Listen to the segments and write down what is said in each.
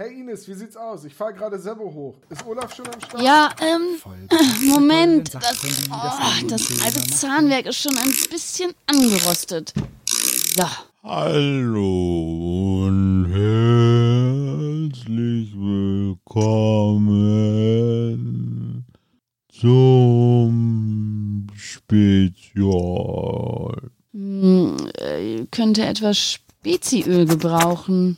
Hey Ines, wie sieht's aus? Ich fahre gerade Sebo hoch. Ist Olaf schon am Start? Ja, ähm, Moment. Das, oh, das alte Zahnwerk ist schon ein bisschen angerostet. So. Hallo und herzlich willkommen zum Spezial. Hm, äh, könnte etwas Speziöl gebrauchen.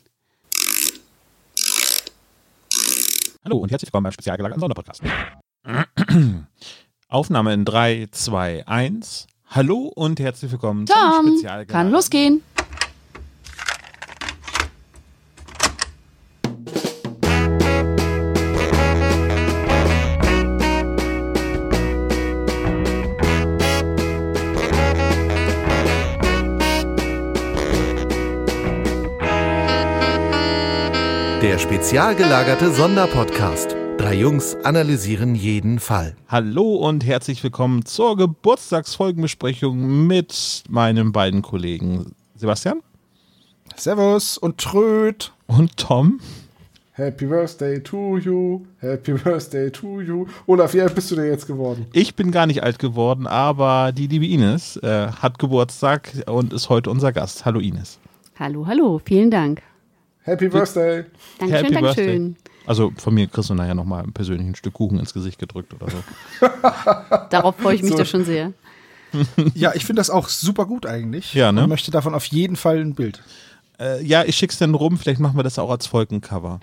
Hallo und herzlich willkommen beim spezialgelagerten Sonderpodcast. Aufnahme in 3, 2, 1. Hallo und herzlich willkommen zum Tom, spezialgelagerten kann losgehen. Spezial gelagerte Sonderpodcast. Drei Jungs analysieren jeden Fall. Hallo und herzlich willkommen zur Geburtstagsfolgenbesprechung mit meinen beiden Kollegen Sebastian Servus und Tröd. und Tom. Happy Birthday to you. Happy Birthday to you. Olaf, wie alt bist du denn jetzt geworden? Ich bin gar nicht alt geworden, aber die liebe Ines äh, hat Geburtstag und ist heute unser Gast. Hallo Ines. Hallo, hallo, vielen Dank. Happy Birthday. Dankeschön, Happy Dankeschön. Also von mir kriegst du nachher nochmal ein persönliches Stück Kuchen ins Gesicht gedrückt oder so. Darauf freue ich mich So. doch schon sehr. Ja, ich finde das auch super gut eigentlich. Ja, ne? Und möchte davon auf jeden Fall ein Bild. Äh, ja, ich schick's dann rum, vielleicht machen wir das auch als Folgencover.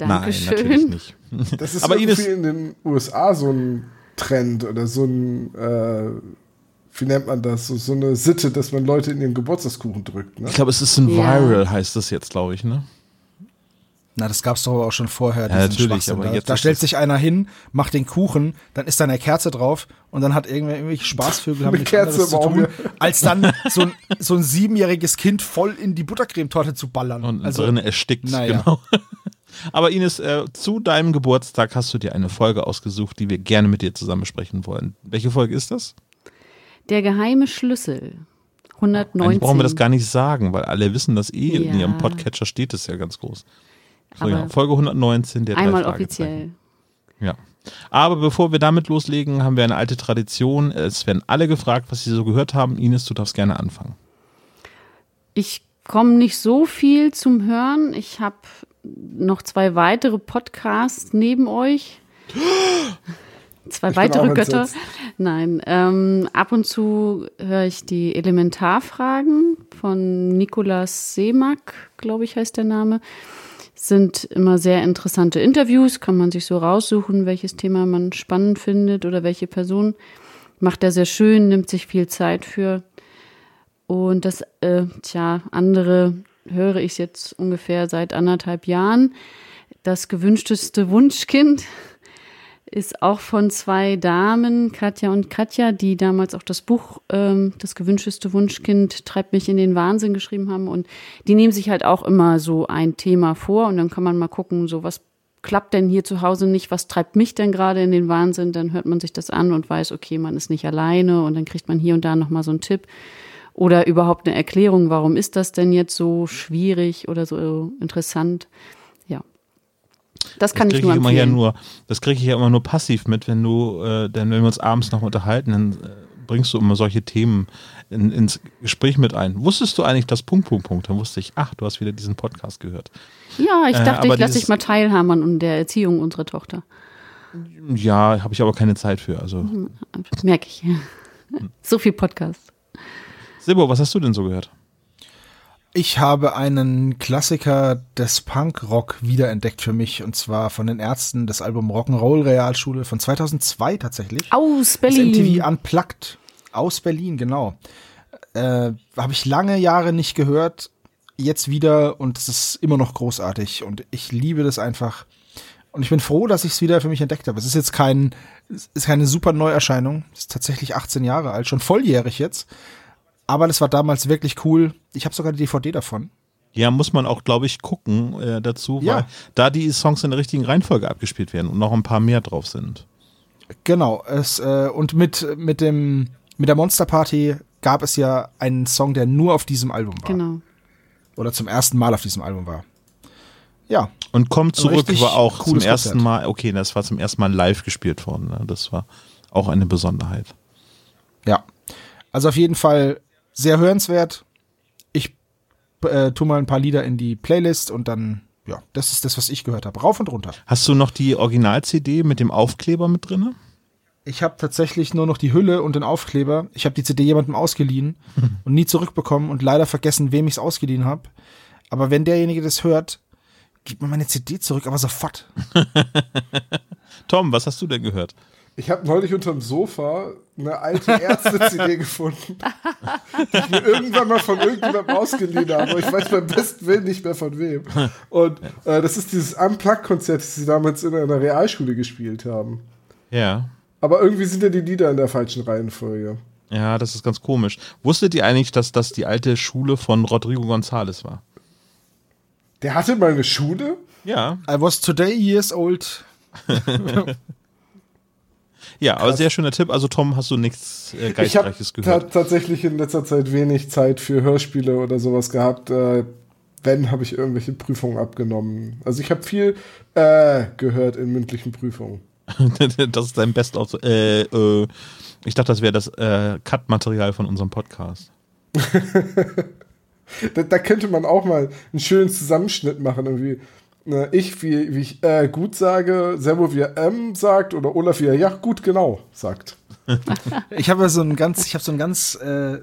Nein, natürlich Dankeschön. nicht. Das ist Aber irgendwie Ines- in den USA so ein Trend oder so ein, äh, wie nennt man das, so, so eine Sitte, dass man Leute in ihren Geburtstagskuchen drückt. Ne? Ich glaube, es ist ein Ja. Viral, heißt das jetzt, glaube ich, ne? Na, das gab's doch auch schon vorher. Ja, natürlich, Schwachsinn. aber da, jetzt da stellt es- sich einer hin, macht den Kuchen, dann ist da eine Kerze drauf und dann hat irgendwer irgendwelche Spaßvögel haben Eine Kerze zu im tun, Auge. als dann so ein, so ein siebenjähriges Kind voll in die Buttercremetorte zu ballern. Und also, drin erstickt, naja. genau. Aber Ines, äh, zu deinem Geburtstag hast du dir eine Folge ausgesucht, die wir gerne mit dir zusammen besprechen wollen. Welche Folge ist das? Der geheime Schlüssel. 119. Eigentlich brauchen wir das gar nicht sagen, weil alle wissen das eh. In Ja. ihrem Podcatcher steht es ja ganz groß. So, ja, Folge 119, der Einmal offiziell. Ja. Aber bevor wir damit loslegen, haben wir eine alte Tradition. Es werden alle gefragt, was sie so gehört haben. Ines, du darfst gerne anfangen. Ich komme nicht so viel zum Hören. Ich habe noch zwei weitere Podcasts neben euch. Zwei Ich weitere Götter. entsetzt. Nein, ähm, ab und zu höre ich die Elementarfragen von Nikolas Seemack, glaube ich, heißt der Name. Sind immer sehr interessante Interviews, kann man sich so raussuchen, welches Thema man spannend findet oder welche Person. Macht er sehr schön, nimmt sich viel Zeit für. Und das, äh, tja, andere höre ich jetzt ungefähr seit anderthalb Jahren. Das gewünschteste Wunschkind ist auch von zwei Damen, Katja und Katja, die damals auch das Buch ähm, Das gewünschteste Wunschkind treibt mich in den Wahnsinn geschrieben haben. Und die nehmen sich halt auch immer so ein Thema vor. Und dann kann man mal gucken, so was klappt denn hier zu Hause nicht, was treibt mich denn gerade in den Wahnsinn, dann hört man sich das an und weiß, okay, man ist nicht alleine. Und dann kriegt man hier und da nochmal so einen Tipp. Oder überhaupt eine Erklärung, warum ist das denn jetzt so schwierig oder so interessant. Das kann das ich kriege nur ich immer ja nur, das kriege ich ja immer nur passiv mit, wenn du, äh, denn wenn wir uns abends noch unterhalten, dann äh, bringst du immer solche Themen in, ins Gespräch mit ein. Wusstest du eigentlich das Punkt, Punkt, Punkt? Dann wusste ich, ach, du hast wieder diesen Podcast gehört. Ja, ich Äh, dachte, aber ich lasse dich mal teilhaben an der Erziehung unserer Tochter. Ja, habe ich aber keine Zeit für. Also, Merke ich. So viel Podcast. Sebo, was hast du denn so gehört? Ich habe einen Klassiker des Punkrock wiederentdeckt für mich und zwar von den Ärzten das Album Rock'n'Roll Realschule von 2002 tatsächlich. Aus Das Berlin. MTV Unplugged aus Berlin, genau. Äh, Habe ich lange Jahre nicht gehört, jetzt wieder und es ist immer noch großartig und ich liebe das einfach. Und ich bin froh, dass ich es wieder für mich entdeckt habe. Es ist jetzt kein, es ist keine super Neuerscheinung. Es ist tatsächlich 18 Jahre alt, schon volljährig jetzt. Aber das war damals wirklich cool. Ich habe sogar die DVD davon. Ja, muss man auch, glaube ich, gucken äh, dazu, Ja. weil da die Songs in der richtigen Reihenfolge abgespielt werden und noch ein paar mehr drauf sind. Genau, es, äh, und mit, mit, dem, mit der Monster Party gab es ja einen Song, der nur auf diesem Album war. Genau. Oder zum ersten Mal auf diesem Album war. Ja, Und kommt zurück war auch zum ersten Konzert. Mal, okay, das war zum ersten Mal live gespielt worden. Ne? Das war auch eine Besonderheit. Ja. Also auf jeden Fall sehr hörenswert. Ich äh, tu mal ein paar Lieder in die Playlist und dann, ja, das ist das, was ich gehört habe. Rauf und runter. Hast du noch die Original-CD mit dem Aufkleber mit drin? Ich habe tatsächlich nur noch die Hülle und den Aufkleber. Ich habe die CD jemandem ausgeliehen und nie zurückbekommen und leider vergessen, wem ich es ausgeliehen habe. Aber wenn derjenige das hört, gib mir meine CD zurück, aber sofort. Tom, was hast du denn gehört? Ich habe neulich unterm Sofa eine alte Ärzte-CD gefunden, die ich mir irgendwann mal von irgendjemandem ausgeliehen habe. Aber ich weiß beim besten Willen nicht mehr von wem. Und äh, das ist dieses Unplugged-Konzert, das sie damals in einer Realschule gespielt haben. Ja. Aber irgendwie sind ja die Lieder in der falschen Reihenfolge. Ja, das ist ganz komisch. Wusstet ihr eigentlich, dass das die alte Schule von Rodrigo González war? Der hatte mal eine Schule? Ja. I was today years old. Ja, aber sehr schöner Tipp. Also Tom, hast du nichts äh, Ich habe Geistreiches gehört? tatsächlich in letzter Zeit wenig Zeit für Hörspiele oder sowas gehabt. Äh, wenn, habe ich irgendwelche Prüfungen abgenommen. Also ich habe viel äh, gehört in mündlichen Prüfungen. das ist dein Best of. Äh, äh, ich dachte, das wäre das äh, Cut-Material von unserem Podcast. Da, da könnte man auch mal einen schönen Zusammenschnitt machen. Irgendwie. Ne, ich, wie, wie ich äh, gut sage, Servo wie er ähm sagt oder Olaf wie er ja gut genau sagt. Ich habe so ein ganz, ich habe so ein ganz äh,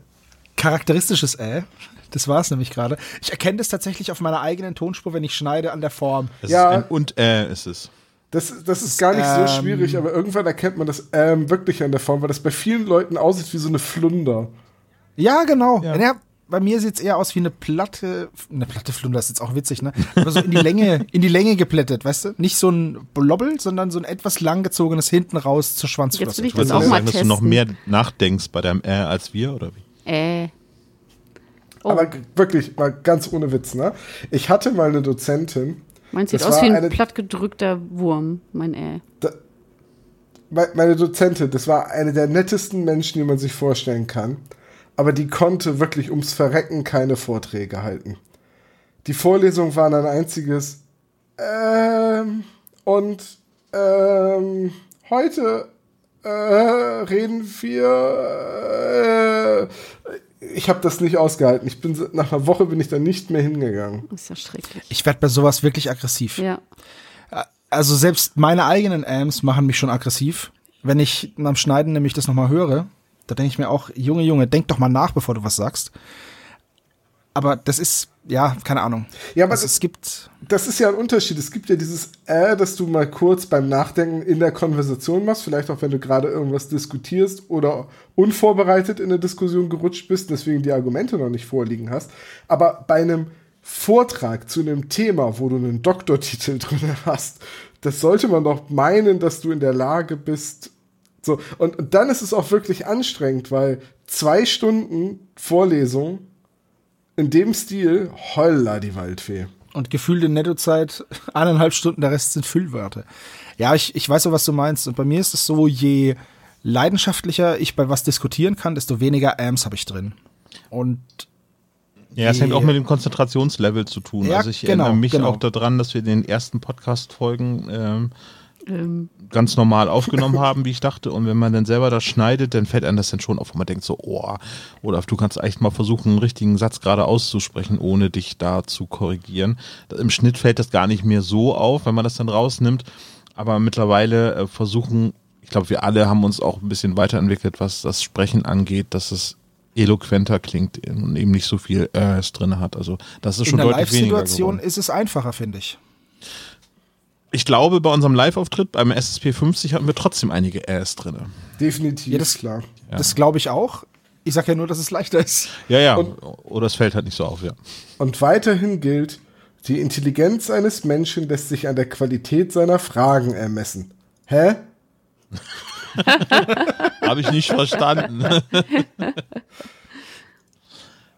charakteristisches Äh. Das war es nämlich gerade. Ich erkenne das tatsächlich auf meiner eigenen Tonspur, wenn ich schneide an der Form. Das Ja. ist ein und äh ist es. Das, das ist gar nicht so Ähm. schwierig, aber irgendwann erkennt man das ähm wirklich an der Form, weil das bei vielen Leuten aussieht wie so eine Flunder. Ja, genau. Ja. Ja. Bei mir sieht es eher aus wie eine platte, eine platte Flunder ist jetzt auch witzig, ne? Aber so in die Länge, in die Länge geplättet, weißt du? Nicht so ein Blobbel, sondern so ein etwas langgezogenes hinten raus zur Schwanzflosse. Jetzt will ich das auch mal sagen, dass du noch mehr nachdenkst bei deinem äh als wir oder wie? Äh. Oh, Aber wirklich, mal ganz ohne Witz, ne? Ich hatte mal eine Dozentin, meins sieht aus wie ein plattgedrückter Wurm, mein Äh. me- meine Dozentin, das war eine der nettesten Menschen, die man sich vorstellen kann. Aber die konnte wirklich ums Verrecken keine Vorträge halten. Die Vorlesungen waren ein einziges ähm, und ähm, heute äh, reden wir äh, ich habe das nicht ausgehalten. Ich bin nach einer Woche bin ich dann nicht mehr hingegangen. Ist ja schrecklich. Ich werde bei sowas wirklich aggressiv. Ja. Also selbst meine eigenen Amps machen mich schon aggressiv. Wenn ich beim Schneiden nämlich das nochmal höre, da denke ich mir auch, Junge, Junge, denk doch mal nach, bevor du was sagst. Aber das ist, ja, keine Ahnung. Ja, aber also, das- es gibt, das ist ja ein Unterschied. Es gibt ja dieses äh, dass du mal kurz beim Nachdenken in der Konversation machst, vielleicht auch wenn du gerade irgendwas diskutierst oder unvorbereitet in eine Diskussion gerutscht bist, deswegen die Argumente noch nicht vorliegen hast. Aber bei einem Vortrag zu einem Thema, wo du einen Doktortitel drin hast, das sollte man doch meinen, dass du in der Lage bist. So, und, und dann ist es auch wirklich anstrengend, weil zwei Stunden Vorlesung in dem Stil, holla die Waldfee. und gefühlte Nettozeit, eineinhalb Stunden, der Rest sind Füllwörter. Ja, ich, ich weiß auch, was du meinst. Und bei mir ist es so, je leidenschaftlicher ich bei was diskutieren kann, desto weniger Amps habe ich drin. Und Ja, es hängt auch mit dem Konzentrationslevel zu tun. Ja, also ich genau, erinnere mich genau. auch daran, dass wir in den ersten Podcast-Folgen ähm, Ähm, ganz normal aufgenommen haben, wie ich dachte. Und wenn man dann selber das schneidet, dann fällt einem das dann schon auf, wo man denkt so, oh, Olaf, du kannst echt mal versuchen, einen richtigen Satz gerade auszusprechen, ohne dich da zu korrigieren. Im Schnitt fällt das gar nicht mehr so auf, wenn man das dann rausnimmt. Aber mittlerweile äh, versuchen, ich glaube, wir alle haben uns auch ein bisschen weiterentwickelt, was das Sprechen angeht, dass es eloquenter klingt und eben nicht so viel äh, es drin hat. Also das ist in schon der deutlich weniger Live-Situation geworden. ist es einfacher, finde ich. Ich glaube, bei unserem Live-Auftritt beim SSP 50 hatten wir trotzdem einige Äs drin. Definitiv, Ja, das- klar. Das glaube ich auch. Ich sage ja nur, dass es leichter ist. Ja, ja. Und- Oder es fällt halt nicht so auf, ja. Und weiterhin gilt, die Intelligenz eines Menschen lässt sich an der Qualität seiner Fragen ermessen. Hä? Habe ich nicht verstanden.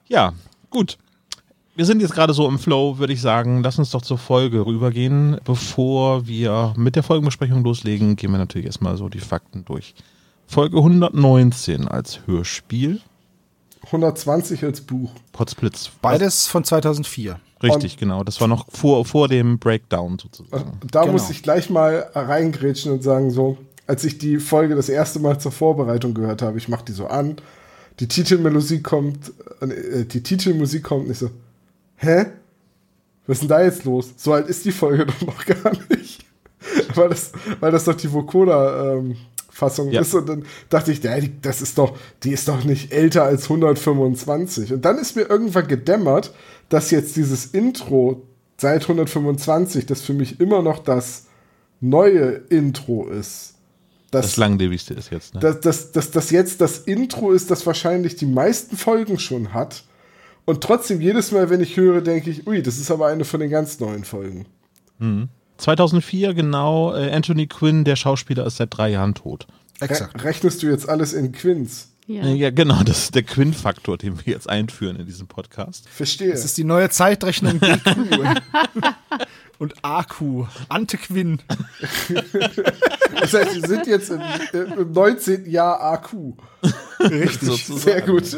ja, gut. Wir sind jetzt gerade so im Flow, würde ich sagen. Lass uns doch zur Folge rübergehen. Bevor wir mit der Folgenbesprechung loslegen, gehen wir natürlich erstmal so die Fakten durch. Folge 119 als Hörspiel. 120 als Buch. Potzblitz. Beides von 2004. Richtig, genau. Das war noch vor, vor dem Breakdown sozusagen. Da Genau. muss ich gleich mal reingrätschen und sagen, so, als ich die Folge das erste Mal zur Vorbereitung gehört habe, ich mach die so an, die Titelmelodie kommt, äh, die Titelmusik kommt und ich so, hä? Was ist denn da jetzt los? So alt ist die Folge doch noch gar nicht. weil, das, weil das doch die Vokoda-Fassung Ja. ist. Und dann dachte ich, ja, die, das ist doch, die ist doch nicht älter als 125. Und dann ist mir irgendwann gedämmert, dass jetzt dieses Intro seit 125, das für mich immer noch das neue Intro ist. Das langlebigste ist jetzt, ne? dass, dass, dass das jetzt das Intro ist, das wahrscheinlich die meisten Folgen schon hat. Und trotzdem, jedes Mal, wenn ich höre, denke ich, ui, das ist aber eine von den ganz neuen Folgen. 2004 genau, äh, Anthony Quinn, der Schauspieler, ist seit drei Jahren tot. Exakt. Re rechnest du jetzt alles in Quins? Ja. Äh, Ja, genau, das ist der Quinn-Faktor, den wir jetzt einführen in diesem Podcast. Verstehe. Das ist die neue Zeitrechnung GQ. Und AQ. Ante Quinn. Das heißt, wir sind jetzt im, im 19. Jahr AQ. Richtig. Sehr gut.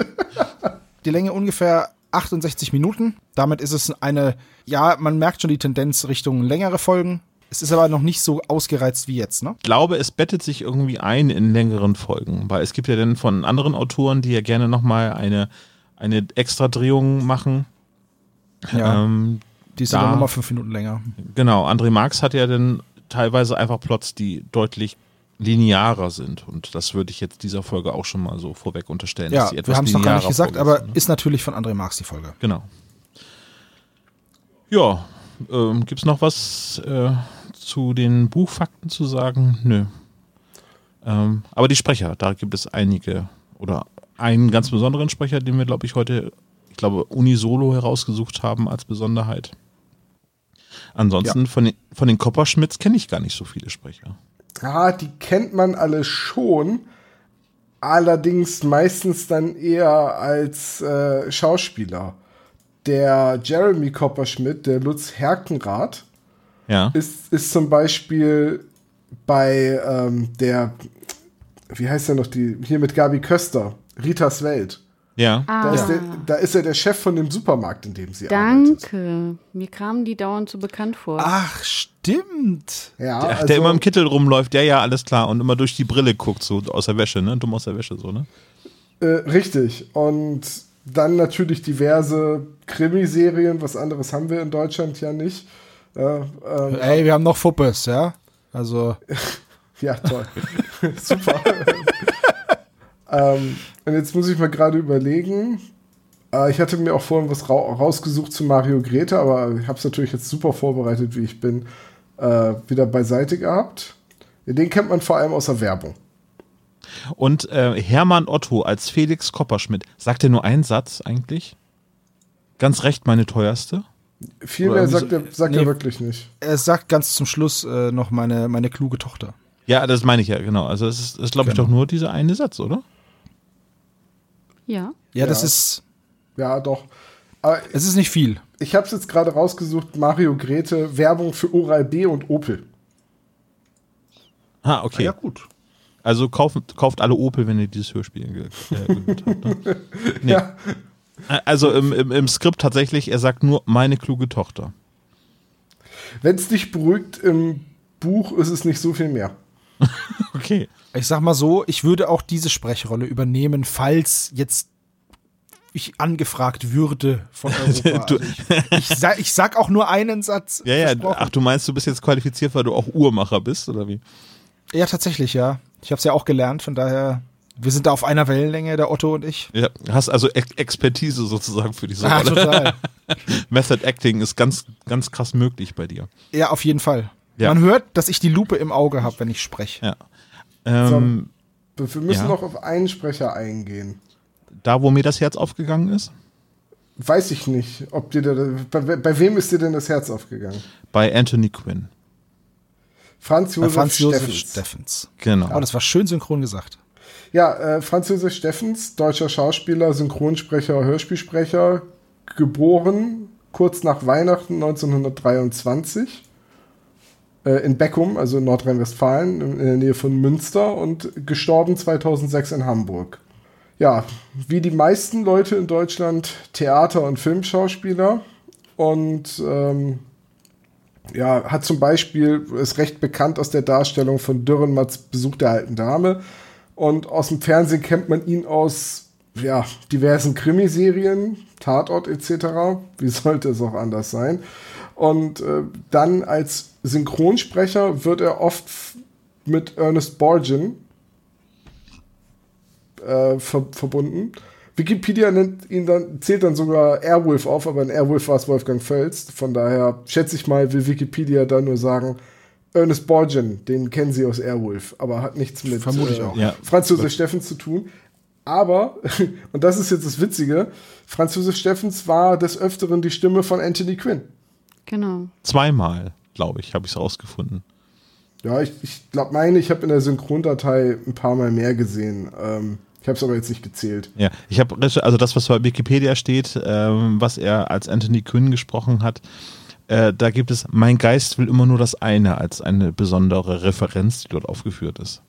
Die Länge ungefähr 68 Minuten. Damit ist es eine, ja, man merkt schon die Tendenz Richtung längere Folgen. Es ist aber noch nicht so ausgereizt wie jetzt, ne? Ich glaube, es bettet sich irgendwie ein in längeren Folgen, weil es gibt ja dann von anderen Autoren, die ja gerne nochmal eine, eine Extra-Drehung machen. Ähm, Die sind da- dann nochmal fünf Minuten länger. genau, André Marx hat ja dann teilweise einfach Plots, die deutlich linearer sind. Und das würde ich jetzt dieser Folge auch schon mal so vorweg unterstellen. Ja, dass sie wir haben es noch gar nicht gesagt, vorgeht, aber ne? ist natürlich von André Marx die Folge. Genau. Ja, ähm, gibt es noch was äh, zu den Buchfakten zu sagen? Nö. Ähm, aber die Sprecher, da gibt es einige oder einen ganz besonderen Sprecher, den wir, glaube ich, heute, ich glaube, Unisolo herausgesucht haben als Besonderheit. Ansonsten von, den, von den Kopperschmidts kenne ich gar nicht so viele Sprecher. Ja, die kennt man alle schon. Allerdings meistens dann eher als äh, Schauspieler. Der Jeremy Copperschmidt, der Lutz Herkenrath, Ja. ist, ist zum Beispiel bei ähm, der, wie heißt der noch, die, hier mit Gabi Köster, Ritas Welt. Ja. Da, Ah, ist der, da ist er der Chef von dem Supermarkt, in dem sie arbeitet. danke. Mir kamen die dauernd so bekannt vor. Ach, stimmt. Ja, Der, also, der immer im Kittel rumläuft, ja, ja, alles klar. Und immer durch die Brille guckt, so aus der Wäsche, ne? Dumm aus der Wäsche, so, ne? Äh, richtig. Und dann natürlich diverse Krimiserien, was anderes haben wir in Deutschland ja nicht. Äh, ähm, Ey, wir haben noch Fuppes, ja? Also, ja, toll. Super. ähm, und jetzt muss ich mal gerade überlegen. Äh, ich hatte mir auch vorhin was ra rausgesucht zu Mario Grete, aber ich habe es natürlich jetzt super vorbereitet, wie ich bin, äh, wieder beiseite gehabt. Den kennt man vor allem aus der Werbung. Und äh, Hermann Otto als Felix Kopperschmidt. Sagt er nur einen Satz eigentlich? Ganz recht, meine teuerste. Viel mehr sagt, er, sagt er nee. wirklich nicht. er sagt ganz zum Schluss äh, noch meine, meine kluge Tochter. Ja, das meine ich ja, genau. Also es ist, ist glaube ich, Genau. doch nur dieser eine Satz, oder? Ja. Ja, das Ja. ist, Ja, doch. Aber es ist nicht viel. ich habe es jetzt gerade rausgesucht, Mario Grete, Werbung für Oral B und Opel. Ah, okay. Ja, gut. Also kauft, kauft alle Opel, wenn ihr dieses Hörspiel äh, gehört habt. Ne? Nee. Ja. Also im, im, im Skript tatsächlich, er sagt nur meine kluge Tochter. Wenn es dich beruhigt, im Buch ist es nicht so viel mehr. Okay. Ich sag mal so, ich würde auch diese Sprechrolle übernehmen, falls jetzt ich angefragt würde von Europa. Du- Also ich, ich, sag, ich sag auch nur einen Satz. Ja, ja. Ach, du meinst, du bist jetzt qualifiziert, weil du auch Uhrmacher bist, oder wie? Ja, tatsächlich, ja. Ich habe es ja auch gelernt, von daher, wir sind da auf einer Wellenlänge, der Otto und ich. Ja, hast also Ex Expertise sozusagen für diese Ah, Rolle. total. Method Acting ist ganz, ganz krass möglich bei dir. Ja, auf jeden Fall. Ja. Man hört, dass ich die Lupe im Auge habe, wenn ich spreche. Ja. Ähm, Wir müssen Ja. noch auf einen Sprecher eingehen. Da, wo mir das Herz aufgegangen ist? Weiß ich nicht, ob dir da, bei, bei wem ist dir denn das Herz aufgegangen? Bei Anthony Quinn. Franz Josef Franz Josef Steffens. Steffens. Genau. Oh, das war schön synchron gesagt. Ja, äh, Franz Josef Steffens, deutscher Schauspieler, Synchronsprecher, Hörspielsprecher, geboren kurz nach Weihnachten 1923 äh, in Beckum, also in Nordrhein-Westfalen, in in der Nähe von Münster und gestorben 2006 in Hamburg. ja, wie die meisten Leute in Deutschland Theater- und Filmschauspieler und ähm, ja, hat zum Beispiel, ist recht bekannt aus der Darstellung von Dürrenmatts Besuch der alten Dame und aus dem Fernsehen kennt man ihn aus ja, diversen Krimiserien, Tatort etc. Wie sollte es auch anders sein? Und äh, dann als Synchronsprecher wird er oft mit Ernest Borgin äh, ver verbunden. Wikipedia nennt ihn dann, zählt dann sogar Airwolf auf, aber ein Airwolf war es Wolfgang Völz. Von daher schätze ich mal, will Wikipedia da nur sagen, Ernest Borgin, den kennen sie aus Airwolf, aber hat nichts mit Vermute ich auch. Ja. Franz Josef Steffens zu tun. Aber, und das ist jetzt das Witzige, Franz Josef Steffens war des Öfteren die Stimme von Anthony Quinn. Genau. Zweimal, glaube ich, habe ich es rausgefunden. Ja, ich, ich glaube, meine, ich habe in der Synchrondatei ein paar Mal mehr gesehen. Ähm, ich habe es aber jetzt nicht gezählt. Ja, ich habe also das, was bei Wikipedia steht, ähm, was er als Anthony Quinn gesprochen hat, äh, da gibt es Mein Geist will immer nur das eine als eine besondere Referenz, die dort aufgeführt ist.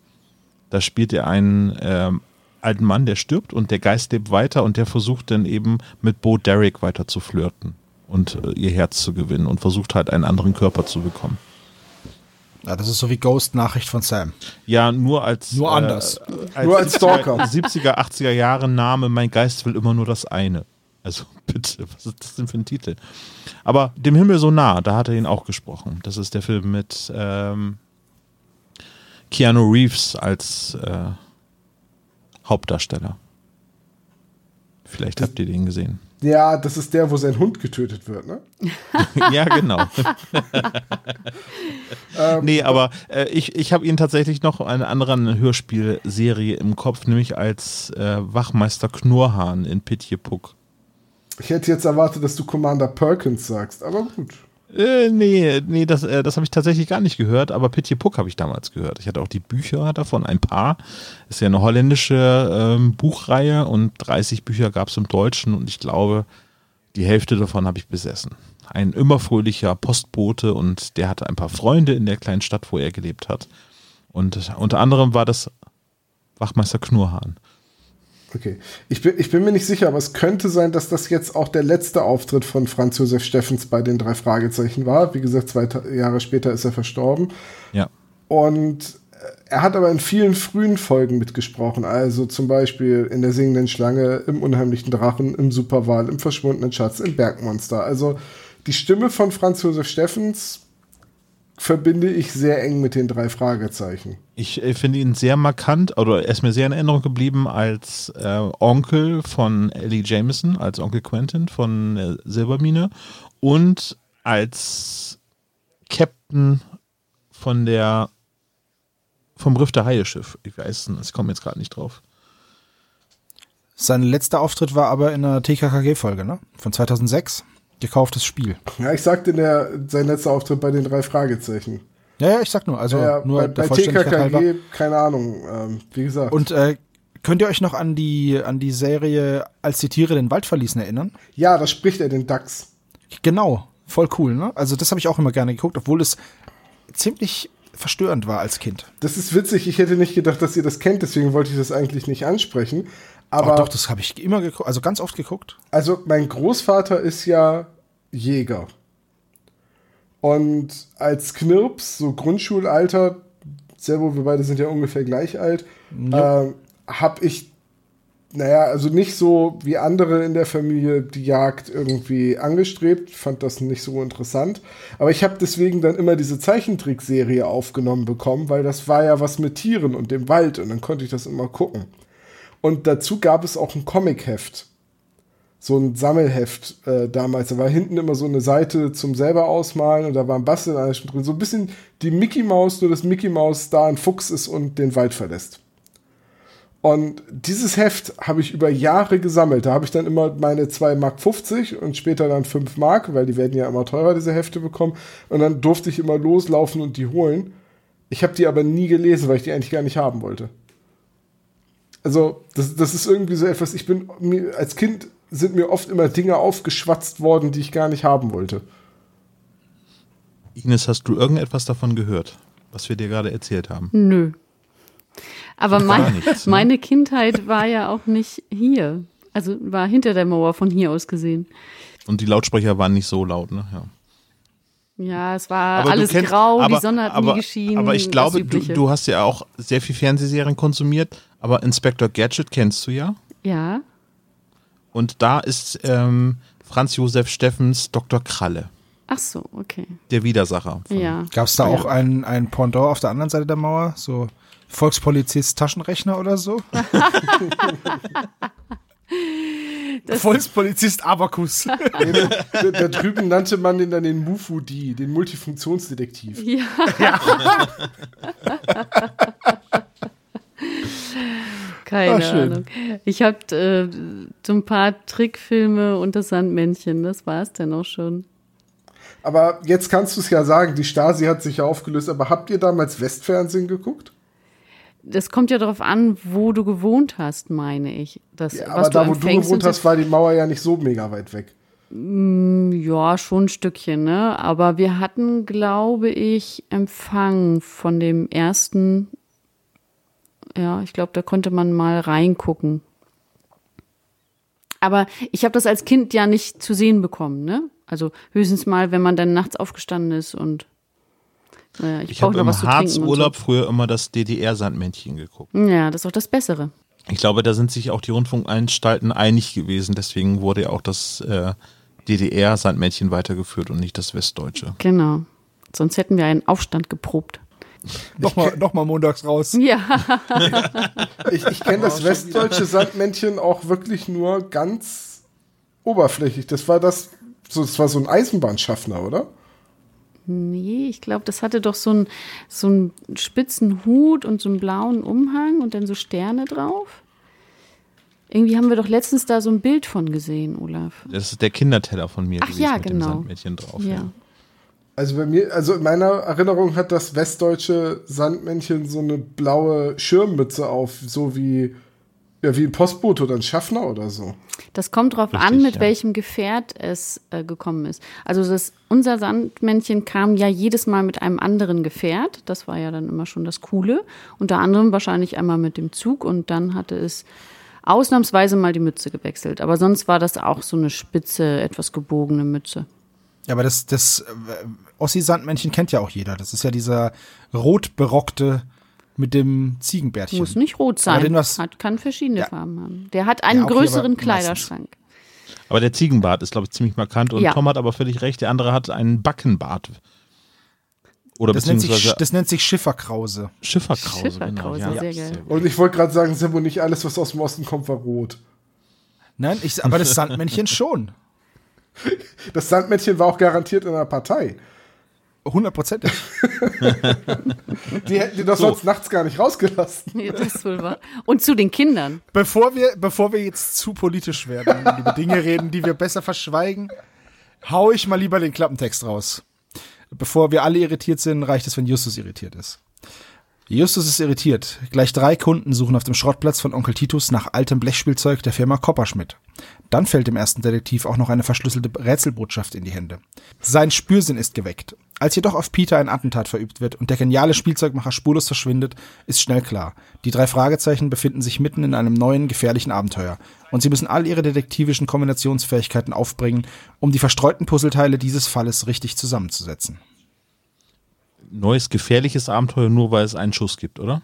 Da spielt er einen ähm, alten Mann, der stirbt und der Geist lebt weiter und der versucht dann eben mit Bo Derek weiter zu flirten und äh, ihr Herz zu gewinnen und versucht halt einen anderen Körper zu bekommen. Ja, das ist so wie Ghost Nachricht von Sam. Ja, nur als Nur anders. Äh, Nur als Stalker. 70er, 80er Jahre Name, mein Geist will immer nur das eine. Also bitte, was ist das denn für ein Titel? Aber dem Himmel so nah, da hat er ihn auch gesprochen. Das ist der Film mit ähm, Keanu Reeves als äh, Hauptdarsteller. Vielleicht habt ihr den gesehen. Ja, das ist der, wo sein Hund getötet wird, ne? ja, genau. nee, aber äh, ich, ich habe ihn tatsächlich noch eine andere Hörspielserie im Kopf, nämlich als äh, Wachmeister Knurrhahn in Pitjepuck. Ich hätte jetzt erwartet, dass du Commander Perkins sagst, aber gut. Äh, nee, nee, das, äh, das habe ich tatsächlich gar nicht gehört, aber Pitjepuck habe ich damals gehört. Ich hatte auch die Bücher davon, ein paar. Ist ja eine holländische ähm, Buchreihe und 30 Bücher gab es im Deutschen und ich glaube, die Hälfte davon habe ich besessen. Ein immer fröhlicher Postbote und der hatte ein paar Freunde in der kleinen Stadt, wo er gelebt hat. Und unter anderem war das Wachmeister Knurrhahn. Okay. Ich bin, ich bin mir nicht sicher, aber es könnte sein, dass das jetzt auch der letzte Auftritt von Franz Josef Steffens bei den drei Fragezeichen war. Wie gesagt, zwei Jahre später ist er verstorben. Ja. Und äh, er hat aber in vielen frühen Folgen mitgesprochen. Also zum Beispiel in der singenden Schlange, im unheimlichen Drachen, im Superwahl, im verschwundenen Schatz, im Bergmonster. Also die Stimme von Franz Josef Steffens verbinde ich sehr eng mit den drei Fragezeichen. Ich äh, finde ihn sehr markant, oder er ist mir sehr in Erinnerung geblieben als äh, Onkel von Ellie Jameson, als Onkel Quentin von äh, Silbermine und als Captain von der vom Riff der Haie-Schiff. Ich weiß es, ich komme jetzt gerade nicht drauf. Sein letzter Auftritt war aber in einer TKKG-Folge, ne? Von 2006. Gekauftes Spiel. Ja, ich sagte in der, sein letzter Auftritt bei den drei Fragezeichen. Ja, ja, ich sag nur, also ja, nur bei, der bei Vollständigkeit halber. TKKG, keine Ahnung, ähm, wie gesagt. Und äh, könnt ihr euch noch an die, an die Serie Als die Tiere den Wald verließen erinnern? ja, da spricht er den Dachs. Genau, voll cool, ne? Also das habe ich auch immer gerne geguckt, obwohl es ziemlich verstörend war als Kind. Das ist witzig, ich hätte nicht gedacht, dass ihr das kennt, deswegen wollte ich das eigentlich nicht ansprechen. Aber Aber doch, das habe ich immer geguckt, also ganz oft geguckt. Also mein Großvater ist ja Jäger. Und als Knirps, so Grundschulalter, selber, wir beide sind ja ungefähr gleich alt, ähm, habe ich, naja, also nicht so wie andere in der Familie die Jagd irgendwie angestrebt, fand das nicht so interessant. Aber ich habe deswegen dann immer diese Zeichentrickserie aufgenommen bekommen, weil das war ja was mit Tieren und dem Wald und dann konnte ich das immer gucken. Und dazu gab es auch ein Comicheft so ein Sammelheft äh, damals. Da war hinten immer so eine Seite zum selber ausmalen und da war ein Basteleichen drin. So ein bisschen die Mickey Maus, nur dass Mickey Maus da ein Fuchs ist und den Wald verlässt. Und dieses Heft habe ich über Jahre gesammelt. Da habe ich dann immer meine 2 Mark 50 und später dann 5 Mark, weil die werden ja immer teurer, diese Hefte bekommen. Und dann durfte ich immer loslaufen und die holen. Ich habe die aber nie gelesen, weil ich die eigentlich gar nicht haben wollte. Also, das, das ist irgendwie so etwas, ich bin mir, als Kind sind mir oft immer Dinge aufgeschwatzt worden, die ich gar nicht haben wollte. Ines, hast du irgendetwas davon gehört, was wir dir gerade erzählt haben? Nö. Aber mein, nichts, ne? meine Kindheit war ja auch nicht hier. Also war hinter der Mauer von hier aus gesehen. Und die Lautsprecher waren nicht so laut, ne? Ja. Ja, es war Aber alles kennst- grau, aber, die Sonne hat aber, nie geschienen. Aber ich glaube, du, du hast ja auch sehr viel Fernsehserien konsumiert, aber Inspector Gadget kennst du ja. Ja, Und da ist ähm, Franz Josef Steffens Dr. Kralle, ach so, okay. der Widersacher. Ja. Gab es da Ja. auch ein, ein Pendant auf der anderen Seite der Mauer? So Volkspolizist Taschenrechner oder so? Volkspolizist Abakus. da, da drüben nannte man den dann den Mufudi, den Multifunktionsdetektiv. Ja. Keine Ah, schön. Ahnung. Ich habe äh, so ein paar Trickfilme und das Sandmännchen, das war's dann auch schon. Aber jetzt kannst du es ja sagen, die Stasi hat sich ja aufgelöst, aber habt ihr damals Westfernsehen geguckt? Das kommt ja darauf an, wo du gewohnt hast, meine ich. Das, Ja, aber da, wo du gewohnt hast, war die Mauer ja nicht so mega weit weg. Ja, schon ein Stückchen, ne? Aber wir hatten, glaube ich, Empfang von dem ersten. Ja, ich glaube, da konnte man mal reingucken. Aber ich habe das als Kind ja nicht zu sehen bekommen, ne? Also höchstens mal, wenn man dann nachts aufgestanden ist und naja, ich, Ich habe im. Harzurlaub früher immer das DDR-Sandmännchen geguckt. So. Ja, das ist auch das Bessere. Ich glaube, da sind sich auch die Rundfunkanstalten einig gewesen. Deswegen wurde ja auch das äh, DDR-Sandmännchen weitergeführt und nicht das Westdeutsche. Genau. Sonst hätten wir einen Aufstand geprobt. Nochmal noch mal montags raus. Ja, Ich, ich kenne das westdeutsche Sandmännchen auch wirklich nur ganz oberflächlich. Das war das, so, das war so ein Eisenbahnschaffner, oder? Nee, ich glaube, das hatte doch so einen so einen spitzen Hut und so einen blauen Umhang und dann so Sterne drauf. Irgendwie haben wir doch letztens da so ein Bild von gesehen, Olaf. Das ist der Kinderteller von mir Ach gewesen ja, mit genau. dem Sandmännchen drauf. Ja. Also bei mir, also in meiner Erinnerung hat das westdeutsche Sandmännchen so eine blaue Schirmmütze auf, so wie, ja, wie ein Postbote oder ein Schaffner oder so. Das kommt drauf Richtig, an, mit ja. welchem Gefährt es äh, gekommen ist. Also das, unser Sandmännchen kam ja jedes Mal mit einem anderen Gefährt. Das war ja dann immer schon das Coole. Unter anderem wahrscheinlich einmal mit dem Zug und dann hatte es ausnahmsweise mal die Mütze gewechselt. Aber sonst war das auch so eine spitze, etwas gebogene Mütze. Ja, aber das, das äh, Ossi-Sandmännchen kennt ja auch jeder. Das ist ja dieser rotberockte mit dem Ziegenbärtchen. Muss nicht rot sein. den was- hat, kann verschiedene Ja. Farben haben. Der hat einen Ja, okay, größeren meistens. Kleiderschrank. Aber der Ziegenbart ist, glaube ich, ziemlich markant. Und Ja. Tom hat aber völlig recht. Der andere hat einen Backenbart. Oder Das nennt, sich, beziehungsweise das nennt sich Schifferkrause. Schifferkrause. Schifferkrause, genau. sehr geil. Und ich wollte gerade sagen, Sebo, nicht alles, was aus dem Osten kommt, war rot. Nein, ich, aber das Sandmännchen schon. Das Sandmännchen war auch garantiert in einer Partei. Hundertprozentig. Die hätten die doch sonst nachts gar nicht rausgelassen. Ja, das wohl wahr. Und zu den Kindern. Bevor wir, bevor wir jetzt zu politisch werden und über Dinge reden, die wir besser verschweigen, hau ich mal lieber den Klappentext raus. Bevor wir alle irritiert sind, reicht es, wenn Justus irritiert ist. Justus ist irritiert. Gleich drei Kunden suchen auf dem Schrottplatz von Onkel Titus nach altem Blechspielzeug der Firma Kopperschmidt. Dann fällt dem ersten Detektiv auch noch eine verschlüsselte Rätselbotschaft in die Hände. Sein Spürsinn ist geweckt. Als jedoch auf Peter ein Attentat verübt wird und der geniale Spielzeugmacher spurlos verschwindet, ist schnell klar. Die drei Fragezeichen befinden sich mitten in einem neuen, gefährlichen Abenteuer. Und sie müssen all ihre detektivischen Kombinationsfähigkeiten aufbringen, um die verstreuten Puzzleteile dieses Falles richtig zusammenzusetzen. Neues gefährliches Abenteuer, nur weil es einen Schuss gibt, oder?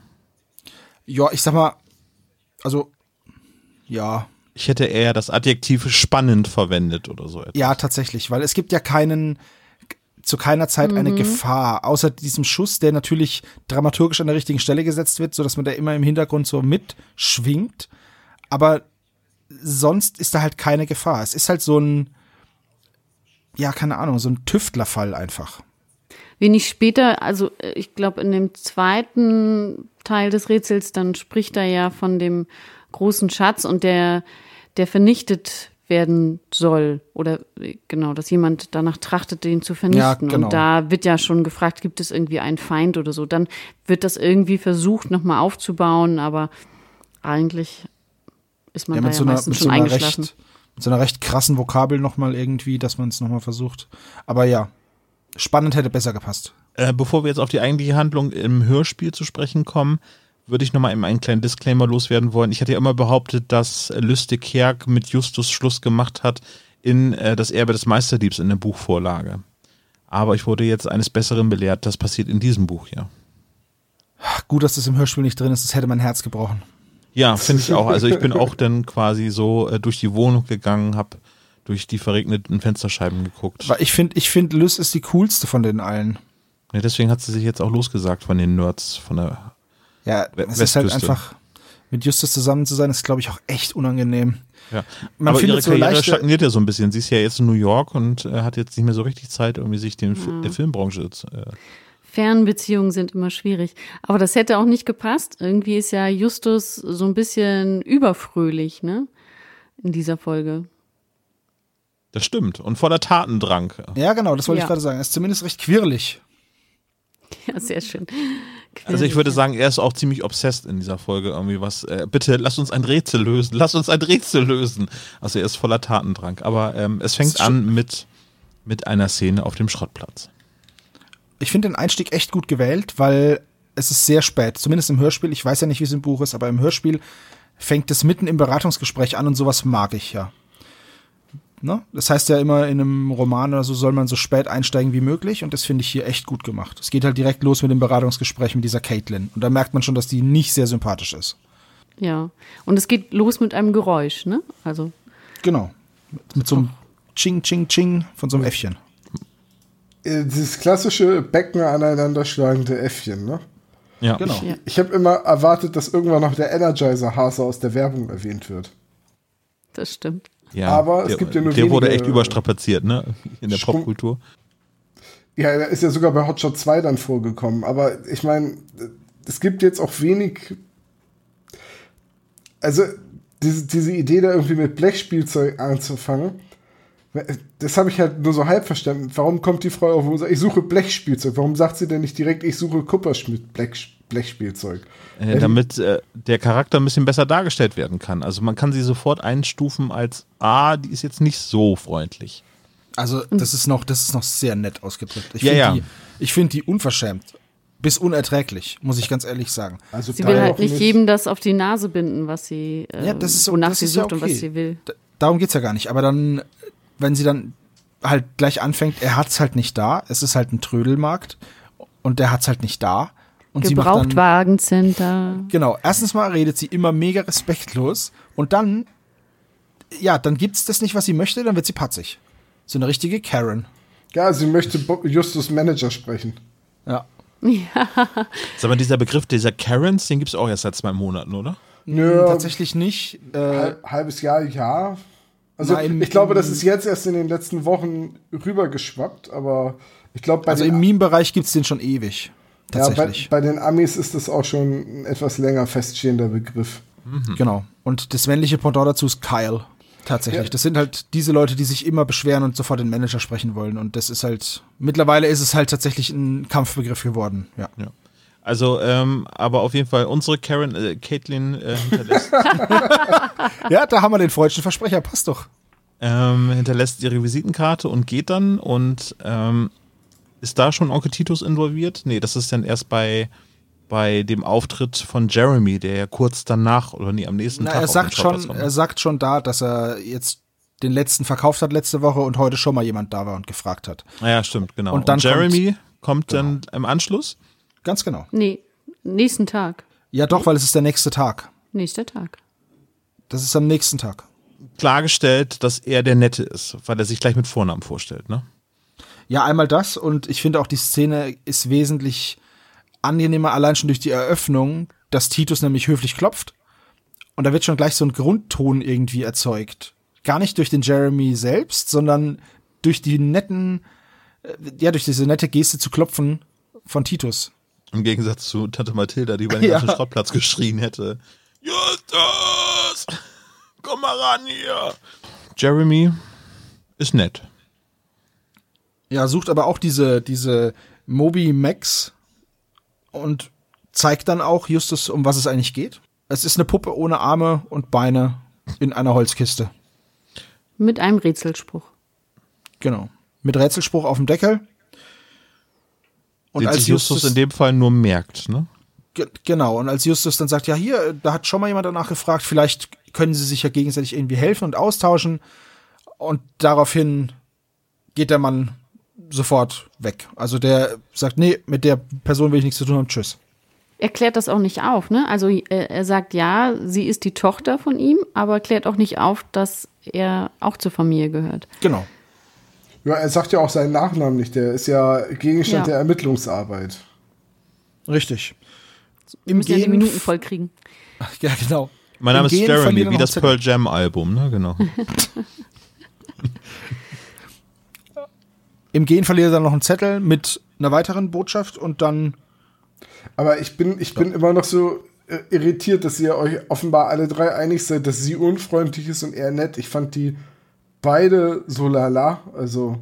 Ja, ich sag mal, also, ja, Ich hätte eher das Adjektiv spannend verwendet oder so. etwas. Ja, tatsächlich, weil es gibt ja keinen, zu keiner Zeit eine Gefahr, außer diesem Schuss, der natürlich dramaturgisch an der richtigen Stelle gesetzt wird, sodass man da immer im Hintergrund so mitschwingt. Aber sonst ist da halt keine Gefahr. Es ist halt so ein, ja, keine Ahnung, so ein Tüftlerfall einfach. Wenig später, also äh, ich glaube in dem zweiten Teil des Rätsels, dann spricht er ja von dem großen Schatz und der, der vernichtet werden soll. Oder äh, genau, dass jemand danach trachtet, den zu vernichten. genau. Und da wird ja schon gefragt, gibt es irgendwie einen Feind oder so. Dann wird das irgendwie versucht, nochmal aufzubauen, aber eigentlich ist man Ja, da mit ja so einer, meistens so schon einer eingeschlafen. recht, mit so einer recht krassen Vokabel nochmal irgendwie, dass man es nochmal versucht. Aber ja, spannend hätte besser gepasst. Äh, bevor wir jetzt auf die eigentliche Handlung im Hörspiel zu sprechen kommen, würde ich nochmal einen kleinen Disclaimer loswerden wollen. Ich hatte ja immer behauptet, dass Lüste Kerk mit Justus Schluss gemacht hat in äh, das Erbe des Meisterdiebs in der Buchvorlage. Aber ich wurde jetzt eines Besseren belehrt, das passiert in diesem Buch, ja. Gut, dass das im Hörspiel nicht drin ist, das hätte mein Herz gebrochen. Ja, finde ich auch. Also ich bin auch dann quasi so äh, durch die Wohnung gegangen, habe durch die verregneten Fensterscheiben geguckt. Ich finde, ich finde, Lys ist die coolste von den allen. Ja, deswegen hat sie sich jetzt auch losgesagt von den Nerds von der Ja, es ist halt einfach, mit Justus zusammen zu sein, ist, glaube ich, auch echt unangenehm. Ja. Man Aber ihre findet so Karriere stagniert ja so ein bisschen. Sie ist ja jetzt in New York und äh, hat jetzt nicht mehr so richtig Zeit, irgendwie sich den, Fi- der Filmbranche zu, äh, Fernbeziehungen sind immer schwierig. Aber das hätte auch nicht gepasst. Irgendwie ist ja Justus so ein bisschen überfröhlich, ne? In dieser Folge. Das stimmt. Und voller Tatendrang. Ja, genau, das wollte Ja. ich gerade sagen. Er ist zumindest recht quirlig. Ja, sehr schön. Also ich würde sagen, er ist auch ziemlich obsessed in dieser Folge irgendwie was. Äh, bitte lass uns ein Rätsel lösen. Lass uns ein Rätsel lösen. Also er ist voller Tatendrang. Aber ähm, es fängt an mit, mit einer Szene auf dem Schrottplatz. Ich finde den Einstieg echt gut gewählt, weil es ist sehr spät. Zumindest im Hörspiel. Ich weiß ja nicht, wie es im Buch ist, aber im Hörspiel fängt es mitten im Beratungsgespräch an und sowas mag ich ja. Ne? Das heißt ja immer, in einem Roman oder so soll man so spät einsteigen wie möglich und das finde ich hier echt gut gemacht. Es geht halt direkt los mit dem Beratungsgespräch mit dieser Caitlin und da merkt man schon, dass die nicht sehr sympathisch ist. Ja. Und es geht los mit einem Geräusch, ne? Also, Genau. Mit, mit so einem Ching, Ching, Ching von so einem Äffchen. Äh, Dieses klassische Becken aneinanderschlagende Äffchen, ne? Ja. Genau. Ja. Ich habe immer erwartet, dass irgendwann noch der Energizer-Hase aus der Werbung erwähnt wird. das stimmt. Ja, Aber es der, gibt ja nur Der wurde wenige- echt überstrapaziert, ne? In der Strum- Popkultur. Ja, er ist ja sogar bei Hotshot 2 dann vorgekommen. Aber ich meine, es gibt jetzt auch wenig. Also, diese, diese Idee, da irgendwie mit Blechspielzeug anzufangen, das habe ich halt nur so halb verstanden. Warum kommt die Frau auf und sagt, ich suche Blechspielzeug? Warum sagt sie denn nicht direkt, ich suche Kupperschmidt Blech, Blechspielzeug? Äh, damit äh, der Charakter ein bisschen besser dargestellt werden kann. Also man kann sie sofort einstufen als, ah, die ist jetzt nicht so freundlich. Also, das ist noch, das ist noch sehr nett ausgedrückt. Ich Ja, finde ja. die, ich finde die unverschämt. Bis unerträglich, muss ich ganz ehrlich sagen. Also Sie will halt auch nicht jedem das auf die Nase binden, was sie, äh, Ja, das ist so- wonach das sie ist ja sucht und okay. was sie will. D darum geht's ja gar nicht. Aber dann, wenn sie dann halt gleich anfängt, er hat's halt nicht da. Es ist halt ein Trödelmarkt und der hat's halt nicht da. Und dann, Gebrauchtwagencenter. genau, erstens mal redet sie immer mega respektlos und dann, ja, dann gibt's das nicht, was sie möchte, dann wird sie patzig. So eine richtige Karen. Ja, sie möchte Justus Manager sprechen. Ja. Sag mal, dieser Begriff dieser Karens, den gibt es auch erst seit zwei Monaten, oder? Nö, Tatsächlich nicht. Äh, halb, halbes Jahr, ja. Also Na, im- ich glaube, das ist jetzt erst in den letzten Wochen rübergeschwappt, aber ich glaube, bei, also im Meme-Bereich gibt's den schon ewig. Ja, bei, Tatsächlich. bei den Amis ist das auch schon ein etwas länger feststehender Begriff. Genau. Und das männliche Pendant dazu ist Kyle. Tatsächlich. Ja. Das sind halt diese Leute, die sich immer beschweren und sofort den Manager sprechen wollen. Und das ist halt, mittlerweile ist es halt tatsächlich ein Kampfbegriff geworden. Ja. Ja. Also, ähm, aber auf jeden Fall, unsere Karen, äh, Caitlin äh, hinterlässt, Ja, da haben wir den freudschen Versprecher. Passt doch. ähm, hinterlässt ihre Visitenkarte und geht dann und ähm, ist da schon Onkel Titus involviert? Nee, das ist dann erst bei, bei dem Auftritt von Jeremy, der ja kurz danach oder nee, am nächsten Na, Tag er sagt schon, kommt. er sagt schon da, dass er jetzt den letzten verkauft hat letzte Woche und heute schon mal jemand da war und gefragt hat. Ah Ja, stimmt, genau. Und dann Jeremy kommt, dann im Anschluss. Ganz genau. Nee, nächsten Tag. Ja, doch, weil es ist der nächste Tag. Nächster Tag. Das ist am nächsten Tag. klargestellt, dass er der Nette ist, weil er sich gleich mit Vornamen vorstellt, ne? Ja, einmal das und ich finde auch die Szene ist wesentlich angenehmer, allein schon durch die Eröffnung, dass Titus nämlich höflich klopft. Und da wird schon gleich so ein Grundton irgendwie erzeugt. Gar nicht durch den Jeremy selbst, sondern durch die netten, äh, ja, durch diese nette Geste zu klopfen von Titus. Im Gegensatz zu Tante Mathilda, die über den Ja. ganzen Schrottplatz geschrien hätte. Justus! Komm mal ran hier! Jeremy ist nett. Ja, sucht aber auch diese, diese Moby Max und zeigt dann auch Justus, um was es eigentlich geht. Es ist eine Puppe ohne Arme und Beine in einer Holzkiste. Mit einem Rätselspruch. Genau. Mit Rätselspruch auf dem Deckel. Und Den als sich Justus Justus, in dem Fall nur merkt, ne? Ge genau, und als Justus dann sagt, ja, hier, da hat schon mal jemand danach gefragt, vielleicht können sie sich ja gegenseitig irgendwie helfen und austauschen. Und daraufhin geht der Mann sofort weg. Also der sagt, nee, mit der Person will ich nichts zu tun haben, tschüss. Er klärt das auch nicht auf, ne? Also er, er sagt ja, sie ist die Tochter von ihm, aber klärt auch nicht auf, dass er auch zur Familie gehört. Genau. Ja, er sagt ja auch seinen Nachnamen nicht. Der ist ja Gegenstand Ja. der Ermittlungsarbeit. Richtig. Wir müssen ja die Minuten voll kriegen. Ja, genau. Mein Name Im ist Gehen Jeremy, er wie das Pearl Jam Album, ne? Genau. Im Gehen verliert er dann noch einen Zettel mit einer weiteren Botschaft und dann Aber ich bin, ich bin immer noch so äh, irritiert, dass ihr euch offenbar alle drei einig seid, dass sie unfreundlich ist und er nett. Ich fand die beide so lala. Also,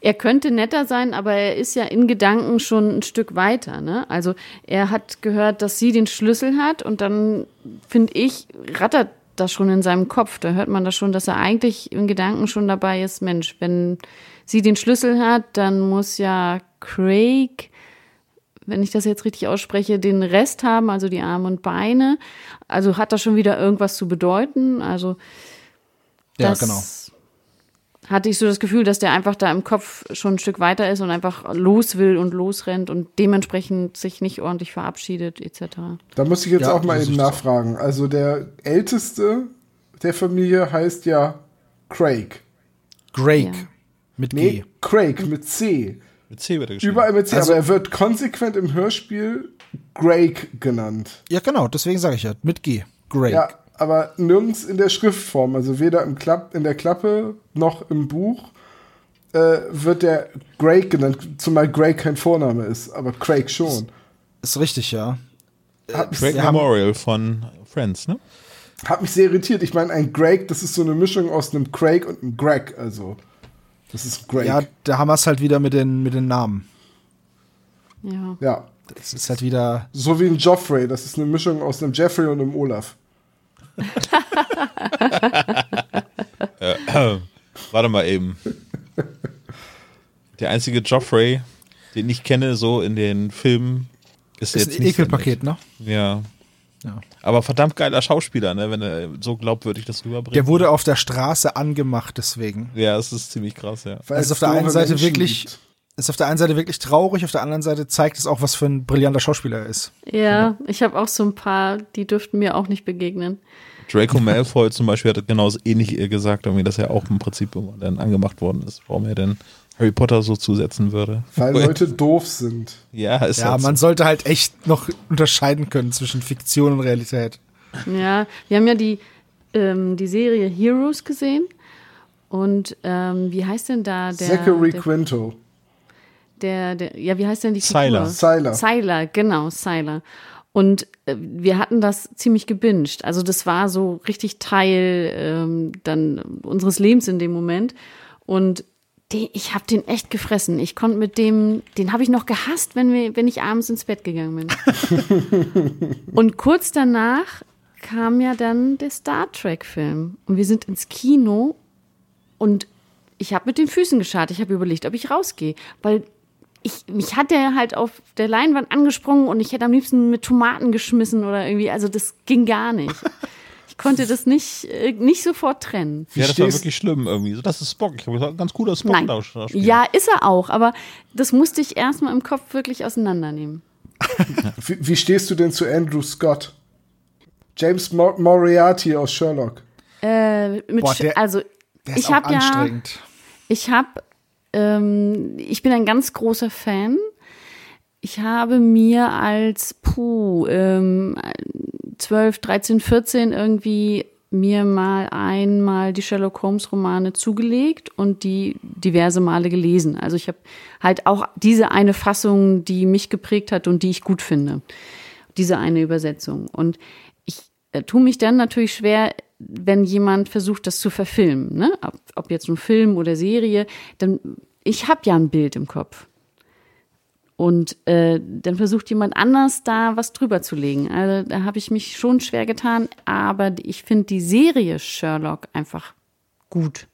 Er könnte netter sein, aber er ist ja in Gedanken schon ein Stück weiter. Ne? Also er hat gehört, dass sie den Schlüssel hat und dann finde ich, rattert das schon in seinem Kopf. Da hört man das schon, dass er eigentlich in Gedanken schon dabei ist. Mensch, wenn sie den Schlüssel hat, dann muss ja Craig, wenn ich das jetzt richtig ausspreche, den Rest haben, also die Arme und Beine. Also hat das schon wieder irgendwas zu bedeuten. Also ja, das genau. hatte ich so das Gefühl, dass der einfach da im Kopf schon ein Stück weiter ist und einfach los will und losrennt und dementsprechend sich nicht ordentlich verabschiedet etc. da muss ich jetzt Ja, auch mal eben nachfragen. Also, der älteste der Familie heißt ja Craig. Greg Ja. Mit Nee, G. Craig mit C. Mit C wird er geschrieben. Überall mit C, Also- aber er wird konsequent im Hörspiel Greg genannt. Ja, genau, deswegen sage ich ja, mit G. Greg. Ja, aber nirgends in der Schriftform, also weder im Klapp, in der Klappe noch im Buch äh, wird der Craig genannt, zumal Craig kein Vorname ist, aber Craig schon. Ist richtig, ja. Greg haben- Memorial von Friends, ne? hat mich sehr irritiert. Ich meine, ein Greg, das ist so eine Mischung aus einem Craig und einem Greg, also das ist Greg. Ja, Ja, da haben wir es halt wieder mit den, mit den Namen. Ja. Das ist halt wieder. so wie ein Joffrey, das ist eine Mischung aus einem Jeffrey und einem Olaf. Warte mal eben. Der einzige Joffrey, den ich kenne, so in den Filmen, ist, Ist jetzt ein Ekelpaket, ne? Ja. Ja. Aber verdammt geiler Schauspieler, ne? Wenn er so glaubwürdig das rüberbringt. Der wurde auf der Straße angemacht, deswegen. Ja, es ist ziemlich krass, ja. Weil Also es auf der einen Seite Menschen wirklich- gibt. Ist auf der einen Seite wirklich traurig, auf der anderen Seite zeigt es auch, was für ein brillanter Schauspieler er ist. Ja, ich habe auch so ein paar, die dürften mir auch nicht begegnen. Draco Malfoy zum Beispiel hat genauso ähnlich ihr gesagt, irgendwie, dass er auch im Prinzip dann angemacht worden ist, warum er denn Harry Potter so zusetzen würde. Weil Leute doof sind. Ja, ist Ja, halt man so. sollte halt echt noch unterscheiden können zwischen Fiktion und Realität. Ja, wir haben ja die, ähm, die Serie Heroes gesehen. Und ähm, wie heißt denn da der, Zachary der, Quinto. der, der, ja, wie heißt denn die. Figur? Sylar. Sylar, genau, Sylar. Und äh, wir hatten das ziemlich gebinged. Also das war so richtig Teil ähm, dann unseres Lebens in dem Moment. Und den, ich habe den echt gefressen. Ich konnte mit dem, den habe ich noch gehasst, wenn, wir, wenn ich abends ins Bett gegangen bin. Und kurz danach kam ja dann der Star Trek-Film. Und wir sind ins Kino und ich habe mit den Füßen geschart. Ich habe überlegt, ob ich rausgehe. Weil ich, mich hat der halt auf der Leinwand angesprungen und ich hätte am liebsten mit Tomaten geschmissen oder irgendwie. Also das ging gar nicht. Ich konnte das nicht, äh, nicht sofort trennen. Ja, das war wirklich schlimm irgendwie. So, Das ist Spock. Ich habe gesagt, ganz guter Nein. Spock-Schauspieler. Ja, ist er auch, aber das musste ich erstmal im Kopf wirklich auseinandernehmen. Wie, wie stehst du denn zu Andrew Scott? James Mo Moriarty aus Sherlock. Äh, mit, Boah, der- also Der ist ich auch habe ja, anstrengend. ich habe, ähm, ich bin ein ganz großer Fan. Ich habe mir als puh, ähm, 12, 13, 14 irgendwie mir mal einmal die Sherlock Holmes Romane zugelegt und die diverse Male gelesen. Also ich habe halt auch diese eine Fassung, die mich geprägt hat und die ich gut finde. Diese eine Übersetzung. Und ich äh, tue mich dann natürlich schwer, wenn jemand versucht, das zu verfilmen. Ne? Ob, ob jetzt ein Film oder Serie, dann ich habe ja ein Bild im Kopf. Und äh, dann versucht jemand anders da was drüber zu legen. Also da habe ich mich schon schwer getan, aber ich finde die Serie Sherlock einfach gut.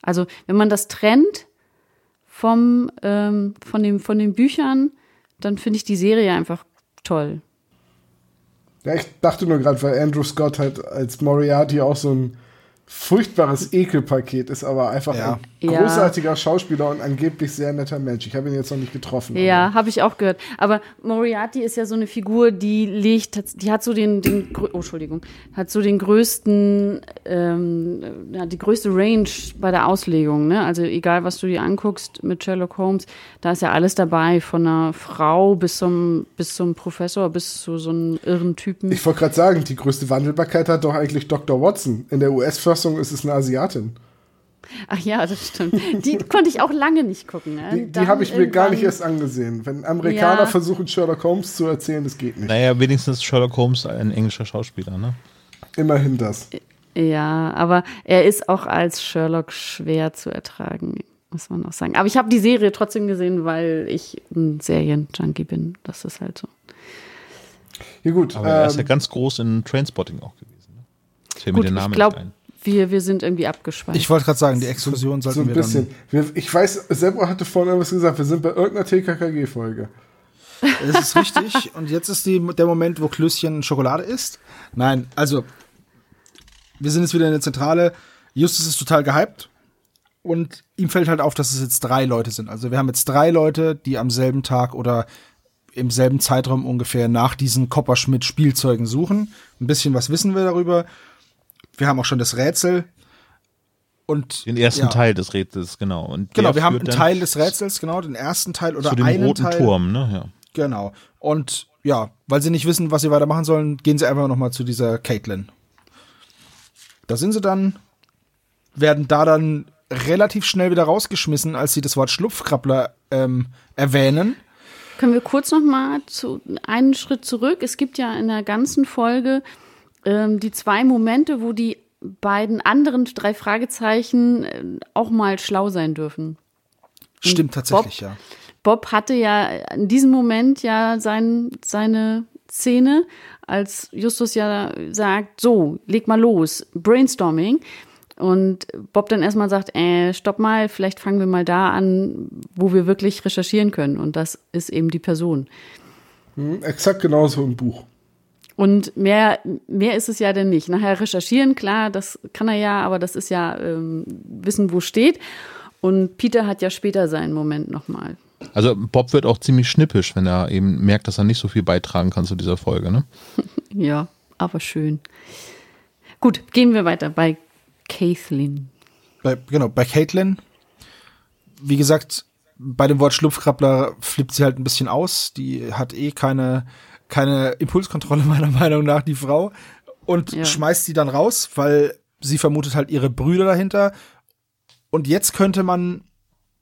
Also wenn man das trennt vom, ähm, von, dem, von den Büchern, dann finde ich die Serie einfach toll. Ja, ich dachte nur gerade, weil Andrew Scott halt als Moriarty auch so ein furchtbares Ekelpaket ist, aber einfach Ja. ein Ja. großartiger Schauspieler und angeblich sehr netter Mensch. Ich habe ihn jetzt noch nicht getroffen. Ja, habe ich auch gehört. Aber Moriarty ist ja so eine Figur, die legt, die hat so den, den oh, Entschuldigung, hat so den größten, ähm, ja, die größte Range bei der Auslegung. Ne? Also egal, was du dir anguckst mit Sherlock Holmes, da ist ja alles dabei, von einer Frau bis zum, bis zum Professor, bis zu so einem irren Typen. Ich wollte gerade sagen, die größte Wandelbarkeit hat doch eigentlich Dr. Watson. In der US-Fassung ist es eine Asiatin. Ach ja, das stimmt. Die konnte ich auch lange nicht gucken. Ne? Die, die habe ich mir gar nicht erst angesehen. Wenn Amerikaner Ja. versuchen, Sherlock Holmes zu erzählen, das geht nicht. Naja, wenigstens ist Sherlock Holmes ein englischer Schauspieler, ne? Immerhin das. Ja, aber er ist auch als Sherlock schwer zu ertragen, muss man auch sagen. Aber ich habe die Serie trotzdem gesehen, weil ich ein Serienjunkie bin. Das ist halt so. Ja gut, Aber er ist ja ähm, ganz groß in Trainspotting auch gewesen. Ne? Jetzt fällt mir Gut, ich glaube, nicht ein. Wir, wir sind irgendwie abgeschweift. Ich wollte gerade sagen, die Exkursion sollten so ein wir bisschen. Wir, ich weiß, Seppo hatte vorhin irgendwas gesagt, wir sind bei irgendeiner TKKG-Folge. dann. Das ist richtig. Und jetzt ist die, der Moment, wo Klößchen Schokolade isst. Nein, also, wir sind jetzt wieder in der Zentrale. Justus ist total gehypt. Und ihm fällt halt auf, dass es jetzt drei Leute sind. Also wir haben jetzt drei Leute, die am selben Tag oder im selben Zeitraum ungefähr nach diesen Kopperschmidt-Spielzeugen suchen. Ein bisschen was wissen wir darüber. Wir haben auch schon das Rätsel. Und Den ersten ja. Teil des Rätsels, genau. Und Genau, wir haben einen Teil des Rätsels, genau, den ersten Teil oder zu dem einen roten Teil. Turm, ne? Ja. Genau. Und ja, weil sie nicht wissen, was sie weitermachen sollen, gehen sie einfach nochmal zu dieser Caitlin. Da sind sie dann, werden da dann relativ schnell wieder rausgeschmissen, als sie das Wort Schlupfkrabbler ähm, erwähnen. Können wir kurz noch mal zu einen Schritt zurück? Es gibt ja in der ganzen Folge ähm, die zwei Momente, wo die beiden anderen drei Fragezeichen äh, auch mal schlau sein dürfen. Stimmt tatsächlich, Bob- ja. Bob hatte ja in diesem Moment ja sein, seine Szene, als Justus ja sagt, so, leg mal los, Brainstorming. Und Bob dann erstmal sagt, äh, stopp mal, vielleicht fangen wir mal da an, wo wir wirklich recherchieren können. Und das ist eben die Person. Hm, exakt genauso im Buch. Und mehr, mehr ist es ja denn nicht. Nachher recherchieren, klar, das kann er ja, aber das ist ja ähm, wissen, wo steht. Und Peter hat ja später seinen Moment nochmal. Also Bob wird auch ziemlich schnippisch, wenn er eben merkt, dass er nicht so viel beitragen kann zu dieser Folge, ne? Ja, aber schön. Gut, gehen wir weiter bei Kathleen. Bei, genau, bei Caitlin, wie gesagt, bei dem Wort Schlupfkrabbler flippt sie halt ein bisschen aus. Die hat eh keine, keine Impulskontrolle, meiner Meinung nach, die Frau. Und Ja. schmeißt sie dann raus, weil sie vermutet halt ihre Brüder dahinter. Und jetzt könnte man,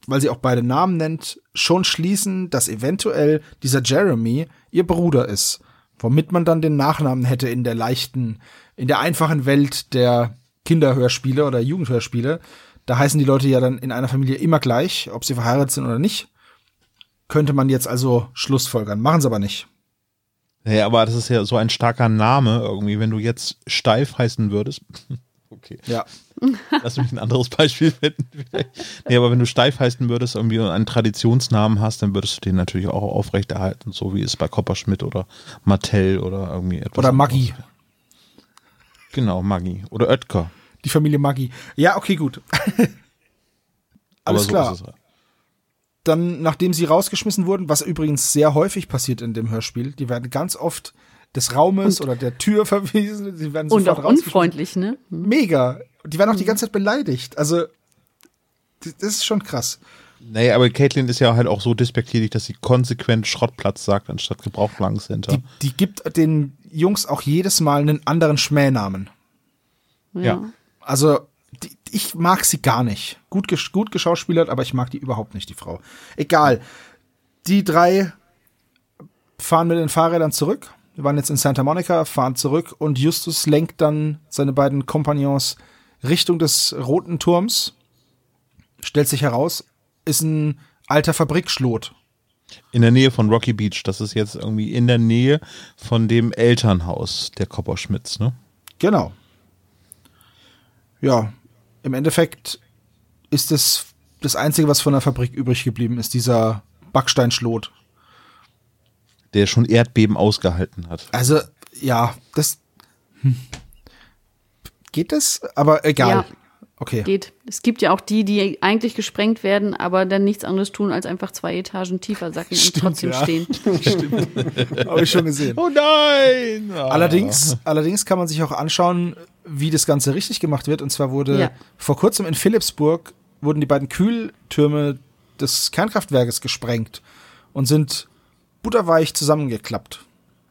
weil sie auch beide Namen nennt, schon schließen, dass eventuell dieser Jeremy ihr Bruder ist. Womit man dann den Nachnamen hätte in der leichten, in der einfachen Welt der Kinderhörspiele oder Jugendhörspiele. Da heißen die Leute ja dann in einer Familie immer gleich, ob sie verheiratet sind oder nicht. Könnte man jetzt also Schlussfolgern. Machen sie aber nicht. Naja, aber das ist ja so ein starker Name irgendwie, wenn du jetzt steif heißen würdest. Okay, Ja. lass mich ein anderes Beispiel finden. Nee, aber wenn du steif heißen würdest irgendwie und einen Traditionsnamen hast, dann würdest du den natürlich auch aufrechterhalten, so wie es bei Kopperschmidt oder Martell oder irgendwie etwas. Oder Maggi. anderes. Genau, Maggi. Oder Oetker. Die Familie Maggi. Ja, okay, gut. Alles so klar. Dann, nachdem sie rausgeschmissen wurden, was übrigens sehr häufig passiert in dem Hörspiel, die werden ganz oft des Raumes oder der Tür verwiesen. Sie werden Und auch unfreundlich, ne? Mega. Die werden auch Mhm. die ganze Zeit beleidigt. Also, das das ist schon krass. Naja, aber Caitlin ist ja halt auch so despektierlich, dass sie konsequent Schrottplatz sagt, anstatt Gebrauchtwagencenter. Die, die gibt den Jungs auch jedes Mal einen anderen Schmähnamen. Ja. Also, die, ich mag sie gar nicht. Gut, gut geschauspielert, aber ich mag die überhaupt nicht, die Frau. Egal. Die drei fahren mit den Fahrrädern zurück. Wir waren jetzt in Santa Monica, fahren zurück und Justus lenkt dann seine beiden Kompagnons Richtung des Roten Turms. Stellt sich heraus, ist ein alter Fabrikschlot. In der Nähe von Rocky Beach. Das ist jetzt irgendwie in der Nähe von dem Elternhaus der Kopperschmidts, ne? Genau. Ja, im Endeffekt ist es das Einzige, was von der Fabrik übrig geblieben ist, dieser Backsteinschlot. der schon Erdbeben ausgehalten hat. Also, ja, das. Hm. Geht das? Aber egal. Ja. Okay. Geht. Es gibt ja auch die, die eigentlich gesprengt werden, aber dann nichts anderes tun, als einfach zwei Etagen tiefer sacken und Stimmt, trotzdem ja. stehen. Habe ich schon gesehen. Oh nein! Allerdings, allerdings kann man sich auch anschauen, wie das Ganze richtig gemacht wird. Und zwar wurde Ja. vor kurzem in Philipsburg wurden die beiden Kühltürme des Kernkraftwerkes gesprengt und sind butterweich zusammengeklappt.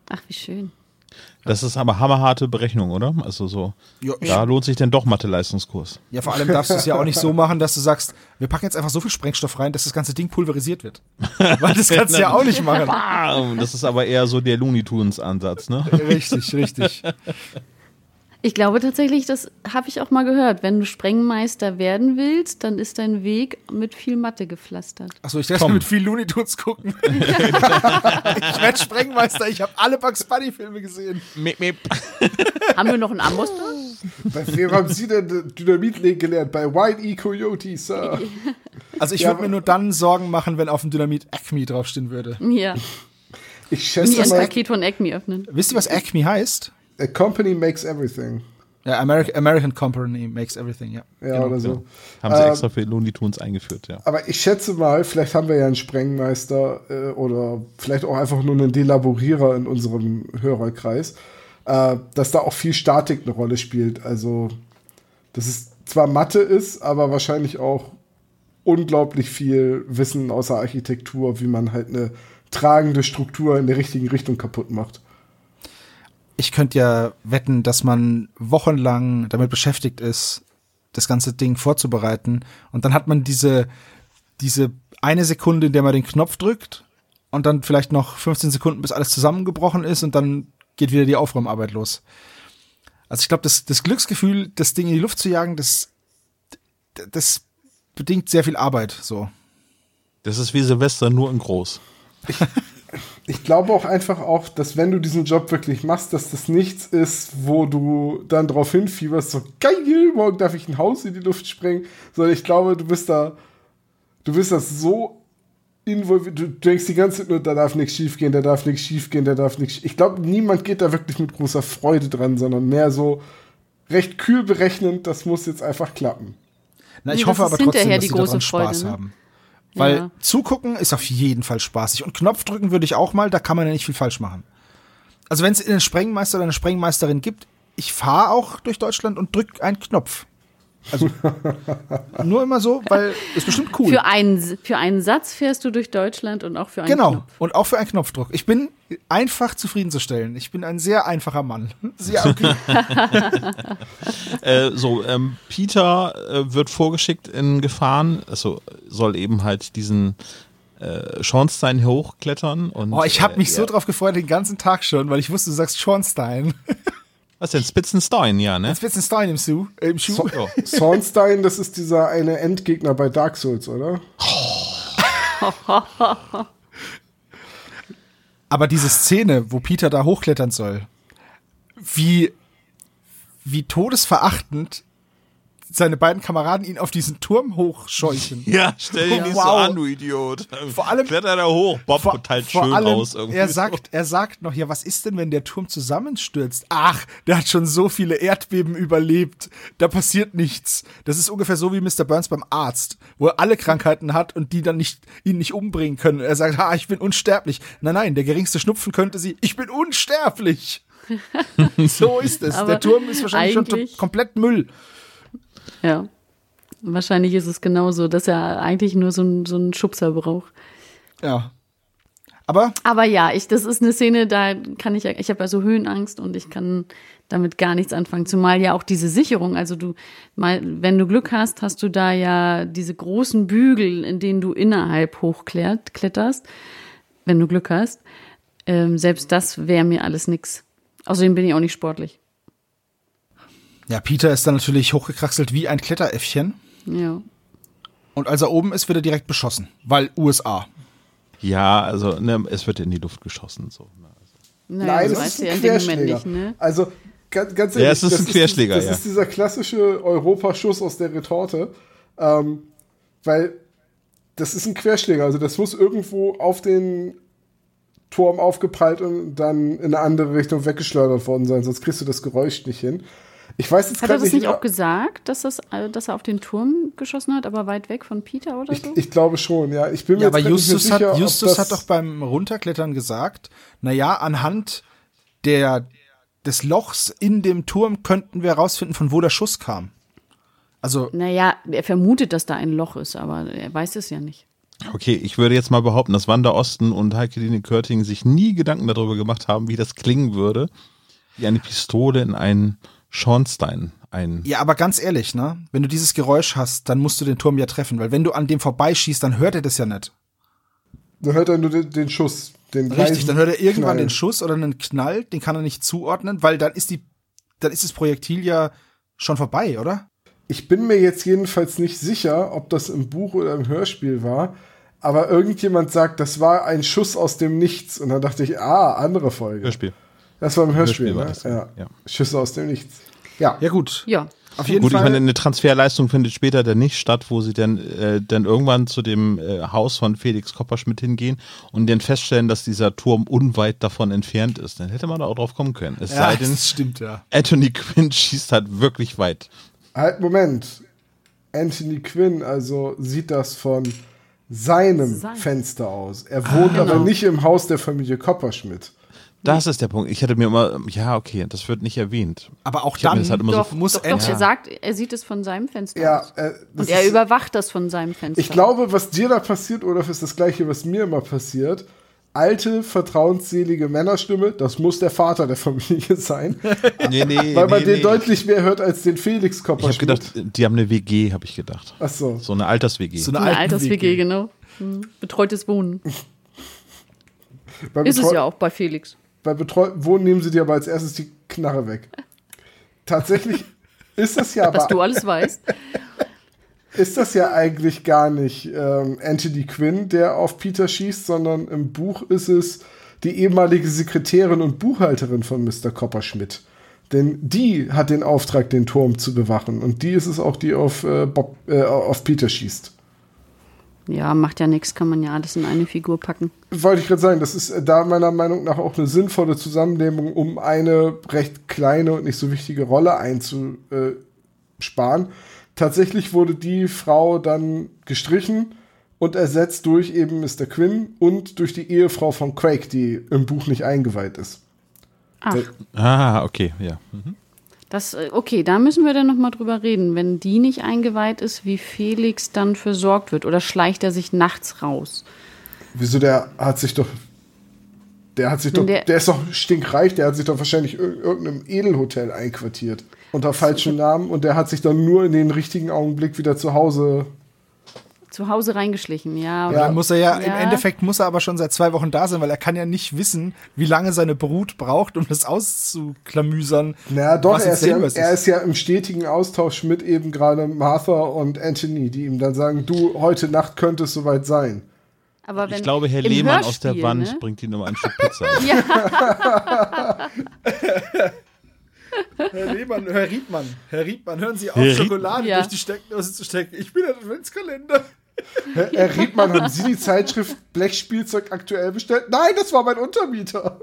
Ach, wie schön. Das ist aber hammerharte Berechnung, oder? Also so, Ja, da lohnt sich denn doch Mathe-Leistungskurs. Ja, vor allem darfst du es ja auch nicht so machen, dass du sagst, wir packen jetzt einfach so viel Sprengstoff rein, dass das ganze Ding pulverisiert wird. Weil das kannst du ja auch nicht machen. Das ist aber eher so der Looney Tunes-Ansatz, ne? Richtig, richtig. Ich glaube tatsächlich, das habe ich auch mal gehört. Wenn du Sprengmeister werden willst, dann ist dein Weg mit viel Mathe gepflastert. Achso, ich werde mit viel Looney Tunes gucken. ich werde Sprengmeister, ich habe alle Bugs Bunny Filme gesehen. Miep, miep. Haben wir noch einen Amboss? Bei wem haben Sie denn Dynamit legen gelernt? Bei White E. Coyote, Sir. Also ich Ja, würde mir nur dann Sorgen machen, wenn auf dem Dynamit Acme draufstehen würde. Ja. Ich Nie schätze ein mal, Paket von Acme öffnen. Wisst ihr, was Acme heißt? A company makes everything. Ja, American, American Company makes everything, ja. Ja, Genau. oder so. Haben sie Ähm, extra für Looney Tunes eingeführt, ja. Aber ich schätze mal, vielleicht haben wir ja einen Sprengmeister äh, oder vielleicht auch einfach nur einen Delaborierer in unserem Hörerkreis, äh, dass da auch viel Statik eine Rolle spielt. Also, dass es zwar Mathe ist, aber wahrscheinlich auch unglaublich viel Wissen aus der Architektur, wie man halt eine tragende Struktur in der richtigen Richtung kaputt macht. Ich könnte ja wetten, dass man wochenlang damit beschäftigt ist, das ganze Ding vorzubereiten. Und dann hat man diese, diese eine Sekunde, in der man den Knopf drückt und dann vielleicht noch 15 Sekunden, bis alles zusammengebrochen ist und dann geht wieder die Aufräumarbeit los. Also ich glaube, das, das Glücksgefühl, das Ding in die Luft zu jagen, das, das bedingt sehr viel Arbeit, so. Das ist wie Silvester nur in groß. Ich glaube auch einfach auch, dass wenn du diesen Job wirklich machst, dass das nichts ist, wo du dann drauf hinfieberst, so geil, morgen darf ich ein Haus in die Luft sprengen, sondern ich glaube, du bist da, du bist das so involviert, du denkst die ganze Zeit nur, da darf nichts schiefgehen, da darf nichts schiefgehen, da darf nichts. Ich glaube, niemand geht da wirklich mit großer Freude dran, sondern mehr so recht kühl berechnend, das muss jetzt einfach klappen. Na, ich Nee, hoffe das aber trotzdem, hinterher dass die sie daran große Freude, Spaß ne? haben. Weil Ja. zugucken ist auf jeden Fall spaßig. Und Knopf drücken würde ich auch mal, da kann man ja nicht viel falsch machen. Also wenn es einen Sprengmeister oder eine Sprengmeisterin gibt, ich fahre auch durch Deutschland und drück einen Knopf. Also nur immer so, weil ist bestimmt cool. Für einen, für einen Satz fährst du durch Deutschland und auch für einen genau. Knopf. Und auch für einen Knopfdruck. Ich bin einfach zufriedenzustellen. Ich bin ein sehr einfacher Mann. Sehr okay. Äh, so, ähm, Peter äh, wird vorgeschickt in Gefahren, also soll eben halt diesen äh, Schornstein hochklettern. Und, Oh, ich habe äh, mich so drauf gefreut den ganzen Tag schon, weil ich wusste, du sagst Schornstein. Was denn? Spitzenstein, ja, ne? Jetzt wird's ein Stein im Schuh. Äh, im Schuh. So, Ja. Zornstein, das ist dieser eine Endgegner bei Dark Souls, oder? Aber diese Szene, wo Peter da hochklettern soll, wie, wie todesverachtend seine beiden Kameraden ihn auf diesen Turm hochscheuchen. Ja, stell dich nicht so Wow. an, du Idiot. Vor allem- Kletter da hoch. Bob Vor, teilt vor schön allem, raus irgendwie. er sagt, er sagt noch, ja, was ist denn, wenn der Turm zusammenstürzt? Ach, der hat schon so viele Erdbeben überlebt. Da passiert nichts. Das ist ungefähr so wie Mr. Burns beim Arzt, wo er alle Krankheiten hat und die dann nicht, ihn nicht umbringen können. Er sagt, ha, ich bin unsterblich. Nein, nein, der geringste Schnupfen könnte sie, ich bin unsterblich. so ist es. Aber der Turm ist wahrscheinlich schon komplett Müll. Ja. Wahrscheinlich ist es genauso, dass er eigentlich nur so, ein- so einen Schubser braucht. Ja. Aber Aber ja, ich, das ist eine Szene, da kann ich ja, ich habe ja so Höhenangst und ich kann damit gar nichts anfangen. Zumal ja auch diese Sicherung, also du, mal, wenn du Glück hast, hast du da ja diese großen Bügel, in denen du innerhalb hochkletterst, wenn du Glück hast. Ähm, selbst das wäre mir alles nix. Außerdem bin ich auch nicht sportlich. Ja, Peter ist dann natürlich hochgekraxelt wie ein Kletteräffchen. Ja. Und als er oben ist, wird er direkt beschossen. Weil USA. Ja, also ne, es wird in die Luft geschossen. So. ne. Naja, Nein, das ist ein Querschläger. nicht, ne? Also ganz, ganz Ja, es ist das ein Querschläger, Das ja. ist dieser klassische Europaschuss aus der Retorte, ähm, weil das ist ein Querschläger. Also das muss irgendwo auf den Turm aufgeprallt und dann in eine andere Richtung weggeschleudert worden sein, sonst kriegst du das Geräusch nicht hin. Ich weiß jetzt Hat er das nicht nicht, auch gesagt, dass, das, äh, dass er auf den Turm geschossen hat, aber weit weg von Peter oder ich, so? ich glaube schon, ja. Ich bin mir Ja, jetzt aber grad nicht Justus, sicher, hat, Justus hat doch beim Runterklettern gesagt, naja, anhand der, des Lochs in dem Turm könnten wir herausfinden, von wo der Schuss kam. Also, naja, er vermutet, dass da ein Loch ist, aber er weiß es ja nicht. Okay, ich würde jetzt mal behaupten, dass Wanda Osten und Heikeline Körting sich nie Gedanken darüber gemacht haben, wie das klingen würde, wie eine Pistole in einen Schornstein ein. ja, aber ganz ehrlich, ne? Wenn du dieses Geräusch hast, dann musst du den Turm ja treffen, weil wenn du an dem vorbeischießt, dann hört er das ja nicht. Dann hört er nur den, den Schuss. Den Richtig, dann hört er irgendwann Knall. den Schuss oder einen Knall, den kann er nicht zuordnen, weil dann ist die, dann ist das Projektil ja schon vorbei, oder? Ich bin mir jetzt jedenfalls nicht sicher, ob das im Buch oder im Hörspiel war, aber irgendjemand sagt, das war ein Schuss aus dem Nichts. Und dann dachte ich, ah, andere Folge. Hörspiel. Das war im Hörspiel, Hörspiel ne? ja. ja. Schüsse aus dem Nichts. Ja. Ja, gut. Ja. Auf jeden Gut, ich Fall. meine, eine Transferleistung findet später dann nicht statt, wo sie dann, äh, dann irgendwann zu dem äh, Haus von Felix Kopperschmidt hingehen und dann feststellen, dass dieser Turm unweit davon entfernt ist. Dann hätte man da auch drauf kommen können. Es ja, sei denn, das stimmt, ja. Anthony Quinn schießt halt wirklich weit. Halt, Moment. Anthony Quinn, also sieht das von seinem Sein. Fenster aus. Er wohnt aber Genau. nicht im Haus der Familie Kopperschmidt. Das ist der Punkt. Ich hätte mir immer, ja, okay, das wird nicht erwähnt. Aber auch Ich dann das halt immer so Doch, muss doch, er- doch, er sagt, er sieht es von seinem Fenster Ja, aus. äh, Und er ist- überwacht das von seinem Fenster. Ich glaube, was dir da passiert, Olaf, ist das gleiche, was mir immer passiert. Alte, vertrauensselige Männerstimme, das muss der Vater der Familie sein. Nee, nee, weil man nee, den nee. deutlich mehr hört als den Felix Ich habe Kopperschmidt. gedacht, die haben eine WG, habe ich gedacht. Ach so. So eine Alters-WG. so eine, Eine Alters-WG, genau. Hm. Betreutes Wohnen. Ist es ja auch bei Felix. Bei betreuten Wohnen nehmen sie dir aber als erstes die Knarre weg. Tatsächlich ist das ja Was aber du alles weißt. ist das ja eigentlich gar nicht ähm, Anthony Quinn, der auf Peter schießt, sondern im Buch ist es die ehemalige Sekretärin und Buchhalterin von Mr. Kopperschmidt. Denn die hat den Auftrag, den Turm zu bewachen. Und die ist es auch, die auf, äh, Bob, äh, auf Peter schießt. Ja, macht ja nichts, kann man ja alles in eine Figur packen. Wollte ich gerade sagen, das ist äh, da meiner Meinung nach auch eine sinnvolle Zusammennehmung, um eine recht kleine und nicht so wichtige Rolle einzusparen. Tatsächlich wurde die Frau dann gestrichen und ersetzt durch eben Mr. Quinn und durch die Ehefrau von Craig, die im Buch nicht eingeweiht ist. Ach, Ah, okay, ja. Mhm. Das, äh, okay, da müssen wir dann nochmal drüber reden. Wenn die nicht eingeweiht ist, wie Felix dann versorgt wird. Oder schleicht er sich nachts raus? Wieso, der hat sich doch. Der hat sich doch. der- Der, ist doch stinkreich, der hat sich doch wahrscheinlich in irgendeinem Edelhotel einquartiert. Unter falschem Namen und der hat sich dann nur in den richtigen Augenblick wieder zu Hause. Zu Hause reingeschlichen, ja. Ja. Muss er ja, im Ja. Endeffekt muss er aber schon seit zwei Wochen da sein, weil er kann ja nicht wissen, wie lange seine Brut braucht, um das auszuklamüsern. Na doch, was er ist, ja, Silvers er ist ja im stetigen Austausch mit eben gerade Martha und Anthony, die ihm dann sagen, du, heute Nacht könnte es soweit sein. Aber wenn, Ich glaube, Herr im Lehmann aus der Hörspiel, Wand Ne? bringt Ihnen immer ein Stück Pizza. Herr Lehmann, Herr Riedmann, Herr Riedmann, hören Sie auf, Herr Ried- Schokolade Ja. durch die Steckdose zu stecken. Ich bin ein Adventskalender. Herr, Herr Riedmann, haben Sie die Zeitschrift Blechspielzeug aktuell bestellt? Nein, das war mein Untermieter.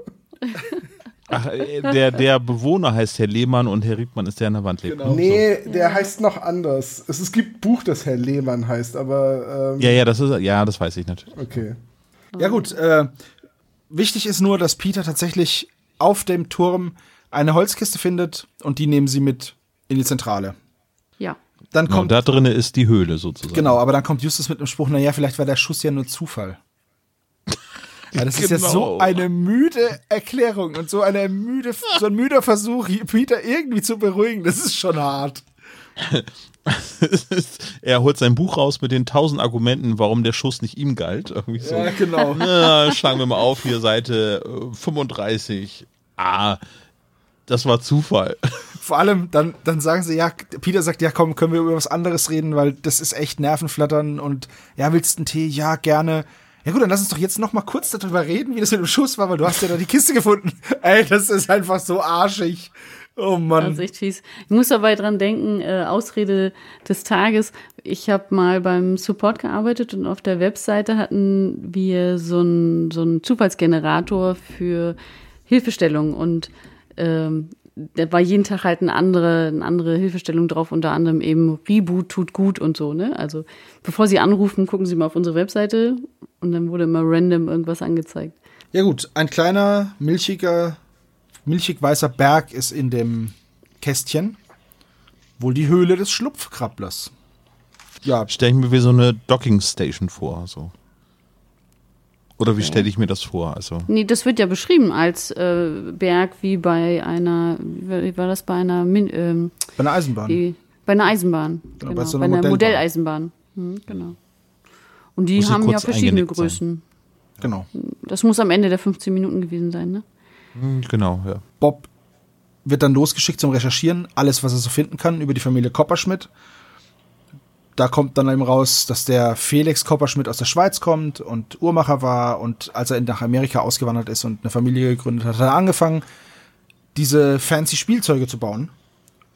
Ach, äh, der, der Bewohner heißt Herr Lehmann und Herr Riedmann ist der an der Wand lebt. Genau. Nee, der heißt noch anders. Es, es gibt ein Buch, das Herr Lehmann heißt, aber ähm, Ja, ja, das ist, ja, das weiß ich natürlich. okay. Ja gut, äh, wichtig ist nur, dass Peter tatsächlich auf dem Turm eine Holzkiste findet und die nehmen sie mit in die Zentrale. Dann Genau, kommt, da drinne ist die Höhle sozusagen. genau, aber dann kommt Justus mit dem Spruch, naja, vielleicht war der Schuss ja nur Zufall. Ja, das ist jetzt so Genau. eine müde Erklärung und so eine müde, so ein müder Versuch, Peter irgendwie zu beruhigen. Das ist schon hart. er holt sein Buch raus mit den tausend Argumenten, warum der Schuss nicht ihm galt. Irgendwie so. Ja, genau. Na, schlagen wir mal auf, hier Seite äh, 35. Ah, das war Zufall. Vor allem, dann, dann sagen sie, ja, Peter sagt, ja, komm, können wir über was anderes reden, weil das ist echt Nervenflattern und ja, willst du einen Tee? Ja, gerne. Ja gut, dann lass uns doch jetzt noch mal kurz darüber reden, wie das mit dem Schuss war, weil du hast ja da die Kiste gefunden. Ey, das ist einfach so arschig. Oh Mann. Das ist echt fies. Ich muss dabei dran denken, äh, Ausrede des Tages. Ich habe mal beim Support gearbeitet und auf der Webseite hatten wir so einen so einen Zufallsgenerator für Hilfestellung und ähm, da war jeden Tag halt eine andere, eine andere Hilfestellung drauf, unter anderem eben Reboot tut gut und so, ne? Also bevor Sie anrufen, gucken Sie mal auf unsere Webseite und dann wurde immer random irgendwas angezeigt. Ja gut, ein kleiner, milchiger, milchig weißer Berg ist in dem Kästchen. Wohl die Höhle des Schlupfkrabblers. Ja, Stelle ich mir wie so eine Docking Station vor. So. Oder wie stelle ich mir das vor? Also, Nee, das wird ja beschrieben als äh, Berg wie bei einer, wie war das bei einer, Min, ähm, bei einer Eisenbahn. die, bei einer Eisenbahn. Genau, Genau, bei so bei einer einer Modellbahn. Modelleisenbahn. Hm, genau. Und die Muss haben ja verschiedene eingenickt sein. Größen. Genau. Das muss am Ende der 15 Minuten gewesen sein, ne? hm, genau, ja. Bob wird dann losgeschickt zum Recherchieren, alles, was er so finden kann über die Familie Kopperschmidt. Da kommt dann eben raus, dass der Felix Kopperschmidt aus der Schweiz kommt und Uhrmacher war und als er nach Amerika ausgewandert ist und eine Familie gegründet hat, hat er angefangen, diese fancy Spielzeuge zu bauen.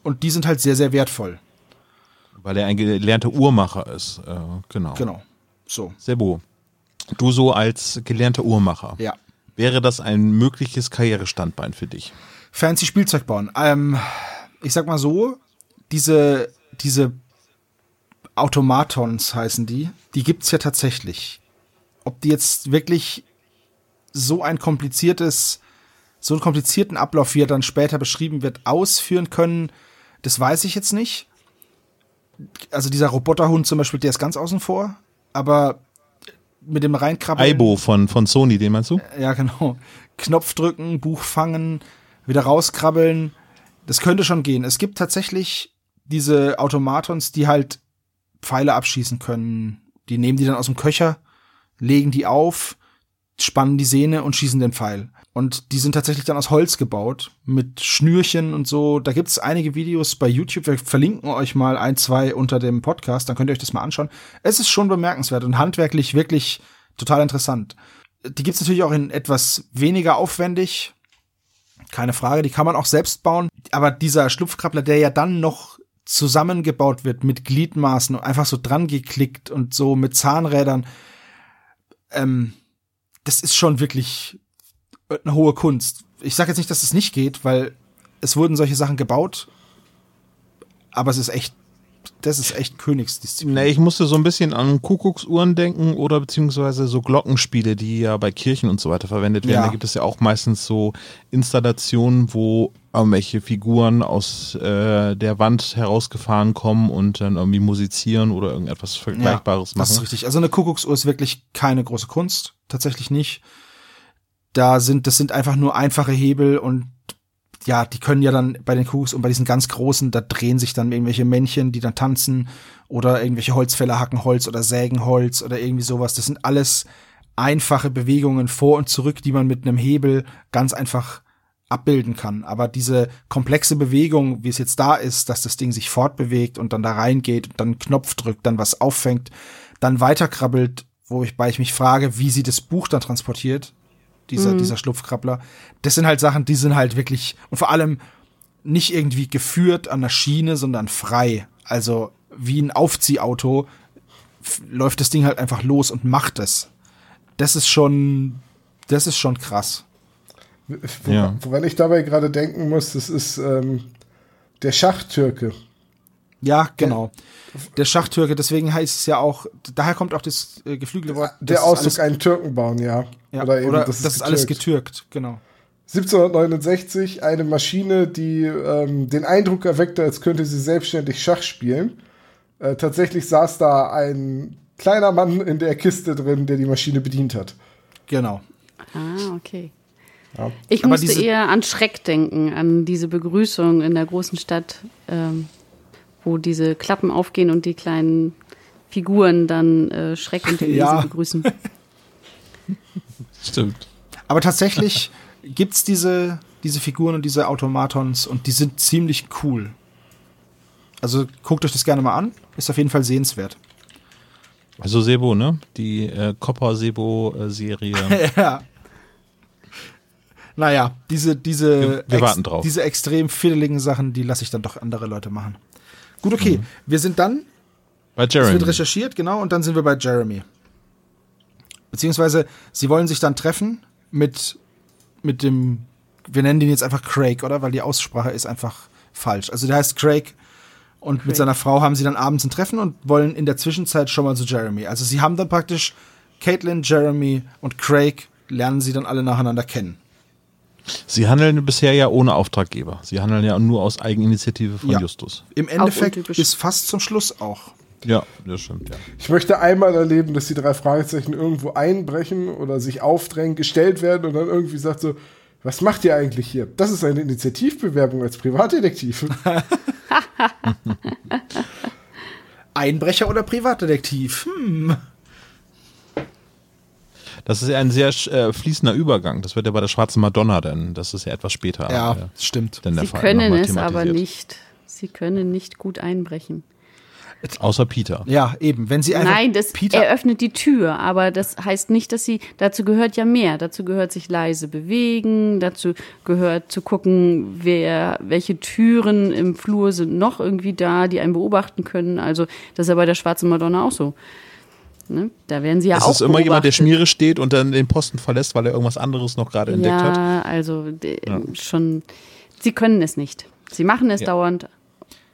Und die sind halt sehr, sehr wertvoll. Weil er ein gelernter Uhrmacher ist. Äh, genau. Genau. So. Sebo, du so als gelernter Uhrmacher, Ja. wäre das ein mögliches Karrierestandbein für dich? fancy Spielzeug bauen. Ähm, ich sag mal so, diese, diese Automatons heißen die, die gibt's ja tatsächlich. Ob die jetzt wirklich so ein kompliziertes, so einen komplizierten Ablauf, wie er dann später beschrieben wird, ausführen können, das weiß ich jetzt nicht. Also dieser Roboterhund zum Beispiel, der ist ganz außen vor, aber mit dem reinkrabbeln. Aibo von, von Sony, den meinst du? Ja, genau. Knopf drücken, Buch fangen, wieder rauskrabbeln. Das könnte schon gehen. Es gibt tatsächlich diese Automatons, die halt Pfeile abschießen können. Die nehmen die dann aus dem Köcher, legen die auf, spannen die Sehne und schießen den Pfeil. Und die sind tatsächlich dann aus Holz gebaut, mit Schnürchen und so. Da gibt's einige Videos bei YouTube. Wir verlinken euch mal ein, zwei unter dem Podcast, dann könnt ihr euch das mal anschauen. Es ist schon bemerkenswert und handwerklich wirklich total interessant. Die gibt's natürlich auch in etwas weniger aufwendig. Keine Frage, die kann man auch selbst bauen. Aber dieser Schlupfkrabbler, der ja dann noch zusammengebaut wird mit Gliedmaßen und einfach so dran geklickt und so mit Zahnrädern, ähm, das ist schon wirklich eine hohe Kunst. Ich sage jetzt nicht, dass es nicht geht, weil es wurden solche Sachen gebaut, aber es ist echt, das ist echt Königsdisziplin. Nee, ich musste so ein bisschen an Kuckucksuhren denken oder beziehungsweise so Glockenspiele, die ja bei Kirchen und so weiter verwendet werden. Ja. Da gibt es ja auch meistens so Installationen, wo irgendwelche Figuren aus äh, der Wand herausgefahren kommen und dann irgendwie musizieren oder irgendetwas Vergleichbares Das ist machen. richtig. Also eine Kuckucksuhr ist wirklich keine große Kunst, tatsächlich nicht. Da sind, das sind einfach nur einfache Hebel und ja, die können ja dann bei den Kuckucks und bei diesen ganz großen, da drehen sich dann irgendwelche Männchen, die dann tanzen oder irgendwelche Holzfäller hacken Holz oder sägen Holz oder irgendwie sowas. Das sind alles einfache Bewegungen vor und zurück, die man mit einem Hebel ganz einfach abbilden kann. Aber diese komplexe Bewegung, wie es jetzt da ist, dass das Ding sich fortbewegt und dann da reingeht und dann einen Knopf drückt, dann was auffängt, dann weiterkrabbelt, wo ich bei ich mich frage, wie sie das Buch dann transportiert, dieser, dieser Schlupfkrabbler. Das sind halt Sachen, die sind halt wirklich, und vor allem nicht irgendwie geführt an der Schiene, sondern frei. Also wie ein Aufziehauto läuft das Ding halt einfach los und macht es. Das ist schon, das ist schon krass. Wo, Ja. Woran ich dabei gerade denken muss, das ist ähm, der Schachtürke. Ja, genau. Der Schachtürke, deswegen heißt es ja auch, daher kommt auch das äh, geflügelte Wort. Der ist Ausdruck, einen Türken bauen, ja. ja, Oder eben, das, ist, alles getürkt, genau. 1769 eine Maschine, die ähm, den Eindruck erweckte, als könnte sie selbstständig Schach spielen. Äh, tatsächlich saß da ein kleiner Mann in der Kiste drin, der die Maschine bedient hat. Genau. Ah, okay. Ja. Ich Aber musste eher an Schreck denken, an diese Begrüßung in der großen Stadt, ähm, wo diese Klappen aufgehen und die kleinen Figuren dann äh, Schreck und Ja. begrüßen. Stimmt. Aber tatsächlich gibt's diese, diese Figuren und diese Automatons und die sind ziemlich cool. Also guckt euch das gerne mal an. Ist auf jeden Fall sehenswert. Also Sebo, ne? Die äh, Copper Sebo äh, Serie. ja. Naja, diese, diese, Wir- wir warten drauf. diese extrem fiddeligen Sachen, die lasse ich dann doch andere Leute machen. Gut, okay. Mhm. Wir sind dann Bei Es Jeremy. wird recherchiert, genau, und dann sind wir bei Jeremy. Beziehungsweise, sie wollen sich dann treffen mit, mit dem, wir nennen den jetzt einfach Craig, oder? Weil die Aussprache ist einfach falsch. Also der heißt Craig und mit seiner Frau haben sie dann abends ein Treffen und wollen in der Zwischenzeit schon mal zu Jeremy. Also sie haben dann praktisch Caitlin, Jeremy und Craig lernen sie dann alle nacheinander kennen. Sie handeln bisher ja ohne Auftraggeber. Sie handeln ja nur aus Eigeninitiative von Ja. Justus. Im Endeffekt bis fast zum Schluss auch. Ja, das stimmt, ja. Ich möchte einmal erleben, dass die drei Fragezeichen irgendwo einbrechen oder sich aufdrängen, gestellt werden und dann irgendwie sagt so, was macht ihr eigentlich hier? Das ist eine Initiativbewerbung als Privatdetektiv. Einbrecher oder Privatdetektiv? Hm. Das ist ja ein sehr äh, fließender Übergang. Das wird ja bei der Schwarzen Madonna dann. Das ist ja etwas später. Ja, äh, stimmt. dann der Sie Fall können es aber nicht. Sie können nicht gut einbrechen. Außer Peter. Ja, eben. Wenn sie einfach Nein, das Peter eröffnet die Tür, aber das heißt nicht, dass sie, dazu gehört ja mehr. Dazu gehört sich leise bewegen, dazu gehört zu gucken, wer, welche Türen im Flur sind noch irgendwie da, die einen beobachten können. Also, das ist ja bei der Schwarzen Madonna auch so. Ne? Da werden sie ja Es auch ist immer jemand, der beobachtet. Schmiere steht und dann den Posten verlässt, weil er irgendwas anderes noch gerade entdeckt hat. Ja, also de- schon, sie können es nicht. Sie machen es Ja. dauernd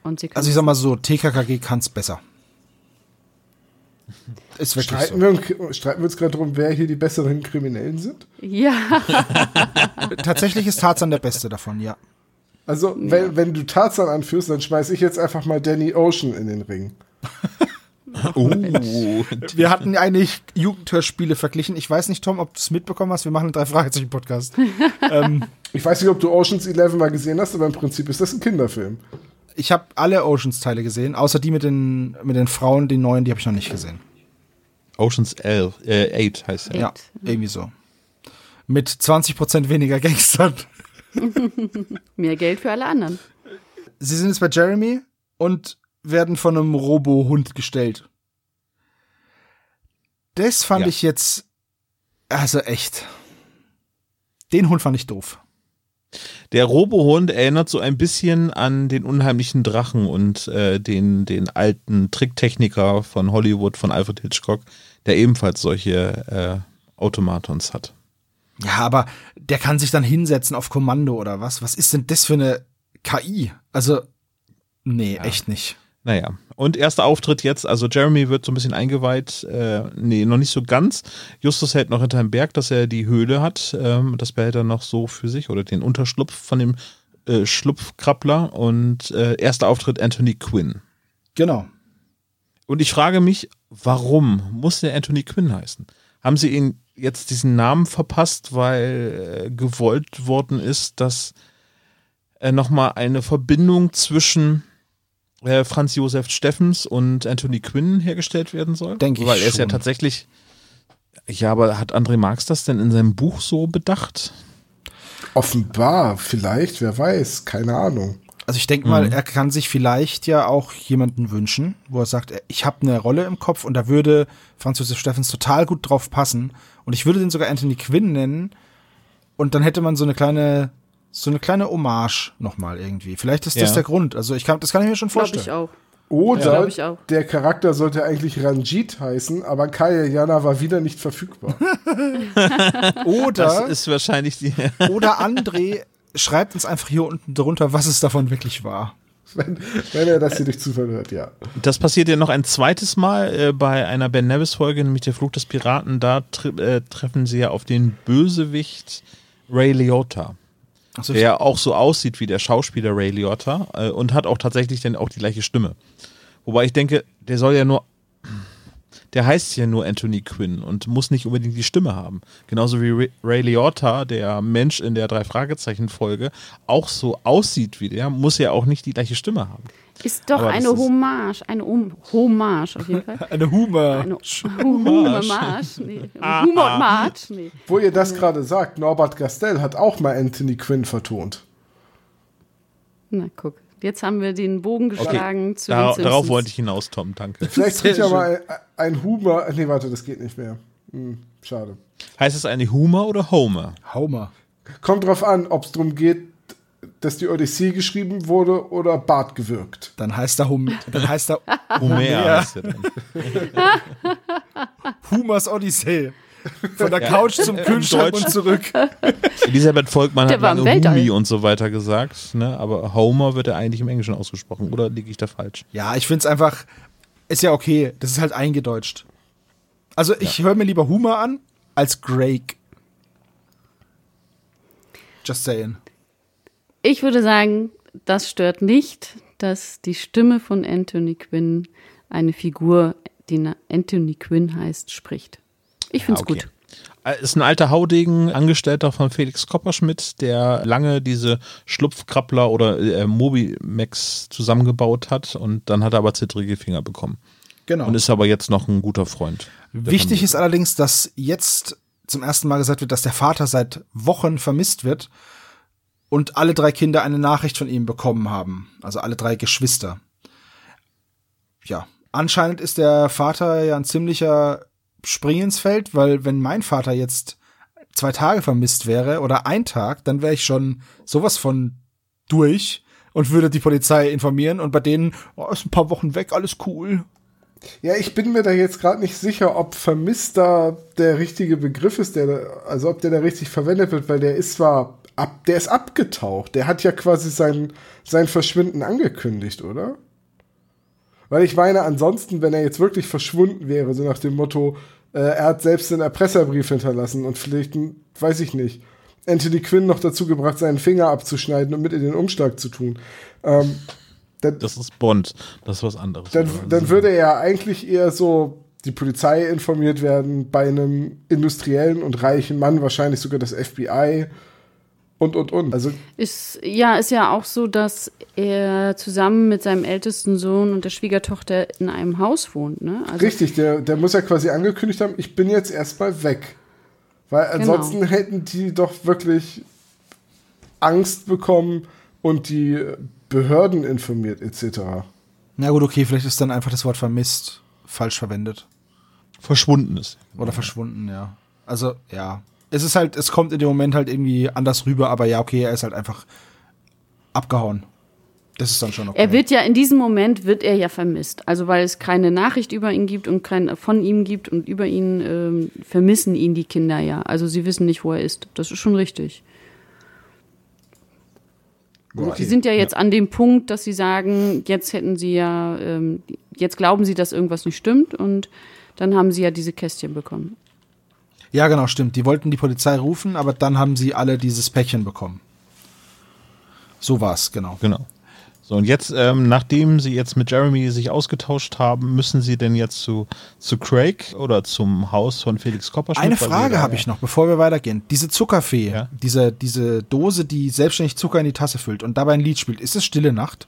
und sie können Also ich sag mal so, TKKG kann's besser. Ist wirklich Streiten, so. wir, uns- streiten wir uns gerade darum, wer hier die besseren Kriminellen sind? ja, Tatsächlich ist Tarzan der Beste davon, ja. Also, wenn, wenn du Tarzan anführst, dann schmeiß ich jetzt einfach mal Danny Ocean in den Ring. Uh, Wir hatten eigentlich Jugendhörspiele verglichen. Ich weiß nicht, Tom, ob du es mitbekommen hast. Wir machen einen drei Fragezeichen Podcast. Ich weiß nicht, ob du Oceans 11 mal gesehen hast, aber im Prinzip ist das ein Kinderfilm. Ich habe alle Oceans Teile gesehen, außer die mit den mit den Frauen, die neuen, die habe ich noch nicht gesehen. Oceans 11, äh, 8 heißt er. Ja, irgendwie so. Mit 20% weniger Gangstern. mehr Geld für alle anderen. Sie sind jetzt bei Jeremy und werden von einem Robohund gestellt. Das fand Ja. ich jetzt also echt. Den Hund fand ich doof. Der Robohund erinnert so ein bisschen an den unheimlichen Drachen und äh, den, den alten Tricktechniker von Hollywood, von Alfred Hitchcock, der ebenfalls solche äh, Automatons hat. Ja, aber der kann sich dann hinsetzen auf Kommando oder was? Was ist denn das für eine KI? Also, nee, echt nicht. Naja, und erster Auftritt jetzt, also Jeremy wird so ein bisschen eingeweiht, äh, nee, noch nicht so ganz. Justus hält noch hinterm Berg, dass er die Höhle hat, ähm, das behält er noch so für sich oder den Unterschlupf von dem äh, Schlupfkrabbler und äh, erster Auftritt Anthony Quinn. Genau. Und ich frage mich, warum muss der Anthony Quinn heißen? Haben sie ihn jetzt diesen Namen verpasst, weil äh, gewollt worden ist, dass äh, nochmal eine Verbindung zwischen Franz Josef Steffens und Anthony Quinn hergestellt werden soll? Denk ich Weil er ist ja schon. tatsächlich. Ja, aber hat André Marx das denn in seinem Buch so bedacht? Offenbar, vielleicht, wer weiß, keine Ahnung. Also ich denke mal, er kann sich vielleicht ja auch jemanden wünschen, wo er sagt, ich habe eine Rolle im Kopf und da würde Franz Josef Steffens total gut drauf passen und ich würde den sogar Anthony Quinn nennen und dann hätte man so eine kleine so eine kleine Hommage nochmal irgendwie. Vielleicht ist das Ja. der Grund. Also ich kann, das kann ich mir schon Glaube vorstellen. ich auch. Oder Ja, glaub ich auch. der Charakter sollte eigentlich Ranjit heißen, aber Kaya Jana war wieder nicht verfügbar. Das Oder, ist wahrscheinlich die. oder André schreibt uns einfach hier unten drunter, was es davon wirklich war. wenn, wenn er das hier durch Zufall hört, ja. Das passiert ja noch ein zweites Mal äh, bei einer Ben Nevis-Folge, nämlich der Fluch des Piraten. Da tre äh, treffen sie ja auf den Bösewicht Ray Liotta, Also der auch so aussieht wie der Schauspieler Ray Liotta äh, und hat auch tatsächlich dann auch die gleiche Stimme. Wobei ich denke, der soll ja nur, der heißt ja nur Anthony Quinn und muss nicht unbedingt die Stimme haben. Genauso wie Ray- Ray Liotta, der Mensch in der Drei-Fragezeichen-Folge, auch so aussieht wie der, muss ja auch nicht die gleiche Stimme haben. Ist doch Aber eine Hommage, eine um Hommage auf jeden Fall. eine Humor. Eine Hommage, nee. Humor und March, nee. Wo ihr das gerade sagt, Norbert Gastel hat auch mal Anthony Quinn vertont. Na, guck. Jetzt haben wir den Bogen geschlagen zu Da, den darauf wollte ich hinaus, Tom, danke. Vielleicht kriegt ja mal ein, Humor. Nee, warte, das geht nicht mehr. Hm, schade. Heißt es eigentlich Humor oder Homer? Homer. Kommt drauf an, ob es darum geht, dass die Odyssee geschrieben wurde oder Bart gewirkt. Dann heißt er Hum dann heißt er Homer heißt er dann. Humas Odyssee. Von der Couch zum Kühlschrank und zurück. Elisabeth Volkmann Der hat lange Weltall. Humi und so weiter gesagt, ne? aber Homer wird ja eigentlich im Englischen ausgesprochen. Oder liege ich da falsch? Ja, ich find's einfach, ist ja okay. Das ist halt eingedeutscht. Also ich höre mir lieber Humor an als Greg. Just saying. Ich würde sagen, das stört nicht, dass die Stimme von Anthony Quinn eine Figur, die Anthony Quinn heißt, spricht. Ich finde es okay. gut. Äh, Ist ein alter Haudegen, Angestellter von Felix Kopperschmidt, der lange diese Schlupfkrabbler oder äh, Mobimax zusammengebaut hat und dann hat er aber zittrige Finger bekommen. Genau. Und ist aber jetzt noch ein guter Freund. Wichtig Familie. ist allerdings, dass jetzt zum ersten Mal gesagt wird, dass der Vater seit Wochen vermisst wird und alle drei Kinder eine Nachricht von ihm bekommen haben. Also alle drei Geschwister. Ja, anscheinend ist der Vater ja ein ziemlicher Spring ins Feld, weil wenn mein Vater jetzt zwei Tage vermisst wäre oder ein Tag, dann wäre ich schon sowas von durch und würde die Polizei informieren und bei denen, oh, ist ein paar Wochen weg, alles cool. Ja, ich bin mir da jetzt gerade nicht sicher, ob Vermisster der richtige Begriff ist, der, da- also ob der da richtig verwendet wird, weil der ist zwar ab, der ist abgetaucht. Der hat ja quasi sein, sein Verschwinden angekündigt, oder? Weil ich meine, ansonsten, wenn er jetzt wirklich verschwunden wäre, so nach dem Motto, äh, er hat selbst einen Erpresserbrief hinterlassen und vielleicht, weiß ich nicht, Anthony Quinn noch dazu gebracht, seinen Finger abzuschneiden und mit in den Umschlag zu tun. Ähm, dann, Das ist Bond, das ist was anderes. dann, dann würde er eigentlich eher so die Polizei informiert werden, bei einem industriellen und reichen Mann wahrscheinlich sogar das FBI und, und, und. Also Ist, ja, ist ja auch so, dass er zusammen mit seinem ältesten Sohn und der Schwiegertochter in einem Haus wohnt. Ne? Also, richtig, der, der muss ja quasi angekündigt haben, ich bin jetzt erstmal weg. Weil ansonsten hätten die doch wirklich Angst bekommen und die Behörden informiert etc. Na gut, okay, vielleicht ist dann einfach das Wort vermisst falsch verwendet. verschwunden ist. Oder verschwunden, ja. Also, ja. Es ist halt, es kommt in dem Moment halt irgendwie anders rüber, aber ja, okay, er ist halt einfach abgehauen. Das ist dann schon okay. Er wird ja in diesem Moment wird er ja vermisst. Also weil es keine Nachricht über ihn gibt und kein von ihm gibt und über ihn ähm, vermissen ihn die Kinder ja. Also sie wissen nicht, wo er ist. Das ist schon richtig. Gut, Sie sind ja jetzt an dem Punkt, dass sie sagen, jetzt hätten sie ja, ähm, jetzt glauben sie, dass irgendwas nicht stimmt und dann haben sie ja diese Kästchen bekommen. Ja, genau, stimmt. Die wollten die Polizei rufen, aber dann haben sie alle dieses Päckchen bekommen. So war's, genau. Genau. So, und jetzt, ähm, nachdem sie jetzt mit Jeremy sich ausgetauscht haben, müssen sie denn jetzt zu, zu Craig oder zum Haus von Felix Kopperschmidt? Eine Frage habe ich noch, bevor wir weitergehen. Diese Zuckerfee, Ja? diese, diese Dose, die selbstständig Zucker in die Tasse füllt und dabei ein Lied spielt, ist es Stille Nacht?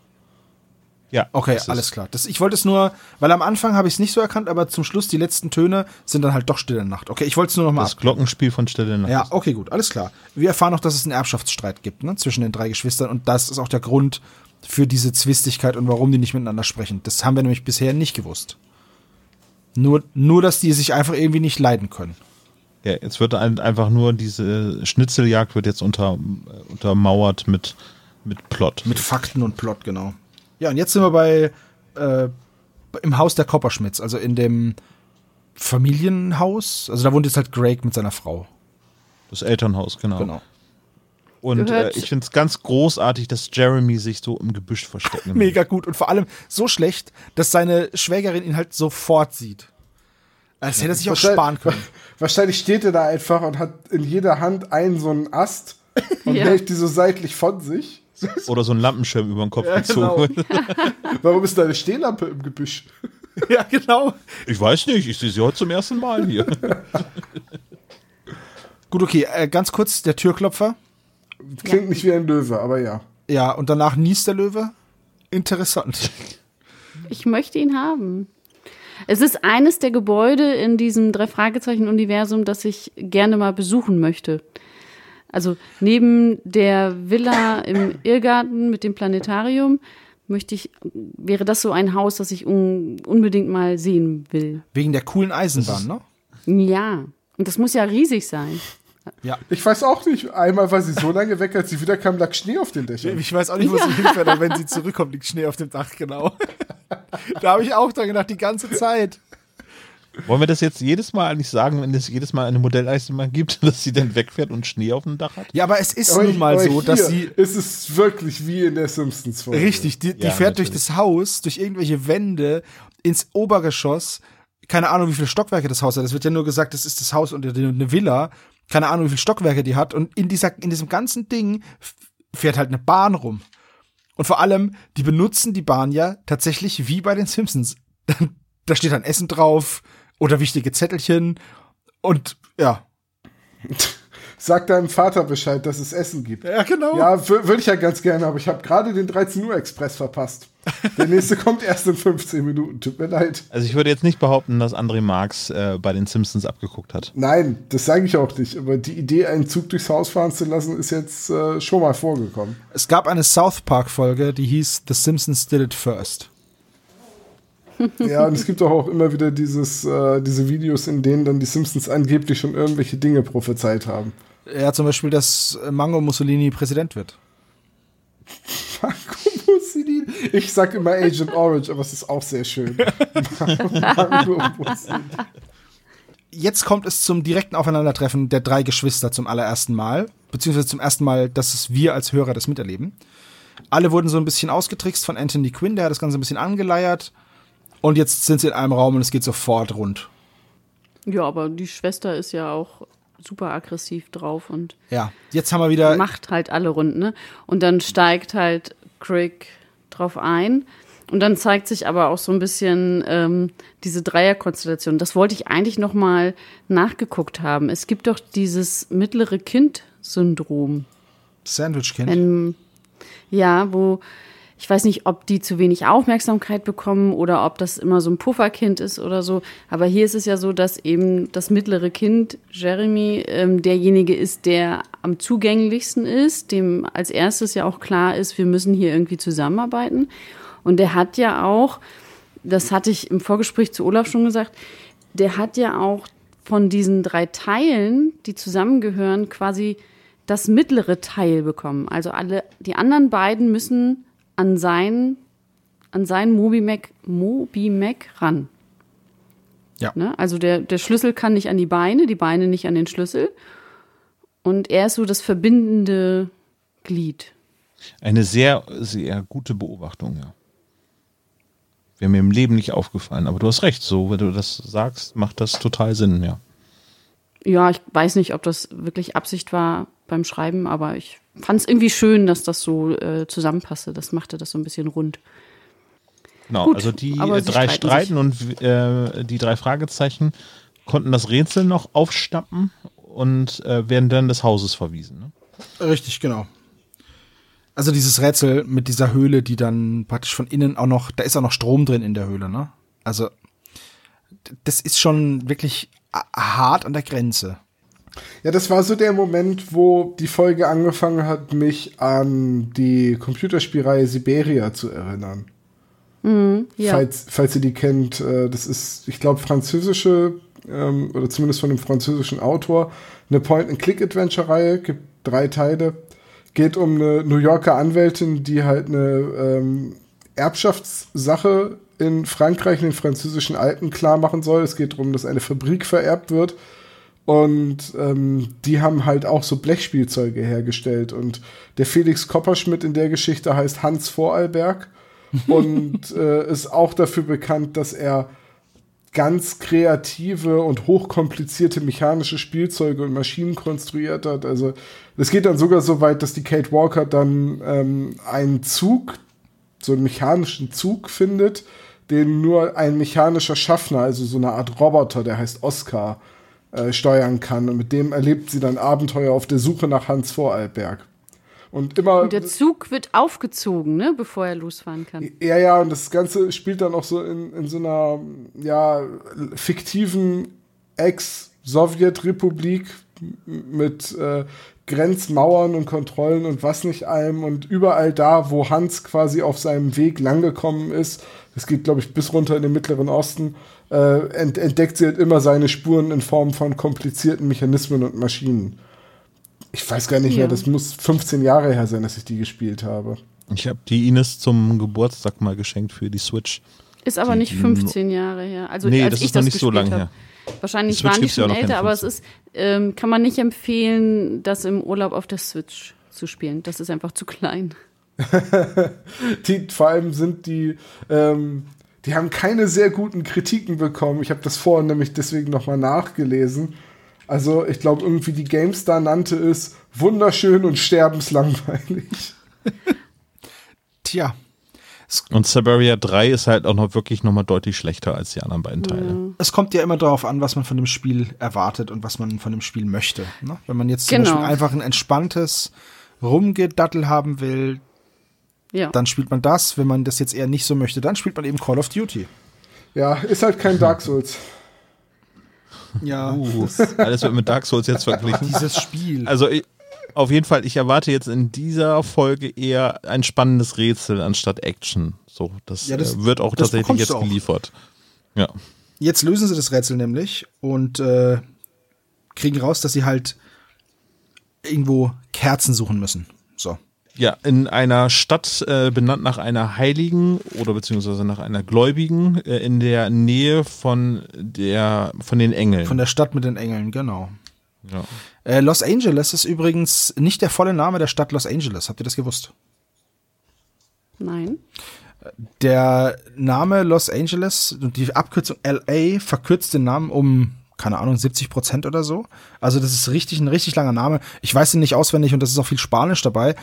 Ja, Okay, alles klar. Das, ich wollte es nur, weil am Anfang habe ich es nicht so erkannt, aber zum Schluss die letzten Töne sind dann halt doch Stille Nacht. Okay, ich wollte es nur noch mal Das Glockenspiel von Stille Nacht. Ja, okay, gut, alles klar. Wir erfahren noch, dass es einen Erbschaftsstreit gibt, ne, zwischen den drei Geschwistern und das ist auch der Grund für diese Zwistigkeit und warum die nicht miteinander sprechen. Das haben wir nämlich bisher nicht gewusst. Nur, nur, dass die sich einfach irgendwie nicht leiden können. Ja, jetzt wird ein- einfach nur diese Schnitzeljagd wird jetzt unter, untermauert mit, mit Plot. Mit Fakten und Plot, genau. Ja, und jetzt sind wir bei äh, im Haus der Kopperschmidts, also in dem Familienhaus. Also da wohnt jetzt halt Greg mit seiner Frau. das Elternhaus, genau. Genau. Und äh, ich finde es ganz großartig, dass Jeremy sich so im Gebüsch verstecken will. Mega gut und vor allem so schlecht, dass seine Schwägerin ihn halt sofort sieht. Als hätte er sich auch Wahrscheinlich- sparen können. Wahrscheinlich steht er da einfach und hat in jeder Hand einen so einen Ast und Ja. hält die so seitlich von sich. Oder so ein Lampenschirm über den Kopf Ja, genau. gezogen. Warum ist da eine Stehlampe im Gebüsch? ja, genau. Ich weiß nicht, ich sehe sie heute zum ersten Mal hier. Gut, okay, äh, ganz kurz der Türklopfer. Klingt nicht wie ein Löwe, aber ja. Ja, und danach niest der Löwe. Interessant. Ich möchte ihn haben. Es ist eines der Gebäude in diesem Drei-Fragezeichen-Universum, das ich gerne mal besuchen möchte. Also neben der Villa im Irrgarten mit dem Planetarium möchte ich, wäre das so ein Haus, das ich un, unbedingt mal sehen will. Wegen der coolen Eisenbahn, ne? Ja, und das muss ja riesig sein. Ja. Ich weiß auch nicht. Einmal war sie so lange weg, als sie wiederkam, lag Schnee auf den Dächern. Ich weiß auch nicht, wo sie hinfährt, aber wenn sie zurückkommt, liegt Schnee auf dem Dach, genau. da habe ich auch dran gedacht, die ganze Zeit. Wollen wir das jetzt jedes Mal eigentlich sagen, wenn es jedes Mal eine Modelleisenbahn gibt, dass sie dann wegfährt und Schnee auf dem Dach hat? Ja, aber es ist Aber nun mal so, dass sie. ist es wirklich wie in der Simpsons-Folge. Richtig, die, die Ja, fährt durch natürlich. das Haus, durch irgendwelche Wände, ins Obergeschoss. Keine Ahnung, wie viele Stockwerke das Haus hat. Es wird ja nur gesagt, das ist das Haus und eine Villa. Keine Ahnung, wie viele Stockwerke die hat. Und in, dieser, in diesem ganzen Ding fährt halt eine Bahn rum. Und vor allem, die benutzen die Bahn ja tatsächlich wie bei den Simpsons. da steht dann Essen drauf oder wichtige Zettelchen. Und ja. Sag deinem Vater Bescheid, dass es Essen gibt. Ja, genau. Ja, würde ich ja ganz gerne, aber ich habe gerade den 13 Uhr Express verpasst. Der nächste kommt erst in 15 Minuten. Tut mir leid. Also ich würde jetzt nicht behaupten, dass André Marx äh, bei den Simpsons abgeguckt hat. Nein, das sage ich auch nicht. Aber die Idee, einen Zug durchs Haus fahren zu lassen, ist jetzt äh, schon mal vorgekommen. Es gab eine South Park Folge, die hieß The Simpsons Did It First. Ja, und es gibt auch, immer wieder dieses, äh, diese Videos, in denen dann die Simpsons angeblich schon irgendwelche Dinge prophezeit haben. Ja, zum Beispiel, dass Mango Mussolini Präsident wird. Marco Mussolini. Ich sag immer Agent Orange, aber es ist auch sehr schön. Marco Mussolini. Jetzt kommt es zum direkten Aufeinandertreffen der drei Geschwister zum allerersten Mal, beziehungsweise zum ersten Mal, dass es wir als Hörer das miterleben. Alle wurden so ein bisschen ausgetrickst von Anthony Quinn, der hat das Ganze ein bisschen angeleiert. Und jetzt sind sie in einem Raum und es geht sofort rund. Ja, aber die Schwester ist ja auch super aggressiv drauf und Ja, jetzt haben wir wieder. macht halt alle Runden, ne? Und dann steigt halt Craig drauf ein. Und dann zeigt sich aber auch so ein bisschen ähm, diese Dreierkonstellation. Das wollte ich eigentlich noch mal nachgeguckt haben. Es gibt doch dieses mittlere Kind-Syndrom. Sandwich Kind. Wenn, ja, wo ich weiß nicht, ob die zu wenig Aufmerksamkeit bekommen oder ob das immer so ein Pufferkind ist oder so. Aber hier ist es ja so, dass eben das mittlere Kind, Jeremy, ähm, derjenige ist, der am zugänglichsten ist, dem als erstes ja auch klar ist, wir müssen hier irgendwie zusammenarbeiten. Und der hat ja auch, das hatte ich im Vorgespräch zu Olaf schon gesagt, der hat ja auch von diesen drei Teilen, die zusammengehören, quasi das mittlere Teil bekommen. Also alle, die anderen beiden müssen an sein, an sein Mobi-Mac, Mobi-Mac ran. Ja. Ne? Also der, der Schlüssel kann nicht an die Beine, die Beine nicht an den Schlüssel. Und er ist so das verbindende Glied. Eine sehr, sehr gute Beobachtung, ja. Wäre mir im Leben nicht aufgefallen, aber du hast recht, so, wenn du das sagst, macht das total Sinn, ja. Ja, ich weiß nicht, ob das wirklich Absicht war beim Schreiben, aber ich fand es irgendwie schön, dass das so äh, zusammenpasste. Das machte das so ein bisschen rund. Genau, Gut, also die äh, drei streiten streiten und äh, die drei Fragezeichen konnten das Rätsel noch aufstappen und äh, werden dann des Hauses verwiesen. Ne? Richtig, genau. Also dieses Rätsel mit dieser Höhle, die dann praktisch von innen auch noch, da ist auch noch Strom drin in der Höhle, ne? Also das ist schon wirklich a- hart an der Grenze. Ja, das war so der Moment, wo die Folge angefangen hat, mich an die Computerspielreihe Siberia zu erinnern. Ja. Falls, falls ihr die kennt, äh, das ist, ich glaube, französische ähm, oder zumindest von einem französischen Autor, eine Point-and-Click-Adventure-Reihe, gibt drei Teile. Geht um eine New Yorker Anwältin, die halt eine ähm, Erbschaftssache in Frankreich, in den französischen Alpen, klar machen soll. Es geht darum, dass eine Fabrik vererbt wird. Und ähm, die haben halt auch so Blechspielzeuge hergestellt. Und der Felix Kopperschmidt in der Geschichte heißt Hans Vorarlberg und äh, ist auch dafür bekannt, dass er ganz kreative und hochkomplizierte mechanische Spielzeuge und Maschinen konstruiert hat. Also es geht dann sogar so weit, dass die Kate Walker dann ähm, einen Zug, so einen mechanischen Zug findet, den nur ein mechanischer Schaffner, also so eine Art Roboter, der heißt Oscar, äh, steuern kann. Und mit dem erlebt sie dann Abenteuer auf der Suche nach Hans Vorarlberg. Und immer. Und der Zug wird aufgezogen, ne, bevor er losfahren kann. Ja, ja, und das Ganze spielt dann auch so in, in so einer, ja, fiktiven Ex-Sowjetrepublik mit äh, Grenzmauern und Kontrollen und was nicht allem und überall da, wo Hans quasi auf seinem Weg langgekommen ist, das geht, glaube ich, bis runter in den Mittleren Osten, äh, ent entdeckt sie halt immer seine Spuren in Form von komplizierten Mechanismen und Maschinen. Ich weiß gar nicht Ja. mehr, das muss 15 Jahre her sein, dass ich die gespielt habe. Ich habe die Ines zum Geburtstag mal geschenkt für die Switch. Ist aber Die- nicht die- 15 Jahre her. Also nee, als das ich ist noch das nicht so lange her. Wahrscheinlich Die waren die ja schon älter, aber es 15. ist, ähm, kann man nicht empfehlen, das im Urlaub auf der Switch zu spielen. Das ist einfach zu klein. Die, vor allem sind die, ähm, die haben keine sehr guten Kritiken bekommen. Ich habe das vorhin nämlich deswegen nochmal nachgelesen. Also ich glaube irgendwie die GameStar nannte es wunderschön und sterbenslangweilig. Tja, Und Siberia 3 ist halt auch noch wirklich nochmal deutlich schlechter als die anderen beiden Teile. es kommt ja immer darauf an, was man von dem Spiel erwartet und was man von dem Spiel möchte. Ne? Wenn man jetzt zum Genau. Beispiel einfach ein entspanntes Rumgedattel haben will, Ja. dann spielt man das. Wenn man das jetzt eher nicht so möchte, dann spielt man eben Call of Duty. Ja, ist halt kein Dark Souls. Ja, Uh, alles wird mit Dark Souls jetzt verglichen. dieses Spiel. Also ich, auf jeden Fall, ich erwarte jetzt in dieser Folge eher ein spannendes Rätsel anstatt Action. So, das, Ja, das- äh, wird auch das tatsächlich jetzt auch. geliefert. Ja. Jetzt lösen sie das Rätsel nämlich und äh, kriegen raus, dass sie halt irgendwo Kerzen suchen müssen. Ja, in einer Stadt äh, benannt nach einer Heiligen oder beziehungsweise nach einer Gläubigen äh, in der Nähe von der von den Engeln. Von der Stadt mit den Engeln, genau. ja. Äh, Los Angeles ist übrigens nicht der volle Name der Stadt Los Angeles. Habt ihr das gewusst? Nein. Der Name Los Angeles und die Abkürzung LA verkürzt den Namen um, keine Ahnung, 70 Prozent oder so. Also das ist richtig ein richtig langer Name. Ich weiß ihn nicht auswendig und das ist auch viel Spanisch dabei,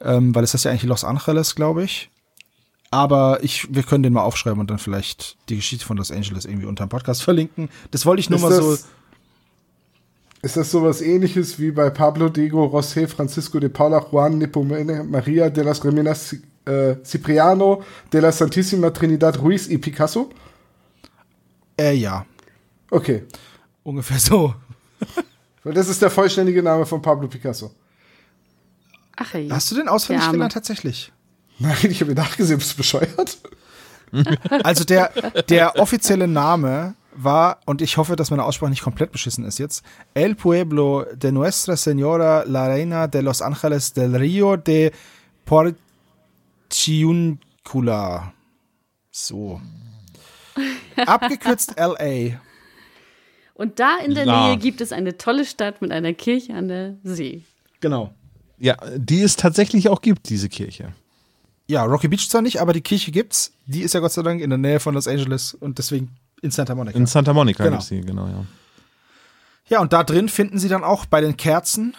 ähm, weil es ist ja eigentlich Los Angeles, glaube ich. Aber ich, wir können den mal aufschreiben und dann vielleicht die Geschichte von Los Angeles irgendwie unter dem Podcast verlinken. Das wollte ich nur Ist mal das, so. ist das sowas ähnliches wie bei Pablo Diego Rosé Francisco de Paula Juan Nepomene Maria de las Reminas äh, Cipriano de la Santísima Trinidad Ruiz y Picasso? Äh, ja, Okay, ungefähr so. weil das ist der vollständige Name von Pablo Picasso. Ach ey. Hast du den auswendig gelernt tatsächlich? Nein, ich habe mir nachgesehen, bist du bescheuert? Also der, der offizielle Name war, und ich hoffe, dass meine Aussprache nicht komplett beschissen ist jetzt, El Pueblo de Nuestra Señora la Reina de Los Ángeles del Río de Porciuncula. So. Abgekürzt LA. Und da in der La. Nähe gibt es eine tolle Stadt mit einer Kirche an der See. Genau. Ja, die es tatsächlich auch gibt, diese Kirche. Ja, Rocky Beach zwar nicht, aber die Kirche gibt's. Die ist ja Gott sei Dank in der Nähe von Los Angeles und deswegen in Santa Monica. In Santa Monica Genau. gibt's die, genau, ja. ja, und da drin finden sie dann auch bei den Kerzen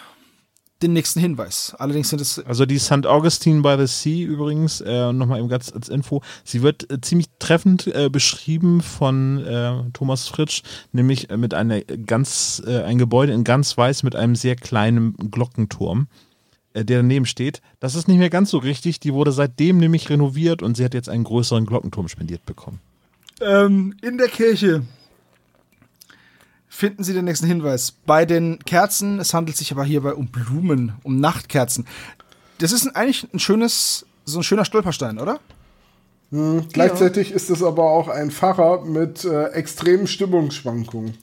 den nächsten Hinweis. Allerdings sind es Also die St. Augustine by the Sea übrigens, äh, nochmal eben ganz als Info, sie wird äh, ziemlich treffend äh, beschrieben von äh, Thomas Fritsch, nämlich äh, mit einer ganz, äh, ein Gebäude in ganz weiß mit einem sehr kleinen Glockenturm, äh, der daneben steht. Das ist nicht mehr ganz so richtig, die wurde seitdem nämlich renoviert und sie hat jetzt einen größeren Glockenturm spendiert bekommen. Ähm, in der Kirche finden Sie den nächsten Hinweis. Bei den Kerzen, es handelt sich aber hierbei um Blumen, um Nachtkerzen. Das ist eigentlich ein schönes, so ein schöner Stolperstein, oder? Gleichzeitig ist es aber auch ein Pfarrer mit äh, extremen Stimmungsschwankungen.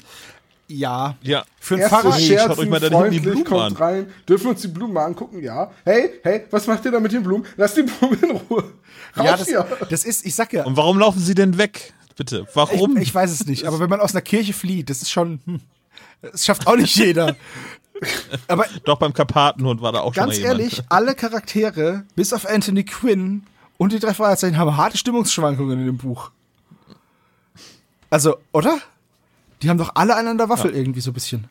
Ja. Ja, Für einen Pfarrer. Schaut euch mal da hinten die freundlich, Blumen kommt an. rein. Dürfen wir uns die Blumen mal angucken? Ja. Hey, hey, was macht ihr da mit den Blumen? Lass die Blumen in Ruhe. Raus Ja, das, hier. das ist, ich sag ja, Und warum laufen sie denn weg? Bitte, warum? ich, ich weiß es nicht, aber wenn man aus einer Kirche flieht, das ist schon, hm, das schafft auch nicht jeder. Aber Doch beim Karpatenhund war da auch ganz schon jemand. ehrlich, alle Charaktere, bis auf Anthony Quinn und die drei Fragezeichen, haben harte Stimmungsschwankungen in dem Buch. Also, oder? Die haben doch alle einander Waffel irgendwie so ein bisschen.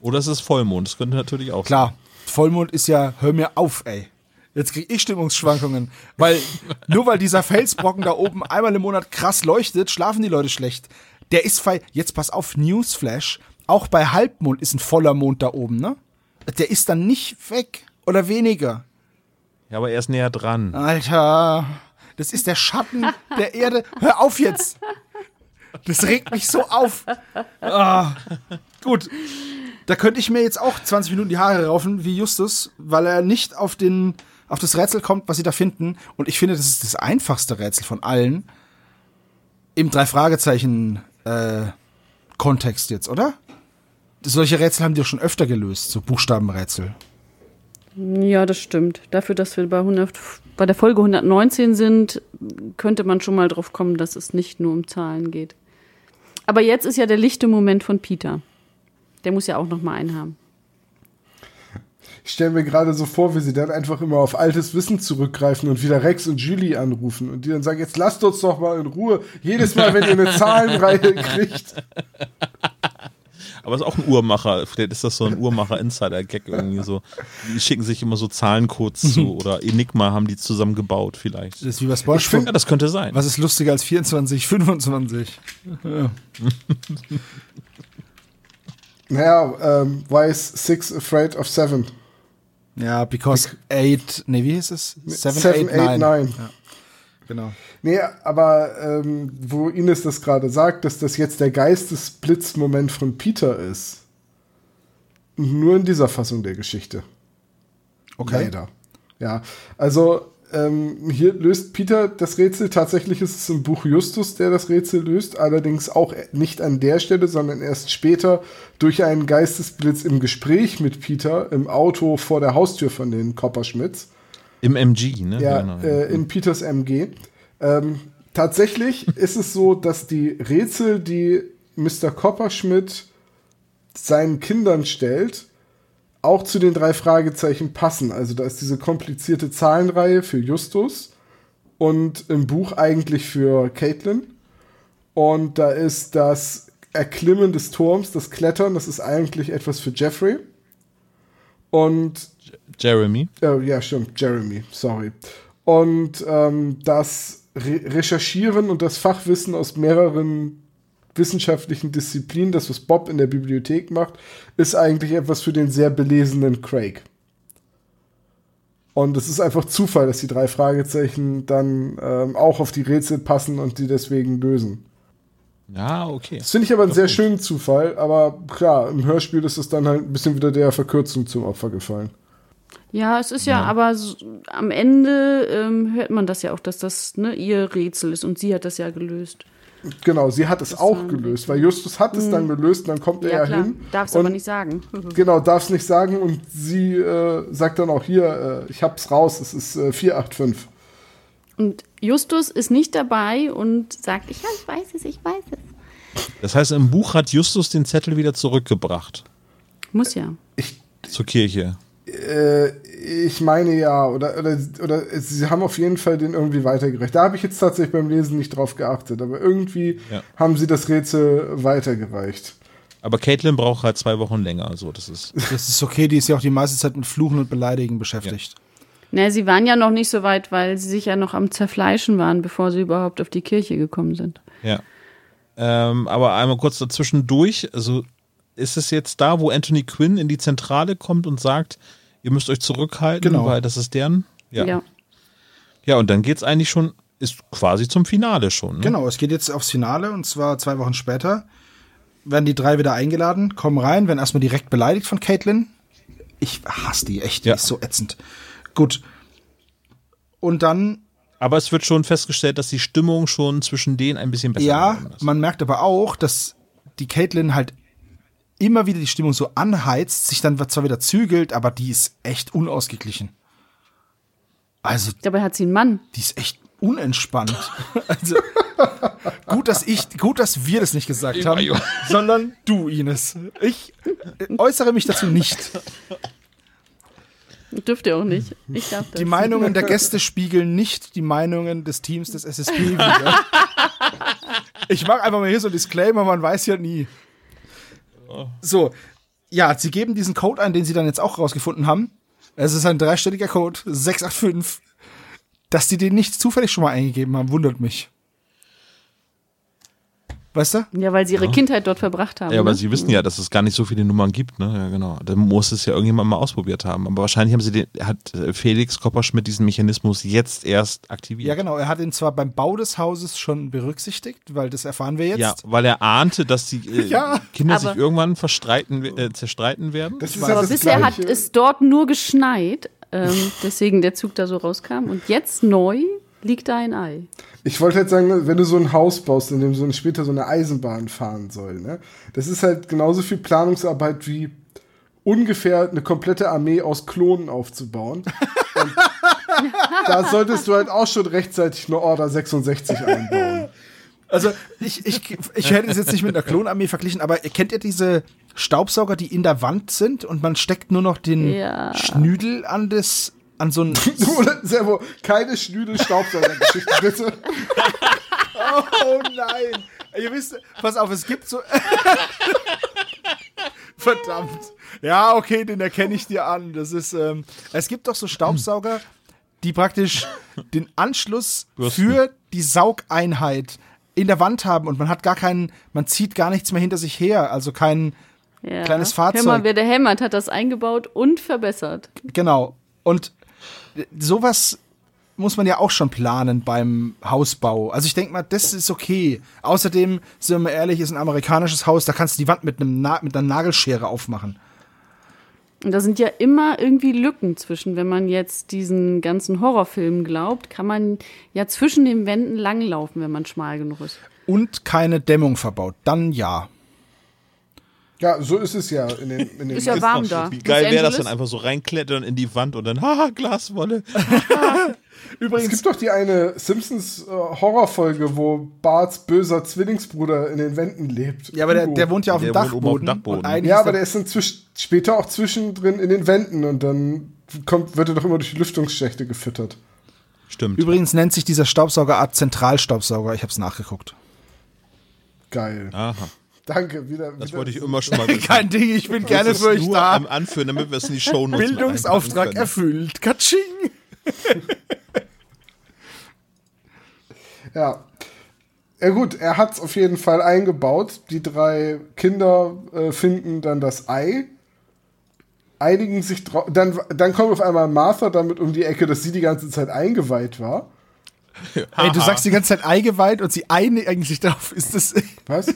Oder es ist Vollmond, das könnte natürlich auch Klar, Vollmond ist ja, hör mir auf, ey. Jetzt krieg ich Stimmungsschwankungen. Weil, nur weil dieser Felsbrocken da oben einmal im Monat krass leuchtet, schlafen die Leute schlecht. Der ist fei. Jetzt pass auf, Newsflash. Auch bei Halbmond ist ein voller Mond da oben, ne? Der ist dann nicht weg. Oder weniger. Ja, aber er ist näher dran. Alter, das ist der Schatten der Erde. Hör auf jetzt. Das regt mich so auf. Ah, gut. Da könnte ich mir jetzt auch 20 Minuten die Haare raufen wie Justus, weil er nicht auf den auf das Rätsel kommt, was sie da finden. Und ich finde, das ist das einfachste Rätsel von allen. Im drei Fragezeichen äh, jetzt, oder? Solche Rätsel haben die doch schon öfter gelöst, so Buchstabenrätsel. Ja, das stimmt. Dafür, dass wir bei, 100, bei der Folge 119 sind, könnte man schon mal drauf kommen, dass es nicht nur um Zahlen geht. Aber jetzt ist ja der lichte Moment von Peter. Der muss ja auch noch mal einen haben. Ich stelle mir gerade so vor, wie sie dann einfach immer auf altes Wissen zurückgreifen und wieder Rex und Julie anrufen und die dann sagen, jetzt lasst uns doch mal in Ruhe. Jedes Mal, wenn ihr eine Zahlenreihe kriegt. Aber es ist auch ein Uhrmacher. Vielleicht ist das so ein Uhrmacher-Insider-Gag irgendwie so. Die schicken sich immer so Zahlencodes zu oder Enigma haben die zusammen gebaut vielleicht. Das ist wie bei Ich SpongeBob. finde, das könnte sein. Was ist lustiger als 24, 25? Ja. Naja, ähm, why is six afraid of seven? Ja, because eight, nee, wie hieß es? Seven, Seven, eight, eight, nine. nine. Ja, genau. Nee, aber ähm, wo Ines das gerade sagt, dass das jetzt der Geistesblitzmoment von Peter ist. Nur in dieser Fassung der Geschichte. Okay. Leider. Ja, also ähm, hier löst Peter das Rätsel. Tatsächlich ist es im Buch Justus, der das Rätsel löst. Allerdings auch nicht an der Stelle, sondern erst später durch einen Geistesblitz im Gespräch mit Peter im Auto vor der Haustür von den Copperschmidts. Im MG, ne? Ja, Genau. äh, in Peters MG. Ähm, tatsächlich ist es so, dass die Rätsel, die Mr. Copperschmidt seinen Kindern stellt, auch zu den drei Fragezeichen passen. Also da ist diese komplizierte Zahlenreihe für Justus und im Buch eigentlich für Caitlin. Und da ist das Erklimmen des Turms, das Klettern, das ist eigentlich etwas für Jeffrey. Und Jeremy. äh, ja, stimmt, Jeremy, sorry. Und ähm, das Re Recherchieren und das Fachwissen aus mehreren wissenschaftlichen Disziplinen, das was Bob in der Bibliothek macht, ist eigentlich etwas für den sehr belesenen Craig. Und es ist einfach Zufall, dass die drei Fragezeichen dann ähm, auch auf die Rätsel passen und die deswegen lösen. Ja, okay. Das finde ich aber einen sehr schönen Zufall, aber klar, im Hörspiel ist es dann halt ein bisschen wieder der Verkürzung zum Opfer gefallen. Ja, es ist ja, aber so, am Ende ähm, hört man das ja auch, dass das ne, ihr Rätsel ist und sie hat das ja gelöst. Genau, sie hat es auch war- gelöst, weil Justus hat es dann gelöst, dann kommt er Ja, ja, klar. hin. Darf's und aber nicht sagen. Genau, darf es nicht sagen und sie äh, sagt dann auch hier, äh, ich hab's raus, es ist äh, 485. Und Justus ist nicht dabei und sagt, ich, ja, ich weiß es, ich weiß es. Das heißt, im Buch hat Justus den Zettel wieder zurückgebracht Muss ja. Ich, zur Kirche. äh, ich meine ja, oder, oder, oder sie haben auf jeden Fall den irgendwie weitergereicht. Da habe ich jetzt tatsächlich beim Lesen nicht drauf geachtet, aber irgendwie Ja. haben sie das Rätsel weitergereicht. Aber Caitlin braucht halt zwei Wochen länger. Also das ist. Das ist okay, die ist ja auch die meiste Zeit mit Fluchen und Beleidigen beschäftigt. Na, sie waren ja noch nicht so weit, weil sie sich ja noch am Zerfleischen waren, bevor sie überhaupt auf die Kirche gekommen sind. Ja. Ähm, aber einmal kurz dazwischen durch. Also ist es jetzt da, wo Anthony Quinn in die Zentrale kommt und sagt, ihr müsst euch zurückhalten, Genau. weil das ist deren. Ja. Ja. Ja, und dann geht's eigentlich schon, ist quasi zum Finale schon. Ne? Genau, es geht jetzt aufs Finale und zwar zwei Wochen später. Werden die drei wieder eingeladen, kommen rein, werden erstmal direkt beleidigt von Caitlin. Ich hasse die echt, die Ja. ist so ätzend. Gut. Und dann, Aber es wird schon festgestellt, dass die Stimmung schon zwischen denen ein bisschen besser ja, geworden ist. man merkt aber auch, dass die Caitlin halt immer wieder die Stimmung so anheizt, sich dann zwar wieder zügelt, aber die ist echt unausgeglichen. Also, Dabei hat sie einen Mann. die ist echt unentspannt. Also, gut, dass ich, gut, dass wir das nicht gesagt haben, sondern du, Ines. Ich äußere mich dazu nicht. Dürft ihr auch nicht. Ich darf das. Die Meinungen der Gäste spiegeln nicht die Meinungen des Teams des SSP wider. Ich mache einfach mal hier so ein Disclaimer, man weiß ja nie. So, ja, sie geben diesen Code ein, den sie dann jetzt auch rausgefunden haben. Es ist ein dreistelliger Code, 685. Dass die den nicht zufällig schon mal eingegeben haben, wundert mich. Weißt du? Ja, weil sie ihre Kindheit dort verbracht haben. Ja, aber ne? sie wissen ja, dass es gar nicht so viele Nummern gibt, ne? Ja, genau. Da muss es ja irgendjemand mal ausprobiert haben. Aber wahrscheinlich haben sie den, hat äh, Felix Kopperschmidt diesen Mechanismus jetzt erst aktiviert. Ja, genau. Er hat ihn zwar beim Bau des Hauses schon berücksichtigt, weil das erfahren wir jetzt. Ja, weil er ahnte, dass die äh, Ja, Kinder aber- sich irgendwann verstreiten, äh, zerstreiten werden. Das ist ja Aber das bisher hat Gleiche. es dort nur geschneit, ähm, deswegen der Zug da so rauskam. Und jetzt neu liegt da ein Ei. Ich wollte halt sagen, wenn du so ein Haus baust, in dem so später so eine Eisenbahn fahren soll, ne? Das ist halt genauso viel Planungsarbeit wie ungefähr eine komplette Armee aus Klonen aufzubauen. Und da solltest du halt auch schon rechtzeitig eine Order 66 einbauen. Also ich, ich, ich hätte es jetzt nicht mit einer Klonarmee verglichen, aber kennt ihr diese Staubsauger, die in der Wand sind und man steckt nur noch den Ja. Schnüdel an das an so ein Du, Servo, keine Schnüdel-Staubsauger-Geschichten, bitte. Oh nein! Ihr wisst, pass auf, es gibt so. Verdammt. Ja, okay, den erkenne ich dir an. Das ist, ähm, es gibt doch so Staubsauger, die praktisch den Anschluss für die Saugeinheit in der Wand haben und man hat gar keinen, man zieht gar nichts mehr hinter sich her, also kein, Ja. Kleines Fahrzeug. Hör mal, wer der hämmert, hat das eingebaut und verbessert. genau. Und sowas muss man ja auch schon planen beim Hausbau. Also ich denke mal, das ist okay. Außerdem, sind wir mal ehrlich, ist ein amerikanisches Haus, da kannst du die Wand mit, einem Na mit einer Nagelschere aufmachen. Und da sind ja immer irgendwie Lücken zwischen. Wenn man jetzt diesen ganzen Horrorfilmen glaubt, kann man ja zwischen den Wänden langlaufen, wenn man schmal genug ist. Und keine Dämmung verbaut. Dann ja. Ja, so ist es ja in den, in den Ist ja warm da. Wie geil wäre das dann einfach so reinklettern in die Wand und dann, haha, Glaswolle. Es gibt doch die eine Simpsons äh, Horrorfolge, wo Barts böser Zwillingsbruder in den Wänden lebt. Ja, aber der, der wohnt ja auf Der dem wohnt oben auf Dachboden. dem Dachboden. Ja, aber der ist dann zwisch später auch zwischendrin in den Wänden und dann kommt, wird er doch immer durch die Lüftungsschächte gefüttert. Stimmt. Übrigens nennt sich dieser Staubsaugerart Zentralstaubsauger. Ich habe es nachgeguckt. Geil. Aha. Danke, wieder. Das wieder wollte ich immer schon mal wissen. Kein Ding, ich bin gerne Das ist für euch nur da. am Anführen, damit wir es in die Show Bildungsauftrag erfüllt. Katsching. Ja. Ja gut, er hat es auf jeden Fall eingebaut. Die drei Kinder äh, finden dann das Ei, einigen sich drauf. Dann, dann kommt auf einmal Martha damit um die Ecke, dass sie die ganze Zeit eingeweiht war. Ey, du sagst die ganze Zeit eingeweiht und sie einigen sich darauf. Ist das Was?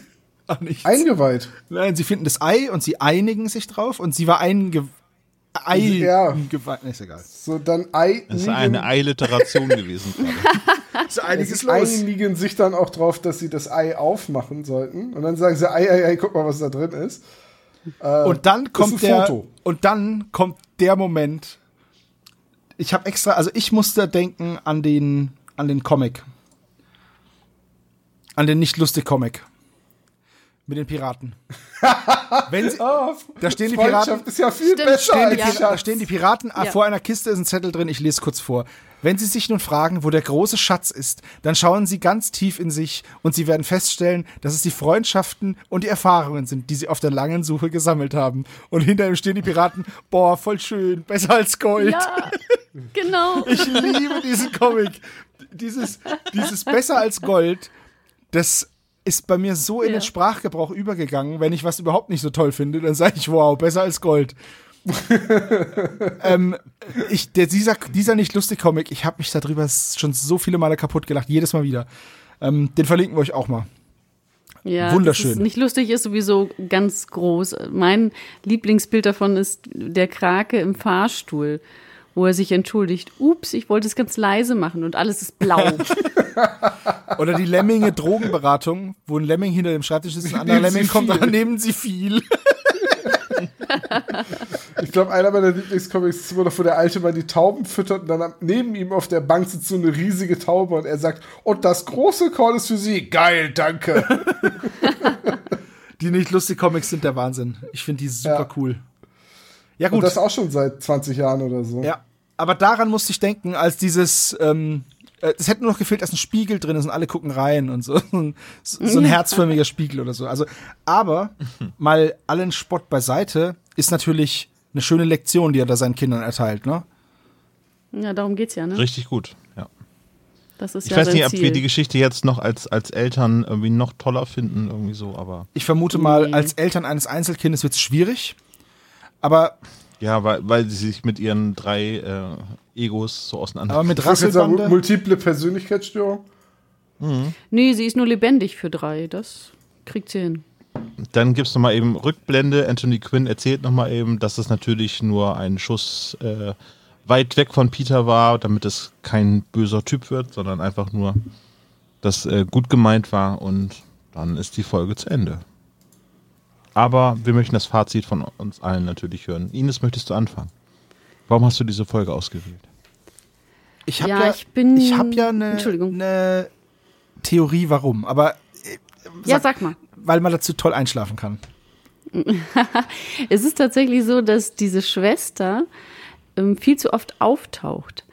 Eingeweiht. Nein, sie finden das Ei und sie einigen sich drauf und sie war einge Ei Ja. Ist egal. So, dann Ei. Das ist eine Eiliteration gewesen. gerade. Ist Es einiges ist los. einigen sich dann auch drauf, dass sie das Ei aufmachen sollten. Und dann sagen sie, Ei, Ei, Ei, guck mal, was da drin ist. Und dann kommt ein der Foto. und dann kommt der Moment. Ich habe extra, also ich musste denken an den an den Comic. An den nicht lustig Comic. Mit den Piraten. Wenn sie, Oh, da stehen die Freundschaft Piraten, ist ja viel Stimmt, besser stehen als die da stehen die Piraten, ah, Ja. vor einer Kiste ist ein Zettel drin, ich lese kurz vor. Wenn Sie sich nun fragen, wo der große Schatz ist, dann schauen Sie ganz tief in sich und Sie werden feststellen, dass es die Freundschaften und die Erfahrungen sind, die Sie auf der langen Suche gesammelt haben. Und hinter ihm stehen die Piraten, boah, voll schön, besser als Gold. Ja, genau. Ich liebe diesen Comic. Dieses, dieses besser als Gold, das ist bei mir so in Ja. den Sprachgebrauch übergegangen. Wenn ich was überhaupt nicht so toll finde, dann sage ich, wow, besser als Gold. ähm, ich, der, dieser, dieser nicht lustig Comic, ich habe mich darüber schon so viele Male kaputt gelacht, jedes Mal wieder. Ähm, den verlinken wir euch auch mal. Ja, Wunderschön. Nicht lustig ist sowieso ganz groß. Mein Lieblingsbild davon ist der Krake im Fahrstuhl, wo er sich entschuldigt. Ups, ich wollte es ganz leise machen und alles ist blau. Oder die Lemminge Drogenberatung, wo ein Lemming hinter dem Schreibtisch ist, ein anderer Nehmen Lemming kommt, dann nehmen sie viel. Ich glaube, einer meiner Lieblingscomics ist immer noch, wo der alte Mann die Tauben füttert und dann neben ihm auf der Bank sitzt so eine riesige Taube und er sagt, und das große Korn ist für Sie. Geil, danke. Die nicht lustig Comics sind der Wahnsinn. Ich finde die super Ja. cool. Ja, Und gut. das auch schon seit 20 Jahren oder so. Ja, aber daran musste ich denken, als dieses, ähm, äh, es hätte nur noch gefehlt, dass ein Spiegel drin ist und alle gucken rein und so. So, ein herzförmiger Spiegel oder so. Also, aber mal allen Spott beiseite, ist natürlich eine schöne Lektion, die er da seinen Kindern erteilt, ne? ja, darum geht's ja, ne? Richtig gut. Ja. Das ist Ich ja weiß sein nicht, ob Ziel. wir die Geschichte jetzt noch als, als Eltern irgendwie noch toller finden, irgendwie so, aber Ich vermute mal, Nee. als Eltern eines Einzelkindes wird es schwierig. Aber, ja, weil, weil sie sich mit ihren drei äh, Egos so auseinander. aber mit Rasselbande. multiple Persönlichkeitsstörung. Nee, sie ist nur lebendig für drei. Das kriegt sie hin. Dann gibt es nochmal eben Rückblende. Anthony Quinn erzählt nochmal eben, dass es natürlich nur ein Schuss äh, weit weg von Peter war, damit es kein böser Typ wird, sondern einfach nur, dass äh, gut gemeint war und dann ist die Folge zu Ende. Aber wir möchten das Fazit von uns allen natürlich hören. Ines, möchtest du anfangen? Warum hast du diese Folge ausgewählt? Ich habe Ja, ja, ich bin- ich hab ja eine Entschuldigung. eine Theorie, warum. Aber äh, Ja, sag mal. weil man dazu toll einschlafen kann. Es ist tatsächlich so, dass diese Schwester ähm, viel zu oft auftaucht.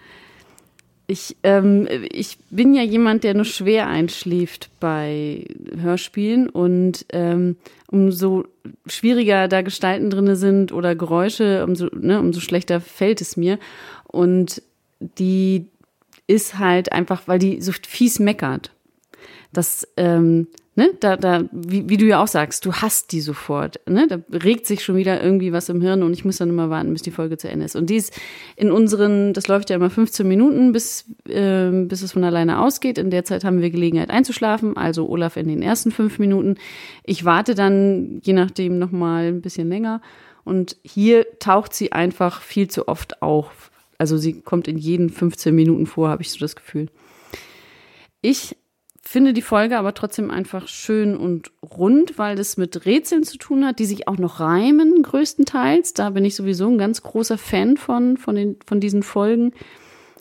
Ich, ähm, ich bin ja jemand, der nur schwer einschläft bei Hörspielen und ähm, umso schwieriger da Gestalten drin sind oder Geräusche, umso, ne, umso schlechter fällt es mir. Und die ist halt einfach, weil die so fies meckert. Das, ähm, ne, da, da, wie, wie du ja auch sagst, du hast die sofort, ne, da regt sich schon wieder irgendwie was im Hirn und ich muss dann immer warten, bis die Folge zu Ende ist. Und die ist in unseren, das läuft ja immer 15 Minuten, bis, ähm, bis es von alleine ausgeht. In der Zeit haben wir Gelegenheit einzuschlafen, also Olaf in den ersten fünf Minuten. Ich warte dann, je nachdem, noch mal ein bisschen länger. Und hier taucht sie einfach viel zu oft auf. Also sie kommt in jeden 15 Minuten vor, habe ich so das Gefühl. Ich finde die Folge aber trotzdem einfach schön und rund, weil das mit Rätseln zu tun hat, die sich auch noch reimen, größtenteils. Da bin ich sowieso ein ganz großer Fan von, von, den, von diesen Folgen,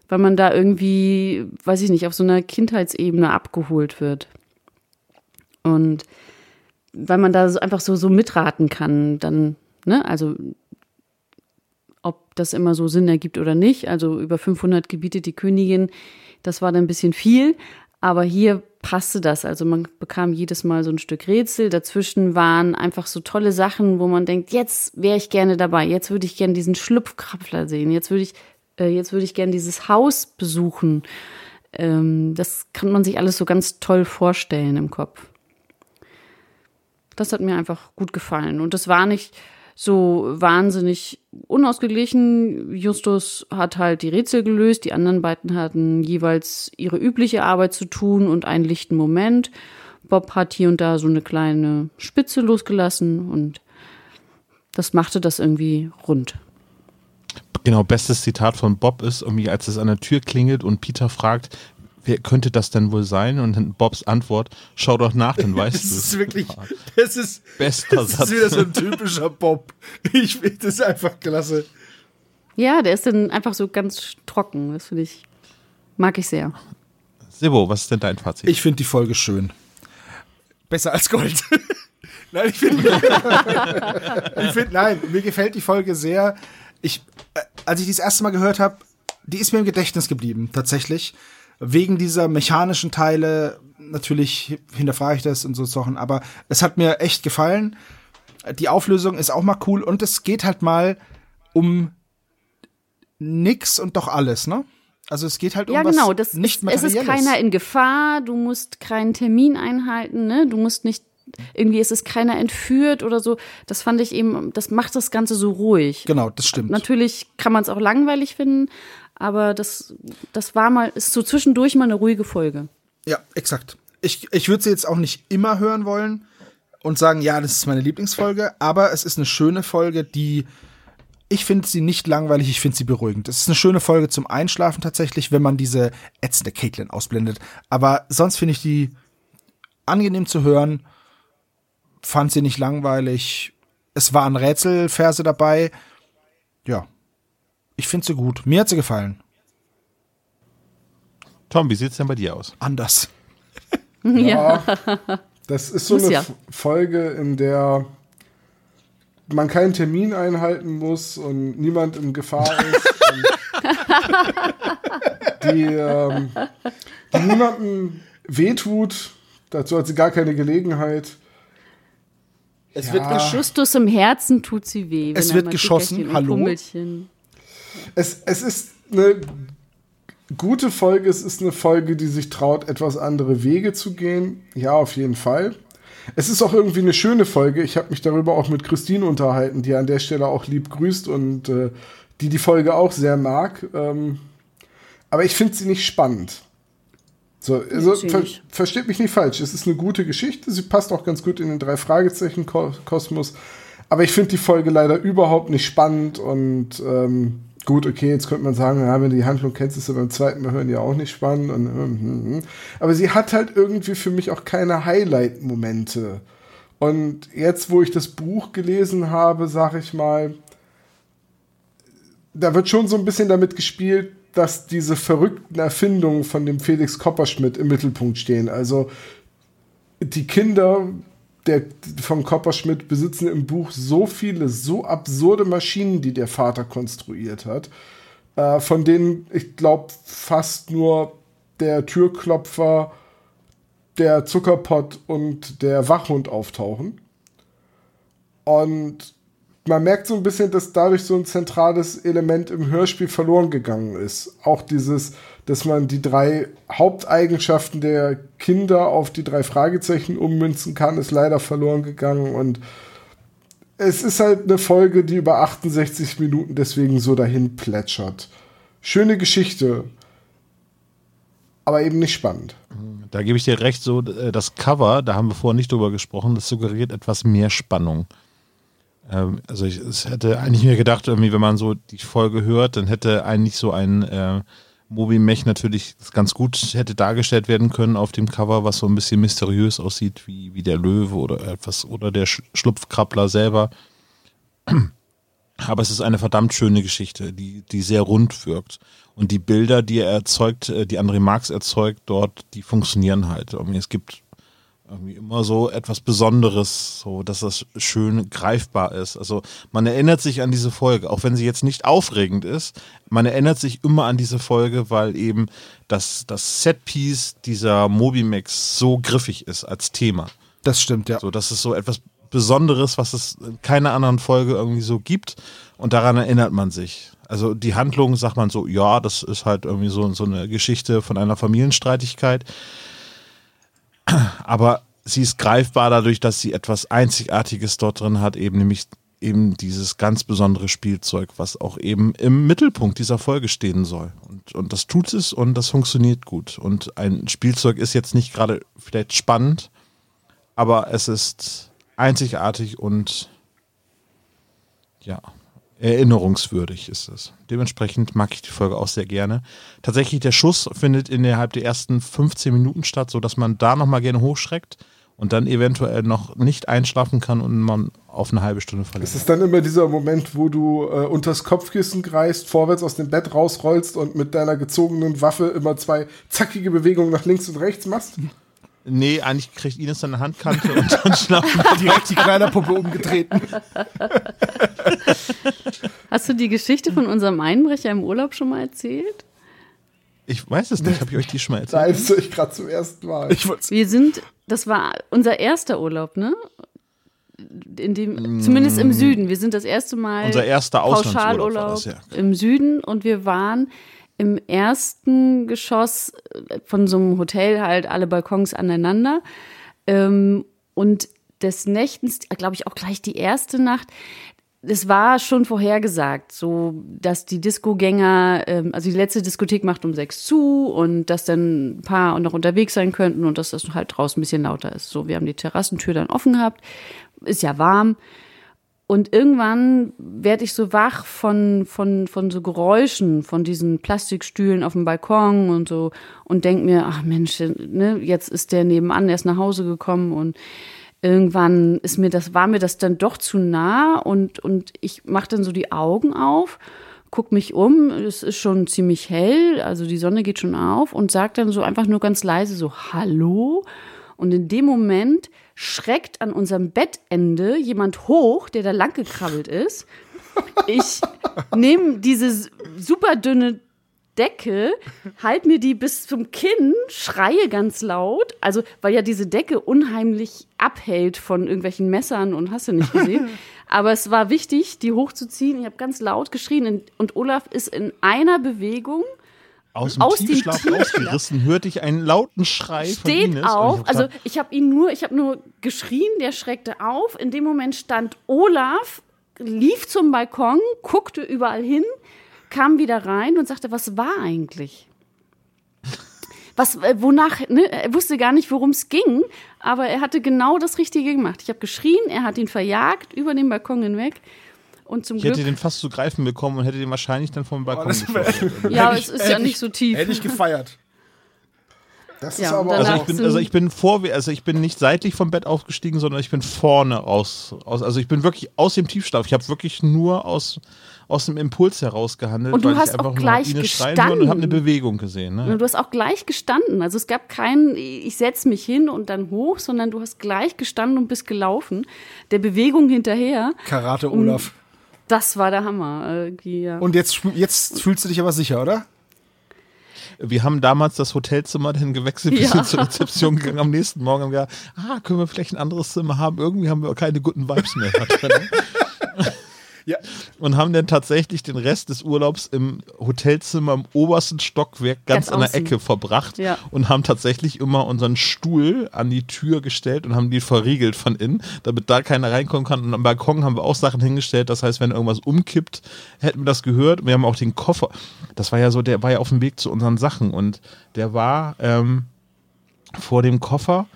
weil man da irgendwie, weiß ich nicht, auf so einer Kindheitsebene abgeholt wird. Und weil man da so einfach so, so mitraten kann, dann, ne, also ob das immer so Sinn ergibt oder nicht. Also über 500 Gebiete die Königin, das war dann ein bisschen viel. Aber hier passte das. Also man bekam jedes Mal so ein Stück Rätsel. Dazwischen waren einfach so tolle Sachen, wo man denkt, jetzt wäre ich gerne dabei. Jetzt würde ich gerne diesen Schlupfkrapfler sehen. Jetzt würde ich, äh, jetzt ich gerne dieses Haus besuchen. Ähm, das kann man sich alles so ganz toll vorstellen im Kopf. Das hat mir einfach gut gefallen. Und das war nicht so wahnsinnig unausgeglichen. Justus hat halt die Rätsel gelöst, die anderen beiden hatten jeweils ihre übliche Arbeit zu tun und einen lichten Moment. Bob hat hier und da so eine kleine Spitze losgelassen und das machte das irgendwie rund. Genau, bestes Zitat von Bob ist irgendwie, als es an der Tür klingelt und Peter fragt, wer könnte das denn wohl sein? Und dann Bobs Antwort, schau doch nach, dann weißt Das du. ist wirklich, das ist, Bester das Satz. ist wieder so ein typischer Bob. Ich finde das einfach klasse. Ja, der ist dann einfach so ganz trocken. Das finde ich, mag ich sehr. Sibo, was ist denn dein Fazit? Ich finde die Folge schön. Besser als Gold. nein, ich finde, ich find, nein, mir gefällt die Folge sehr. Ich, äh, als ich die das erste Mal gehört habe, die ist mir im Gedächtnis geblieben, tatsächlich. Wegen dieser mechanischen Teile, natürlich hinterfrage ich das und so Sachen, aber es hat mir echt gefallen. Die Auflösung ist auch mal cool und es geht halt mal um nix und doch alles, ne? Also es geht halt um Ja, was genau. Das nicht ist, es ist keiner in Gefahr. Du musst keinen Termin einhalten. Ne? Du musst nicht irgendwie ist es keiner entführt oder so. Das fand ich eben. Das macht das Ganze so ruhig. Genau, das stimmt. Natürlich kann man es auch langweilig finden, aber das das war mal ist so zwischendurch mal eine ruhige Folge. Ja, exakt. Ich, ich würde sie jetzt auch nicht immer hören wollen und sagen, ja, das ist meine Lieblingsfolge, aber es ist eine schöne Folge, die ich finde sie nicht langweilig, ich finde sie beruhigend. Es ist eine schöne Folge zum Einschlafen tatsächlich, wenn man diese ätzende Caitlin ausblendet. Aber sonst finde ich die angenehm zu hören, fand sie nicht langweilig. Es waren Rätselverse dabei. Ja, ich finde sie gut. Mir hat sie gefallen. Tom, wie sieht's denn bei dir aus? Anders. Ja, das ist so Muss eine ja. Folge, in der man keinen Termin einhalten muss und niemand in Gefahr ist. und die, ähm, die niemandem wehtut. Dazu hat sie gar keine Gelegenheit. Es Ja. wird Justus im Herzen tut sie weh. Es wenn wird geschossen, hallo? Es, es ist eine gute Folge. Es ist eine Folge, die sich traut, etwas andere Wege zu gehen. Ja, auf jeden Fall. Es ist auch irgendwie eine schöne Folge. Ich habe mich darüber auch mit Christine unterhalten, die an der Stelle auch lieb grüßt und äh, die die Folge auch sehr mag. Ähm, aber ich finde sie nicht spannend. So, also, ver versteht mich nicht falsch. Es ist eine gute Geschichte. Sie passt auch ganz gut in den drei Fragezeichen Ko- Kosmos. Aber ich finde die Folge leider überhaupt nicht spannend und ähm, gut, okay, jetzt könnte man sagen, ja, wenn du die Handlung kennst, ist sie beim zweiten Mal hören ja auch nicht spannend. Und, hm, hm, hm. Aber sie hat halt irgendwie für mich auch keine Highlight-Momente. Und jetzt, wo ich das Buch gelesen habe, sage ich mal, da wird schon so ein bisschen damit gespielt, dass diese verrückten Erfindungen von dem Felix Kopperschmidt im Mittelpunkt stehen. Also die Kinder der, von Kopperschmidt besitzen im Buch so viele, so absurde Maschinen, die der Vater konstruiert hat, äh, von denen ich glaube fast nur der Türklopfer, der Zuckerpott und der Wachhund auftauchen. Und man merkt so ein bisschen, dass dadurch so ein zentrales Element im Hörspiel verloren gegangen ist. Auch dieses, dass man die drei Haupteigenschaften der Kinder auf die drei Fragezeichen ummünzen kann, ist leider verloren gegangen. Und es ist halt eine Folge, die über 68 Minuten deswegen so dahin plätschert. Schöne Geschichte, aber eben nicht spannend. Da gebe ich dir recht, so äh, das Cover, da haben wir vorher nicht drüber gesprochen, das suggeriert etwas mehr Spannung. Ähm, also ich hätte eigentlich mir gedacht, irgendwie, wenn man so die Folge hört, dann hätte eigentlich so ein äh, Moby Mech natürlich ganz gut hätte dargestellt werden können auf dem Cover, was so ein bisschen mysteriös aussieht, wie, wie der Löwe oder etwas oder der Schlupfkrabbler selber. Aber es ist eine verdammt schöne Geschichte, die, die sehr rund wirkt. Und die Bilder, die er erzeugt, äh, die André Marx erzeugt dort, die funktionieren halt. Es gibt irgendwie immer so etwas Besonderes, so dass das schön greifbar ist. Also man erinnert sich an diese Folge, auch wenn sie jetzt nicht aufregend ist. Man erinnert sich immer an diese Folge, weil eben das, das Setpiece dieser Mobimax so griffig ist als Thema. Das stimmt, ja. So, das ist so etwas Besonderes, was es in keiner anderen Folge irgendwie so gibt. Und daran erinnert man sich. Also die Handlung sagt man so, ja, das ist halt irgendwie so, so eine Geschichte von einer Familienstreitigkeit aber sie ist greifbar dadurch, dass sie etwas Einzigartiges dort drin hat, eben nämlich eben dieses ganz besondere Spielzeug, was auch eben im Mittelpunkt dieser Folge stehen soll. Und, und das tut es und das funktioniert gut. Und ein Spielzeug ist jetzt nicht gerade vielleicht spannend, aber es ist einzigartig und ja, erinnerungswürdig ist es. Dementsprechend mag ich die Folge auch sehr gerne. Tatsächlich, der Schuss findet innerhalb der ersten 15 Minuten statt, sodass man da nochmal gerne hochschreckt und dann eventuell noch nicht einschlafen kann und man auf eine halbe Stunde verliert. Es ist dann immer dieser Moment, wo du äh, unters Kopfkissen greifst, vorwärts aus dem Bett rausrollst und mit deiner gezogenen Waffe immer zwei zackige Bewegungen nach links und rechts machst? Nee, eigentlich kriegt Ines seine Handkante und dann schlafen direkt die Kleiderpuppe umgetreten. Hast du die Geschichte von unserem Einbrecher im Urlaub schon mal erzählt? Ich weiß es nicht, habe ich euch die schon mal erzählt? Nein, das höre ich gerade zum ersten Mal. Wir sind, das war unser erster Urlaub, ne? In dem, zumindest im Süden. Wir sind das erste Mal unser erster Pauschalurlaub das, ja. im Süden und wir waren im ersten Geschoss äh, von so einem Hotel halt alle Balkons aneinander. Ähm, und des Nächtens, glaube ich, auch gleich die erste Nacht, es war schon vorhergesagt, so dass die Discogänger, ähm, also die letzte Diskothek macht um sechs zu und dass dann ein paar noch unterwegs sein könnten und dass das halt draußen ein bisschen lauter ist. So, wir haben die Terrassentür dann offen gehabt, ist ja warm. Und irgendwann werde ich so wach von, von, von so Geräuschen, von diesen Plastikstühlen auf dem Balkon und so und denk mir, ach Mensch, ne, jetzt ist der nebenan erst nach Hause gekommen und irgendwann ist mir das, war mir das dann doch zu nah und, und ich mache dann so die Augen auf, guck mich um, es ist schon ziemlich hell, also die Sonne geht schon auf und sag dann so einfach nur ganz leise so Hallo. Und in dem Moment schreckt an unserem Bettende jemand hoch, der da lang gekrabbelt ist. Ich nehme diese super dünne Decke, halt mir die bis zum Kinn, schreie ganz laut, also weil ja diese Decke unheimlich abhält von irgendwelchen Messern und hast du nicht gesehen. Aber es war wichtig, die hochzuziehen. Ich habe ganz laut geschrien und Olaf ist in einer Bewegung aus dem aus Tiefschlaf rausgerissen, hörte ich einen lauten Schrei Steht von Ines. auf, also ich habe ihn nur, ich habe nur geschrien, der schreckte auf. In dem Moment stand Olaf, lief zum Balkon, guckte überall hin, kam wieder rein und sagte, was war eigentlich? Was, äh, wonach, ne, er wusste gar nicht, worum es ging, aber er hatte genau das Richtige gemacht. Ich habe geschrien, er hat ihn verjagt über den Balkon hinweg. Und zum ich Glück, hätte den fast zu greifen bekommen und hätte den wahrscheinlich dann vom Balkon Oh, wär- ja, es ist ja nicht ich- so tief. Hätte ich gefeiert. Das Ja, ist aber Also ich bin, also ich bin vor, also ich bin nicht seitlich vom Bett aufgestiegen, sondern ich bin vorne aus, aus also ich bin wirklich aus dem Tiefschlaf. Ich habe wirklich nur aus, aus dem Impuls heraus gehandelt, Und du weil hast ich einfach auch gleich hören und habe eine gestanden. Bewegung gesehen. Ne? Und du hast auch gleich gestanden. Also es gab keinen, ich setze mich hin und dann hoch, sondern du hast gleich gestanden und bist gelaufen. Der Bewegung hinterher, Karate Olaf. Das war der Hammer. Irgendwie, ja. Und jetzt, jetzt fühlst du dich aber sicher, oder? Wir haben damals das Hotelzimmer dann gewechselt, wir Ja. sind zur Rezeption gegangen. Am nächsten Morgen haben wir gedacht, ah, können wir vielleicht ein anderes Zimmer haben? Irgendwie haben wir keine guten Vibes mehr. Ja. Und haben dann tatsächlich den Rest des Urlaubs im Hotelzimmer im obersten Stockwerk ganz, Ganz an der. Ecke verbracht Ja. und haben tatsächlich immer unseren Stuhl an die Tür gestellt und haben die verriegelt von innen, damit da keiner reinkommen kann. Und am Balkon haben wir auch Sachen hingestellt. Das heißt, wenn irgendwas umkippt, hätten wir das gehört. Und wir haben auch den Koffer. Das war ja so, der war ja auf dem Weg zu unseren Sachen und der war ähm, vor dem Koffer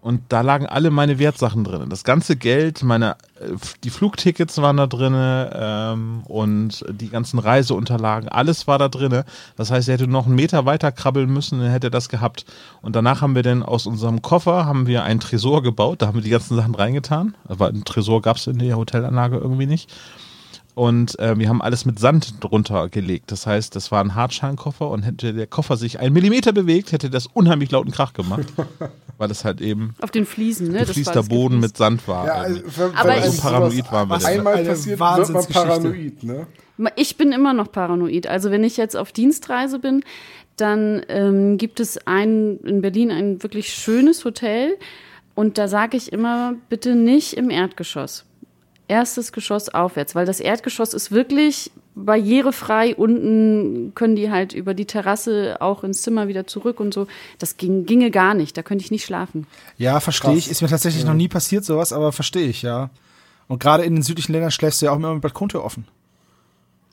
und da lagen alle meine Wertsachen drin. Das ganze Geld, meine, äh, die Flugtickets waren da drin ähm, und die ganzen Reiseunterlagen, alles war da drin. Das heißt, er hätte noch einen Meter weiter krabbeln müssen, dann hätte er das gehabt. Und danach haben wir dann aus unserem Koffer haben wir einen Tresor gebaut, da haben wir die ganzen Sachen reingetan. Aber einen Tresor gab es in der Hotelanlage irgendwie nicht. Und äh, wir haben alles mit Sand drunter gelegt. Das heißt, das war ein Hartschalenkoffer und hätte der Koffer sich einen Millimeter bewegt, hätte das unheimlich lauten Krach gemacht. weil es halt eben Auf den Fliesen, ne? Das war gefließter das Boden mit Sand war. Ja, also, irgendwie. wenn, Aber So paranoid waren wir was. Einmal Eine passiert, wird man Wahnsinnsgeschichte. paranoid, ne? Ich bin immer noch paranoid. Also wenn ich jetzt auf Dienstreise bin, dann ähm, gibt es ein, in Berlin ein wirklich schönes Hotel und da sage ich immer, bitte nicht im Erdgeschoss. Erstes Geschoss aufwärts, weil das Erdgeschoss ist wirklich barrierefrei. Unten können die halt über die Terrasse auch ins Zimmer wieder zurück und so. Das ging, ginge gar nicht. Da könnte ich nicht schlafen. Ja, verstehe ich. Ist mir tatsächlich noch nie passiert sowas, aber verstehe ich, ja. Und gerade in den südlichen Ländern schläfst du ja auch immer mit Balkontür offen.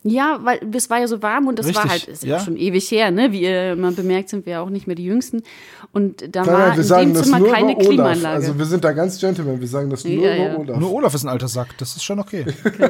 Ja, weil es war ja so warm und das war Richtig, halt ist ja. ja. schon ewig her, ne? Wie ihr man bemerkt, sind wir auch nicht mehr die Jüngsten. Und da Nein, war nein, wir in sagen dem Zimmer keine. Klimaanlage. Also wir sind da ganz Gentleman, wir sagen das nur Ja, über ja. Olaf. Nur Olaf ist ein alter Sack, das ist schon okay.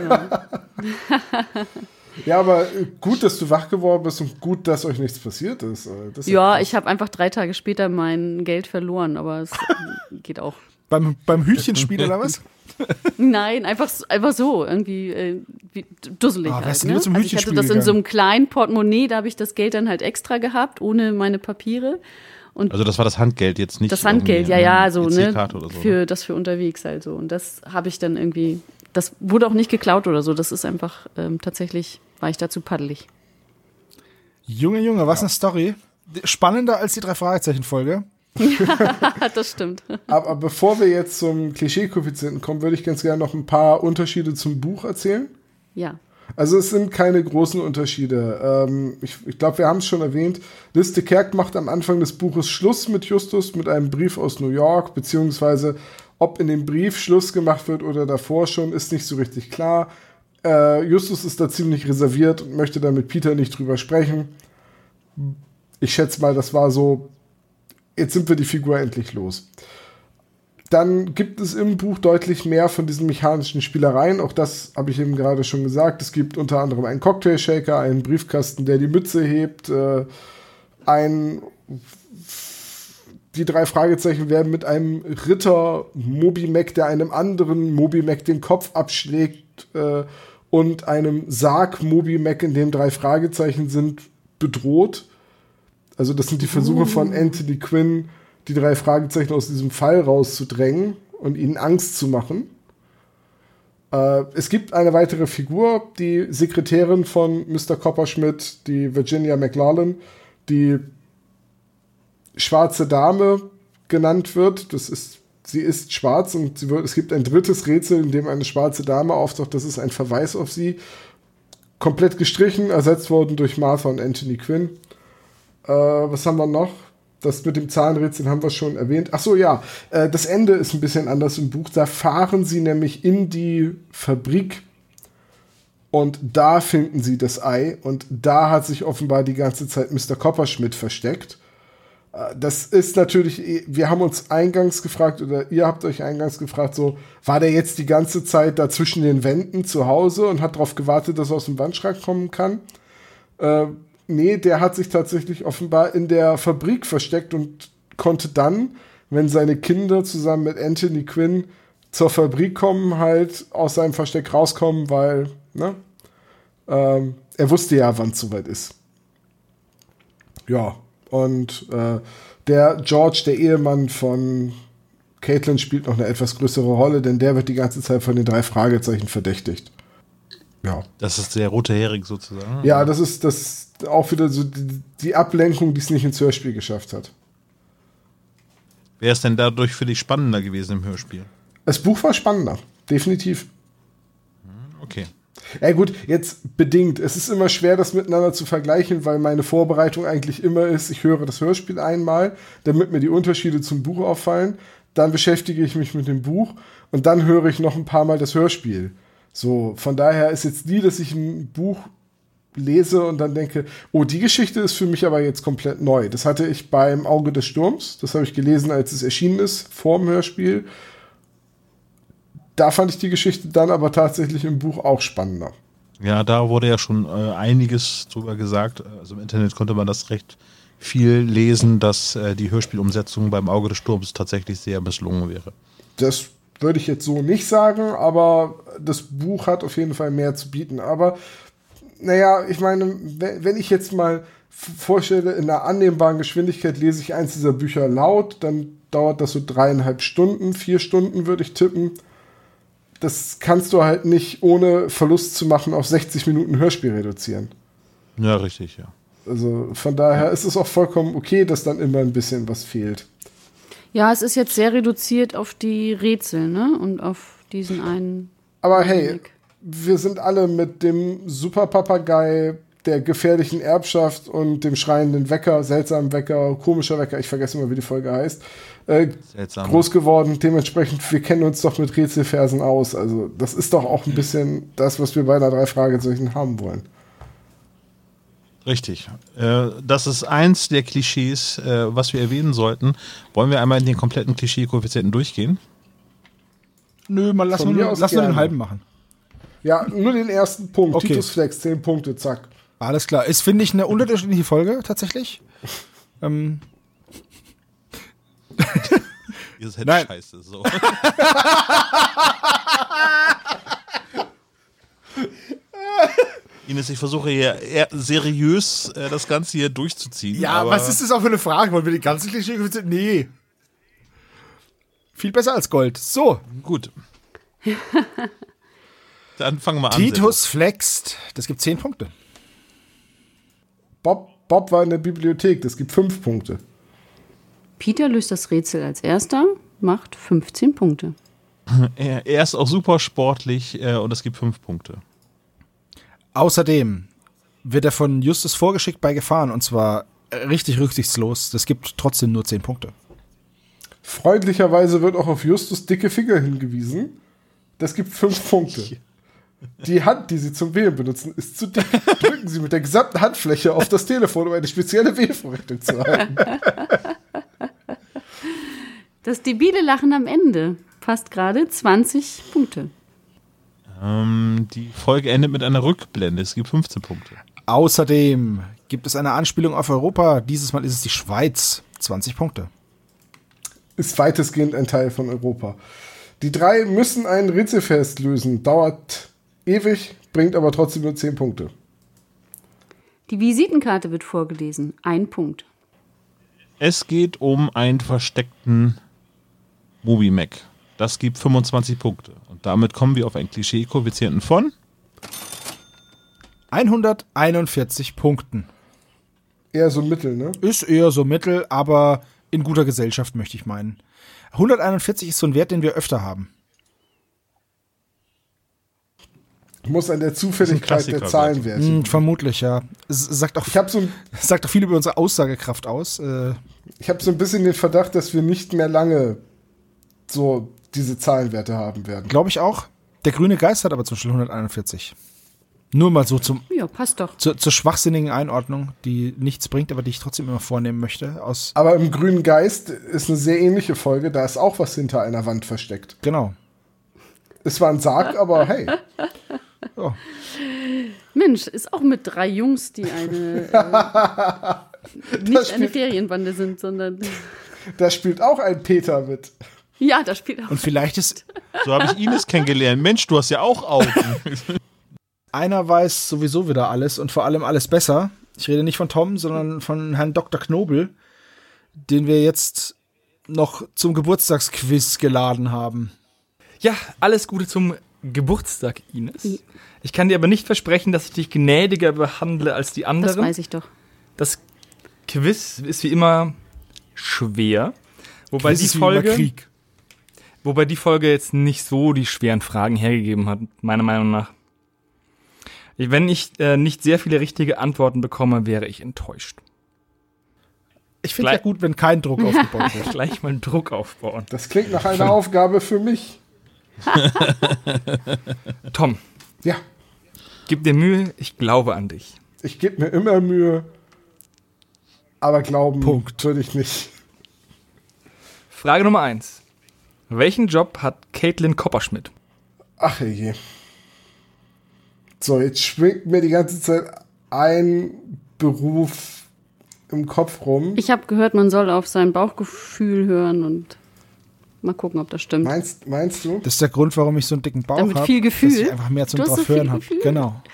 Ja, aber äh, gut, dass du wach geworden bist und gut, dass euch nichts passiert ist. Äh, Das ist ja, krass. ich habe einfach drei Tage später mein Geld verloren, aber es geht auch. beim, beim Hütchenspiel oder was? Nein, einfach, so- einfach so, irgendwie äh, wie, dusselig Ah, halt. Ne? Also ich hatte das in so einem kleinen Portemonnaie, da habe ich das Geld dann halt extra gehabt, ohne meine Papiere. Und Also das war das Handgeld jetzt nicht. das Handgeld, ja, ja, so, ne? EC-Karte Oder so, Für das für unterwegs halt so. Und das habe ich dann irgendwie, das wurde auch nicht geklaut oder so. Das ist einfach ähm, tatsächlich, war ich dazu paddelig. Junge, Junge, was eine Story. Spannender als die drei Fragezeichen-Folge. das stimmt. Aber bevor wir jetzt zum Klischee-Koeffizienten kommen, würde ich ganz gerne noch ein paar Unterschiede zum Buch erzählen. Ja. Also es sind keine großen Unterschiede. Ähm, ich ich glaube, wir haben es schon erwähnt. Liz de Kerk macht am Anfang des Buches Schluss mit Justus mit einem Brief aus New York, beziehungsweise ob in dem Brief Schluss gemacht wird oder davor schon, ist nicht so richtig klar. Äh, Justus ist da ziemlich reserviert und möchte da mit Peter nicht drüber sprechen. Ich schätze mal, das war so, jetzt sind wir die Figur endlich los. Dann gibt es im Buch deutlich mehr von diesen mechanischen Spielereien. Auch das habe ich eben gerade schon gesagt. Es gibt unter anderem einen Cocktailshaker, einen Briefkasten, der die Mütze hebt, äh, ein die drei Fragezeichen werden mit einem Ritter Mobimac, der einem anderen Mobimac den Kopf abschlägt, äh, und einem Sarg Mobimac, in dem drei Fragezeichen sind, bedroht. Also das sind die Versuche von Anthony Quinn, die drei Fragezeichen aus diesem Fall rauszudrängen und ihnen Angst zu machen. Äh, es gibt eine weitere Figur, die Sekretärin von Mr. Copperschmidt, die Virginia McLaughlin, die schwarze Dame genannt wird. Das ist, sie ist schwarz und sie wird, es gibt ein drittes Rätsel, in dem eine schwarze Dame auftaucht. Das ist ein Verweis auf sie. Komplett gestrichen, ersetzt worden durch Martha und Anthony Quinn. Äh, was haben wir noch? Das mit dem Zahnrätsel haben wir schon erwähnt. Ach so, ja. Äh, das Ende ist ein bisschen anders im Buch. Da fahren sie nämlich in die Fabrik und da finden sie das Ei und da hat sich offenbar die ganze Zeit Mr. Copperschmidt versteckt. Äh, Das ist natürlich, wir haben uns eingangs gefragt, oder ihr habt euch eingangs gefragt, so, war der jetzt die ganze Zeit da zwischen den Wänden zu Hause und hat darauf gewartet, dass er aus dem Wandschrank kommen kann? Äh, nee, der hat sich tatsächlich offenbar in der Fabrik versteckt und konnte dann, wenn seine Kinder zusammen mit Anthony Quinn zur Fabrik kommen, halt aus seinem Versteck rauskommen, weil, ne? Ähm, er wusste ja, wann es soweit ist. Ja, und äh, der George, der Ehemann von Caitlin, spielt noch eine etwas größere Rolle, denn der wird die ganze Zeit von den drei Fragezeichen verdächtigt. Ja. Das ist der rote Hering sozusagen. Ja, das ist das auch wieder so die, die Ablenkung, die es nicht ins Hörspiel geschafft hat. Wer ist denn dadurch für dich spannender gewesen im Hörspiel? Das Buch war spannender, definitiv. Okay. Ja gut, jetzt bedingt. Es ist immer schwer, das miteinander zu vergleichen, weil meine Vorbereitung eigentlich immer ist, ich höre das Hörspiel einmal, damit mir die Unterschiede zum Buch auffallen. Dann beschäftige ich mich mit dem Buch und dann höre ich noch ein paar Mal das Hörspiel. So, von daher ist jetzt nie, dass ich ein Buch lese und dann denke, oh, die Geschichte ist für mich aber jetzt komplett neu. Das hatte ich beim Auge des Sturms. Das habe ich gelesen, als es erschienen ist, vor dem Hörspiel. Da fand ich die Geschichte dann aber tatsächlich im Buch auch spannender. Ja, da wurde ja schon äh, einiges drüber gesagt. Also im Internet konnte man das recht viel lesen, dass äh, die Hörspielumsetzung beim Auge des Sturms tatsächlich sehr misslungen wäre. Das würde ich jetzt so nicht sagen, aber das Buch hat auf jeden Fall mehr zu bieten. Aber naja, ich meine, wenn ich jetzt mal vorstelle, in einer annehmbaren Geschwindigkeit lese ich eins dieser Bücher laut, dann dauert das so dreieinhalb Stunden, vier Stunden würde ich tippen. Das kannst du halt nicht ohne Verlust zu machen auf 60 Minuten Hörspiel reduzieren. Ja, richtig, ja. Also von daher ist es auch vollkommen okay, dass dann immer ein bisschen was fehlt. Ja, es ist jetzt sehr reduziert auf die Rätsel, ne? Und auf diesen einen. Aber hey, Augenblick. wir sind alle mit dem Superpapagei, der gefährlichen Erbschaft und dem schreienden Wecker, seltsamen Wecker, komischer Wecker, ich vergesse immer, wie die Folge heißt, äh, Seltsam. groß geworden. Dementsprechend, wir kennen uns doch mit Rätselfersen aus. Also, das ist doch auch ein bisschen das, was wir bei einer drei Fragezeichen haben wollen. Richtig. Äh, das ist eins der Klischees, äh, was wir erwähnen sollten. Wollen wir einmal in den kompletten Klischee-Koeffizienten durchgehen? Nö, mal lass nur, lass nur den halben machen. Ja, nur den ersten Punkt. Okay. Titus Flex, 10 Punkte, zack. Alles klar. Ist, finde ich, eine unterschiedliche Folge tatsächlich. ähm, Dieses Head Nein. Scheiße. So. Ines, ich versuche hier eher seriös äh, das Ganze hier durchzuziehen. ja, aber was ist das auch für eine Frage? Wollen wir die ganze Klischee? Nee. Viel besser als Gold. So, Gut. Dann fangen wir an. Titus flext. Das gibt 10 Punkte. Bob, Bob war in der Bibliothek, das gibt 5 Punkte. Peter löst das Rätsel als erster, macht 15 Punkte. Er, er ist auch super sportlich äh, und es gibt fünf Punkte. Außerdem wird er von Justus vorgeschickt bei Gefahren und zwar richtig rücksichtslos. Das gibt trotzdem nur 10 Punkte. Freundlicherweise wird auch auf Justus dicke Finger hingewiesen. Das gibt 5 Punkte. Die Hand, die Sie zum Wählen benutzen, ist zu dick. Drücken Sie mit der gesamten Handfläche auf das Telefon, um eine spezielle Wählvorrichtung zu halten. Das debile Lachen am Ende passt gerade 20 Punkte. Ähm, die Folge endet mit einer Rückblende. Es gibt 15 Punkte. Außerdem gibt es eine Anspielung auf Europa. Dieses Mal ist es die Schweiz. 20 Punkte. Ist weitestgehend ein Teil von Europa. Die drei müssen ein Rätselfest lösen. Dauert ewig, bringt aber trotzdem nur 10 Punkte. Die Visitenkarte wird vorgelesen. Ein Punkt. Es geht um einen versteckten Mobi-Mac. Das gibt 25 Punkte. Damit kommen wir auf einen Klischee-Koeffizienten von 141 Punkten. Eher so Mittel, ne? Ist eher so mittel, aber in guter Gesellschaft möchte ich meinen. 141 ist so ein Wert, den wir öfter haben. Muss an der Zufälligkeit der Zahlenwerte. Hm, vermutlich, ja. Es sagt auch, Ich habe so, ein- sagt auch viel über unsere Aussagekraft aus. Äh, ich hab so ein bisschen den Verdacht, dass wir nicht mehr lange so diese Zahlenwerte haben werden. Glaube ich auch. Der grüne Geist hat aber zum Beispiel 141. Nur mal so zum, Ja, passt doch. zur, zur schwachsinnigen Einordnung, die nichts bringt, aber die ich trotzdem immer vornehmen möchte. Aus, Aber im Grünen Geist ist eine sehr ähnliche Folge. Da ist auch was hinter einer Wand versteckt. genau. Es war ein Sarg, aber hey. Ja. Mensch, ist auch mit drei Jungs, die eine äh, nicht eine Ferienbande sind, sondern Da spielt auch ein Peter mit. Ja, da spielt auch. Und vielleicht ist So habe ich Ines kennengelernt. Mensch, du hast ja auch Augen. einer weiß sowieso wieder alles und vor allem alles besser. Ich rede nicht von Tom, sondern von Herrn Dr. Knobel, den wir jetzt noch zum Geburtstagsquiz geladen haben. Ja, alles Gute zum Geburtstag, Ines. Ich kann dir aber nicht versprechen, dass ich dich gnädiger behandle als die Das anderen. weiß ich doch. Das Quiz ist wie immer schwer. Wobei Quiz die ist wie immer Folge, Krieg. Wobei die Folge jetzt nicht so die schweren Fragen hergegeben hat, meiner Meinung nach. Wenn ich äh, nicht sehr viele richtige Antworten bekomme, wäre ich enttäuscht. Ich finde ja Gleich- gut, wenn kein Druck aufgebaut wird. Gleich mal Druck aufbauen. Das klingt nach einer Aufgabe für mich. Tom, Ja, gib dir Mühe, ich glaube an dich. ich gebe mir immer Mühe, aber glauben Punkt. würde ich nicht. Frage Nummer eins: Welchen Job hat Caitlin Kopperschmidt? Ach je. So, jetzt schwingt mir die ganze Zeit ein Beruf im Kopf rum. Ich habe gehört, man soll auf sein Bauchgefühl hören und mal gucken, ob das stimmt. Meinst, meinst du? Das ist der Grund, warum ich so einen dicken Bauch Damit habe. viel Gefühl? Dass ich einfach mehr zum Du hast so drauf hören habe. Genau.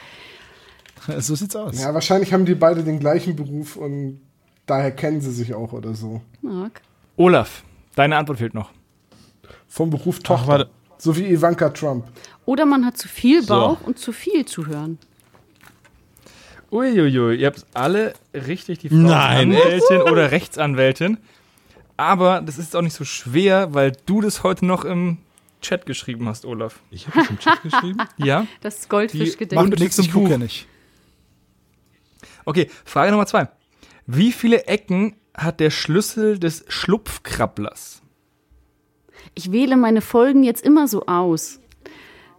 So sieht's aus. Ja, wahrscheinlich haben die beide den gleichen Beruf und daher kennen sie sich auch oder so. Marc. Olaf, deine Antwort fehlt noch. Vom Beruf Tochter. warte. So wie Ivanka Trump. Oder man hat zu viel So. Bauch und zu viel zu hören. Uiuiui, ihr habt alle richtig die Frau Nein. Anwältin oder Rechtsanwältin. Aber das ist auch nicht so schwer, weil du das heute noch im Chat geschrieben hast, Olaf. Ich habe das im Chat geschrieben. Ja? Das. Mach- Macht nichts, gucke Buch. ja nicht. Okay, Frage Nummer zwei. Wie viele Ecken hat der Schlüssel des Schlupfkrabblers? Ich wähle meine Folgen jetzt immer so aus,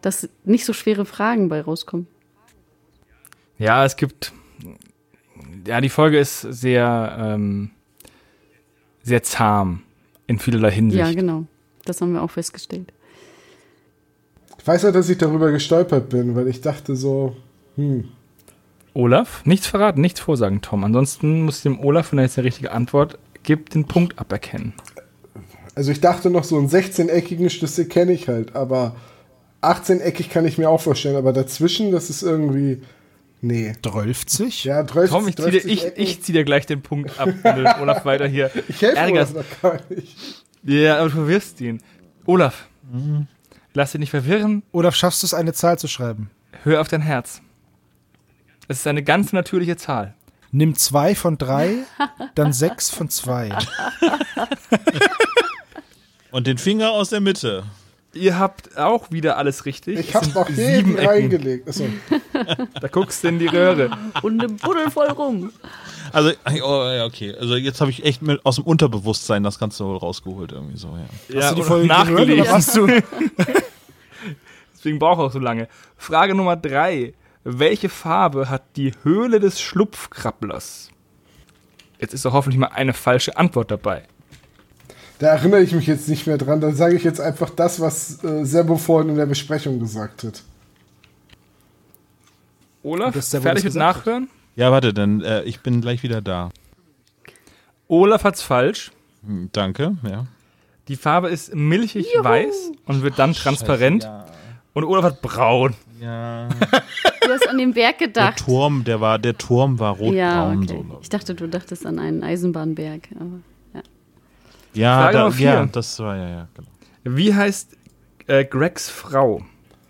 dass nicht so schwere Fragen bei rauskommen. Ja, es gibt. Ja, die Folge ist sehr, ähm, sehr zahm in vielerlei Hinsicht. Ja, genau. Das haben wir auch festgestellt. Ich weiß ja, dass ich darüber gestolpert bin, weil ich dachte so, hm, Olaf, nichts verraten, nichts vorsagen, Tom. Ansonsten muss ich dem Olaf, wenn er jetzt eine richtige Antwort gibt, den Punkt aberkennen. Also ich dachte noch so einen 16-eckigen Schlüssel kenne ich halt, aber 18-eckig kann ich mir auch vorstellen, aber dazwischen, das ist irgendwie, nee. 12? Ja, 30, Tom, ich zieh, dir, 30 ich, ich zieh dir gleich den Punkt ab, wenn du Olaf weiter hier ich helfe ärgerst. Olaf noch gar nicht. Ja, aber du verwirrst ihn. Olaf, lass dich nicht verwirren, Oder schaffst du es, eine Zahl zu schreiben? hör auf dein Herz. Es ist eine ganz natürliche Zahl. Nimm zwei von drei, dann sechs von zwei. Und den Finger aus der Mitte. Ihr habt auch wieder alles richtig. Ich sind noch jeden reingelegt. Achso. Da guckst du in die Röhre. Und eine Buddel voll rum. Also, oh, ja, okay. Also jetzt habe ich echt mit, aus dem Unterbewusstsein das Ganze wohl rausgeholt irgendwie so, ja. Ja, du die Folge nachgelesen. hast du? Deswegen braucht er auch so lange. Frage Nummer drei. Welche Farbe hat die Höhle des Schlupfkrabblers? Jetzt ist doch hoffentlich mal eine falsche Antwort dabei. Da erinnere ich mich jetzt nicht mehr dran. Dann sage ich jetzt einfach das, was äh, Sebo vorhin in der Besprechung gesagt hat. Olaf, fertig mit Nachhören? Ja, warte, dann äh, ich bin gleich wieder da. Olaf hat's falsch. Hm, danke, ja. Die Farbe ist milchig weiß und wird dann transparent. Ja. Und Olaf hat braun. ja. Du hast an den Berg Der gedacht. Turm, der war, der Turm war rotbraun. ja, okay. so. Ich dachte, du dachtest an einen Eisenbahnberg. Aber ja, Frage da, Nummer vier. ja, das war ja, ja, genau. Wie heißt äh, Gregs Frau?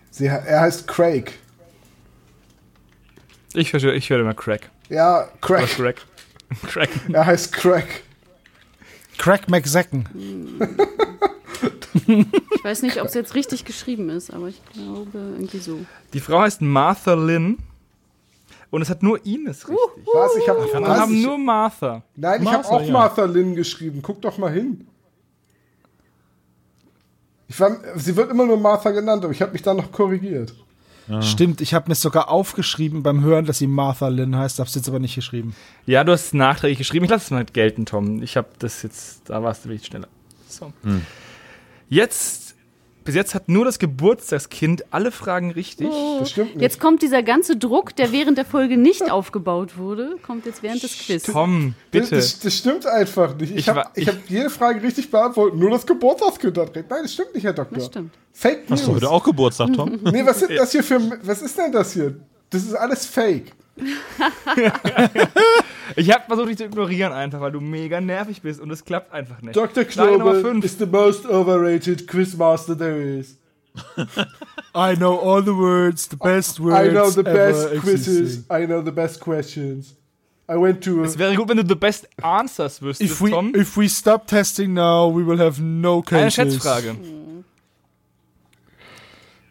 Sie, er heißt Craig. Ich höre ich hör immer Craig. Ja, Oder Craig. Craig. Craig. Er heißt Craig. Crack McSacken. ich weiß nicht, ob es jetzt richtig geschrieben ist, aber ich glaube irgendwie so. Die Frau heißt Martha Lynn. Und es hat nur Ines richtig. Was? Ich habe Wir haben nur Martha. Nein, ich habe auch ja. Martha Lynn geschrieben. Guck doch mal hin. Ich war, sie wird immer nur Martha genannt, aber ich habe mich dann noch korrigiert. Stimmt, ich habe mir sogar aufgeschrieben beim Hören, dass sie Martha Lynn heißt, hab's jetzt aber nicht geschrieben. Ja, du hast es nachträglich geschrieben. Ich lasse es mal gelten, Tom. Ich habe das jetzt, da warst du wirklich schneller. So. Jetzt bis jetzt hat nur das Geburtstagskind alle Fragen richtig. Das stimmt nicht. Jetzt kommt dieser ganze Druck, der während der Folge nicht aufgebaut wurde, kommt jetzt während des Quiz. Tom, Das, bitte. das, das stimmt einfach nicht. Ich Ich habe hab jede Frage richtig beantwortet, nur das Geburtstagskind hat recht. Nein, das stimmt nicht, Herr Doktor. Das stimmt. Fake News. Hast du heute auch Geburtstag, Tom? Nee, was sind das hier für. Was ist denn das hier? Das ist alles Fake. Ich habe versucht, dich zu ignorieren einfach, weil du mega nervig bist und es klappt einfach nicht. Dr. Knobel is the most overrated quizmaster there is. I know all the words, the best words. I know the best quizzes. existing. I know the best questions. I went to. Es wäre gut, wenn du the best answers wüsstest, If we, Tom. if we stop testing now, we will have no Eine cases. Schätzfrage.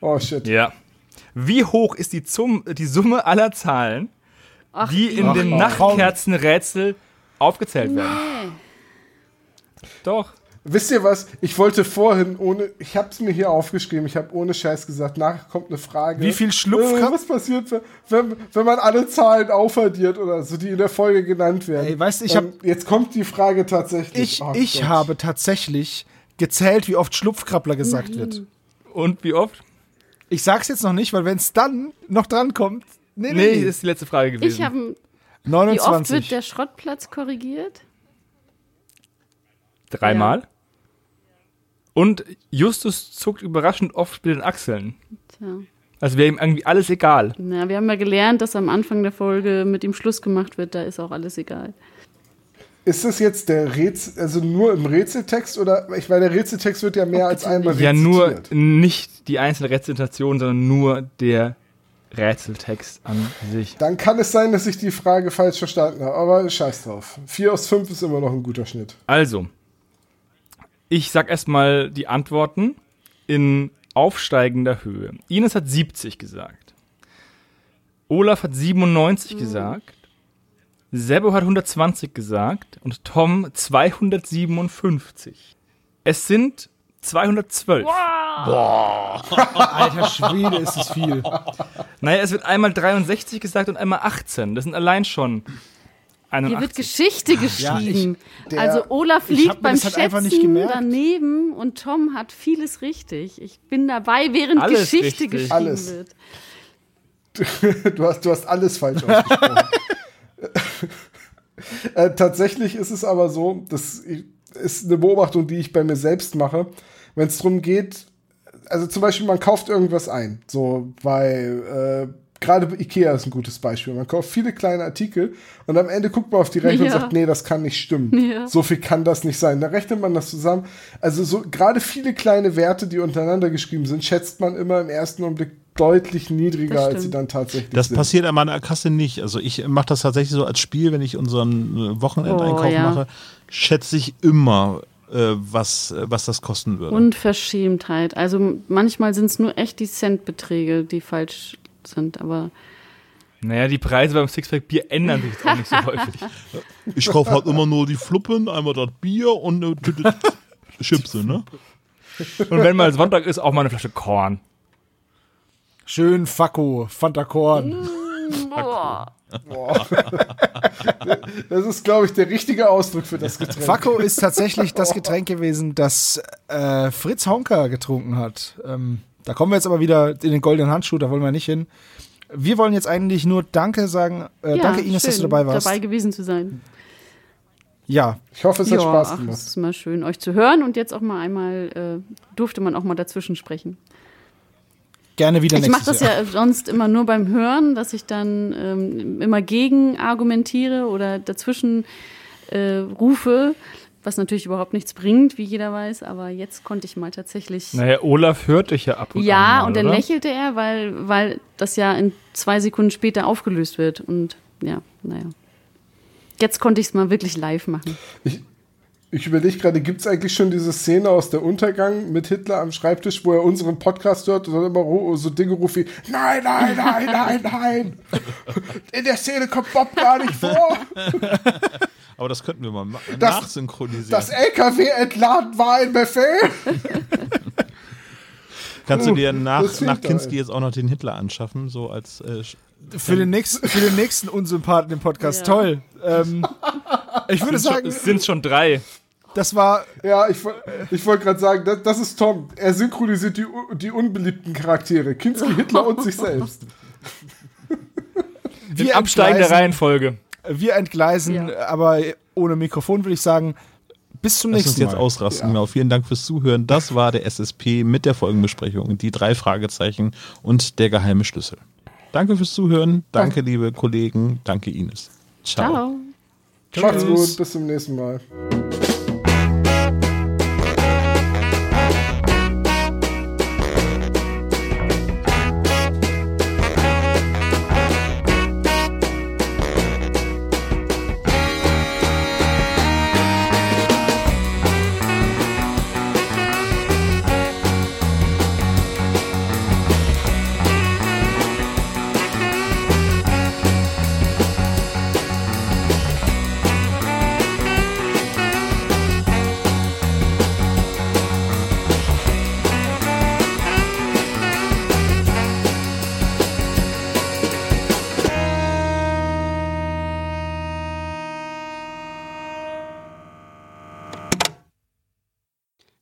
oh shit. Ja. Wie hoch ist die, Zum die Summe aller Zahlen, Ach, die in oh. Nachtkerzenrätsel aufgezählt werden? Doch. Wisst ihr was? Ich wollte vorhin ohne. Ich hab's mir hier aufgeschrieben. Ich habe ohne Scheiß gesagt. Nachher kommt eine Frage. Wie viel Schlupf Äh, was passiert, wenn- wenn, wenn man alle Zahlen aufaddiert oder so, die in der Folge genannt werden? Ey, weißt du, ich hab- Ähm, Jetzt kommt die Frage tatsächlich. Ich, Oh ich Gott. habe tatsächlich gezählt, wie oft Schlupfkrabbler gesagt wird. Und wie oft? Ich sag's jetzt noch nicht, weil wenn es dann noch dran kommt. Nee, Nee, nee, das ist die letzte Frage gewesen. Ich habe. Wie 29. oft wird der Schrottplatz korrigiert? Dreimal. Und Justus zuckt überraschend oft mit den Achseln. Tja. Also wäre ihm irgendwie alles egal. Na, wir haben ja gelernt, dass am Anfang der Folge mit ihm Schluss gemacht wird. Da ist auch alles egal. Ist das jetzt der Rätsel, also nur im Rätseltext oder? Ich meine, der Rätseltext wird ja mehr als einmal Ja, nur rezitiert. nicht die einzelne Rezitation, sondern nur der Rätseltext an sich. Dann kann es sein, dass ich die Frage falsch verstanden habe, aber scheiß drauf. 4 aus 5 ist immer noch ein guter Schnitt. Also, ich sag erstmal die Antworten in aufsteigender Höhe. Ines hat 70 gesagt. Olaf hat 97 gesagt. Sebo hat 120 gesagt und Tom 257. Es sind 212. Alter Schwede, ist es viel. Naja, es wird einmal 63 gesagt und einmal 18. Das sind allein schon Hier wird 81. Geschichte geschrieben. der- also Olaf ich liegt beim halt Schätzen daneben und Tom hat vieles richtig. Ich bin dabei, während Alles Geschichte richtig. geschrieben Alles. wird. Du hast, du hast alles falsch ausgesprochen. äh, tatsächlich ist es aber so, das ist eine Beobachtung, die ich bei mir selbst mache, wenn es darum geht, also zum Beispiel, man kauft irgendwas ein, so bei, äh, gerade Ikea ist ein gutes Beispiel. Man kauft viele kleine Artikel und am Ende guckt man auf die Rechnung Ja. und sagt, nee, das kann nicht stimmen. Ja. So viel kann das nicht sein. Da rechnet man das zusammen. Also so gerade viele kleine Werte, die untereinander geschrieben sind, schätzt man immer im ersten Augenblick deutlich niedriger, Das als sie dann tatsächlich Das sind. passiert an meiner Kasse nicht. Also ich mache das tatsächlich so als Spiel, wenn ich unseren äh, Wochenendeinkauf Oh, ja. mache, schätze ich immer, äh, was, äh, was das kosten würde. Unverschämtheit. Also manchmal sind es nur echt die Centbeträge, die falsch sind, aber Naja, die Preise beim Sixpack Bier ändern sich auch nicht so häufig. Ich kaufe halt immer nur die Fluppen, einmal das Bier und eine Tüte Chipse, ne? Und wenn mal Sonntag ist, auch mal eine Flasche Korn. Schön Fakko, Fanta Korn. boah. Das ist, glaube ich, der richtige Ausdruck für das Getränk. Fakko ist tatsächlich das Getränk gewesen, das äh, Fritz Honka getrunken hat. Ähm, da kommen wir jetzt aber wieder in den goldenen Handschuh, da wollen wir nicht hin. Wir wollen jetzt eigentlich nur Danke sagen. Äh, Ja, danke, Ines, dass du dabei warst. Dabei gewesen zu sein. Ja, Ich hoffe, es hat Ja, Spaß ach, gemacht. es ist immer schön, euch zu hören und jetzt auch mal einmal äh, durfte man auch mal dazwischen sprechen. Gerne wieder Ich mache nächstes das Jahr. ja sonst immer nur beim Hören, dass ich dann ähm, immer gegen argumentiere oder dazwischen äh, rufe, was natürlich überhaupt nichts bringt, wie jeder weiß. Aber jetzt konnte ich mal tatsächlich. Naja, Olaf hört dich ja ab und an. ja, mal, und dann oder? lächelte er, weil, weil das ja in zwei Sekunden später aufgelöst wird. Und ja, naja. Jetzt konnte ich es mal wirklich live machen. Ich überlege gerade, gibt es eigentlich schon diese Szene aus der Untergang mit Hitler am Schreibtisch, wo er unseren Podcast hört und dann immer so Dinge ruft wie Nein, nein, nein, nein, nein. In der Szene kommt Bob gar nicht vor. Aber das könnten wir mal ma- Das- nachsynchronisieren. Das LKW entladen war ein Befehl. Kannst du dir nach, nach Kinski jetzt auch noch den Hitler anschaffen, so als äh, Für den, nächsten, für den nächsten Unsympathen im Podcast. Ja. Toll. Ähm, ich würde Es sind schon- sagen, Es sind schon drei. Das war. Ja, ich, ich wollte gerade sagen, das, das ist Tom. Er synchronisiert die, die unbeliebten Charaktere. Kinski, Hitler und sich selbst. In Wir absteigender entgleisen, Reihenfolge. wir entgleisen, Ja. aber ohne Mikrofon würde ich sagen, bis zum Lass uns nächsten jetzt Mal. ausrasten. Genau. Vielen Dank fürs Zuhören. Das war der SSP mit der Folgenbesprechung, die drei Fragezeichen und der geheime Schlüssel. Danke fürs Zuhören. Danke, liebe Kollegen. Danke, Ines. Ciao. Ciao. Macht's gut, bis zum nächsten Mal.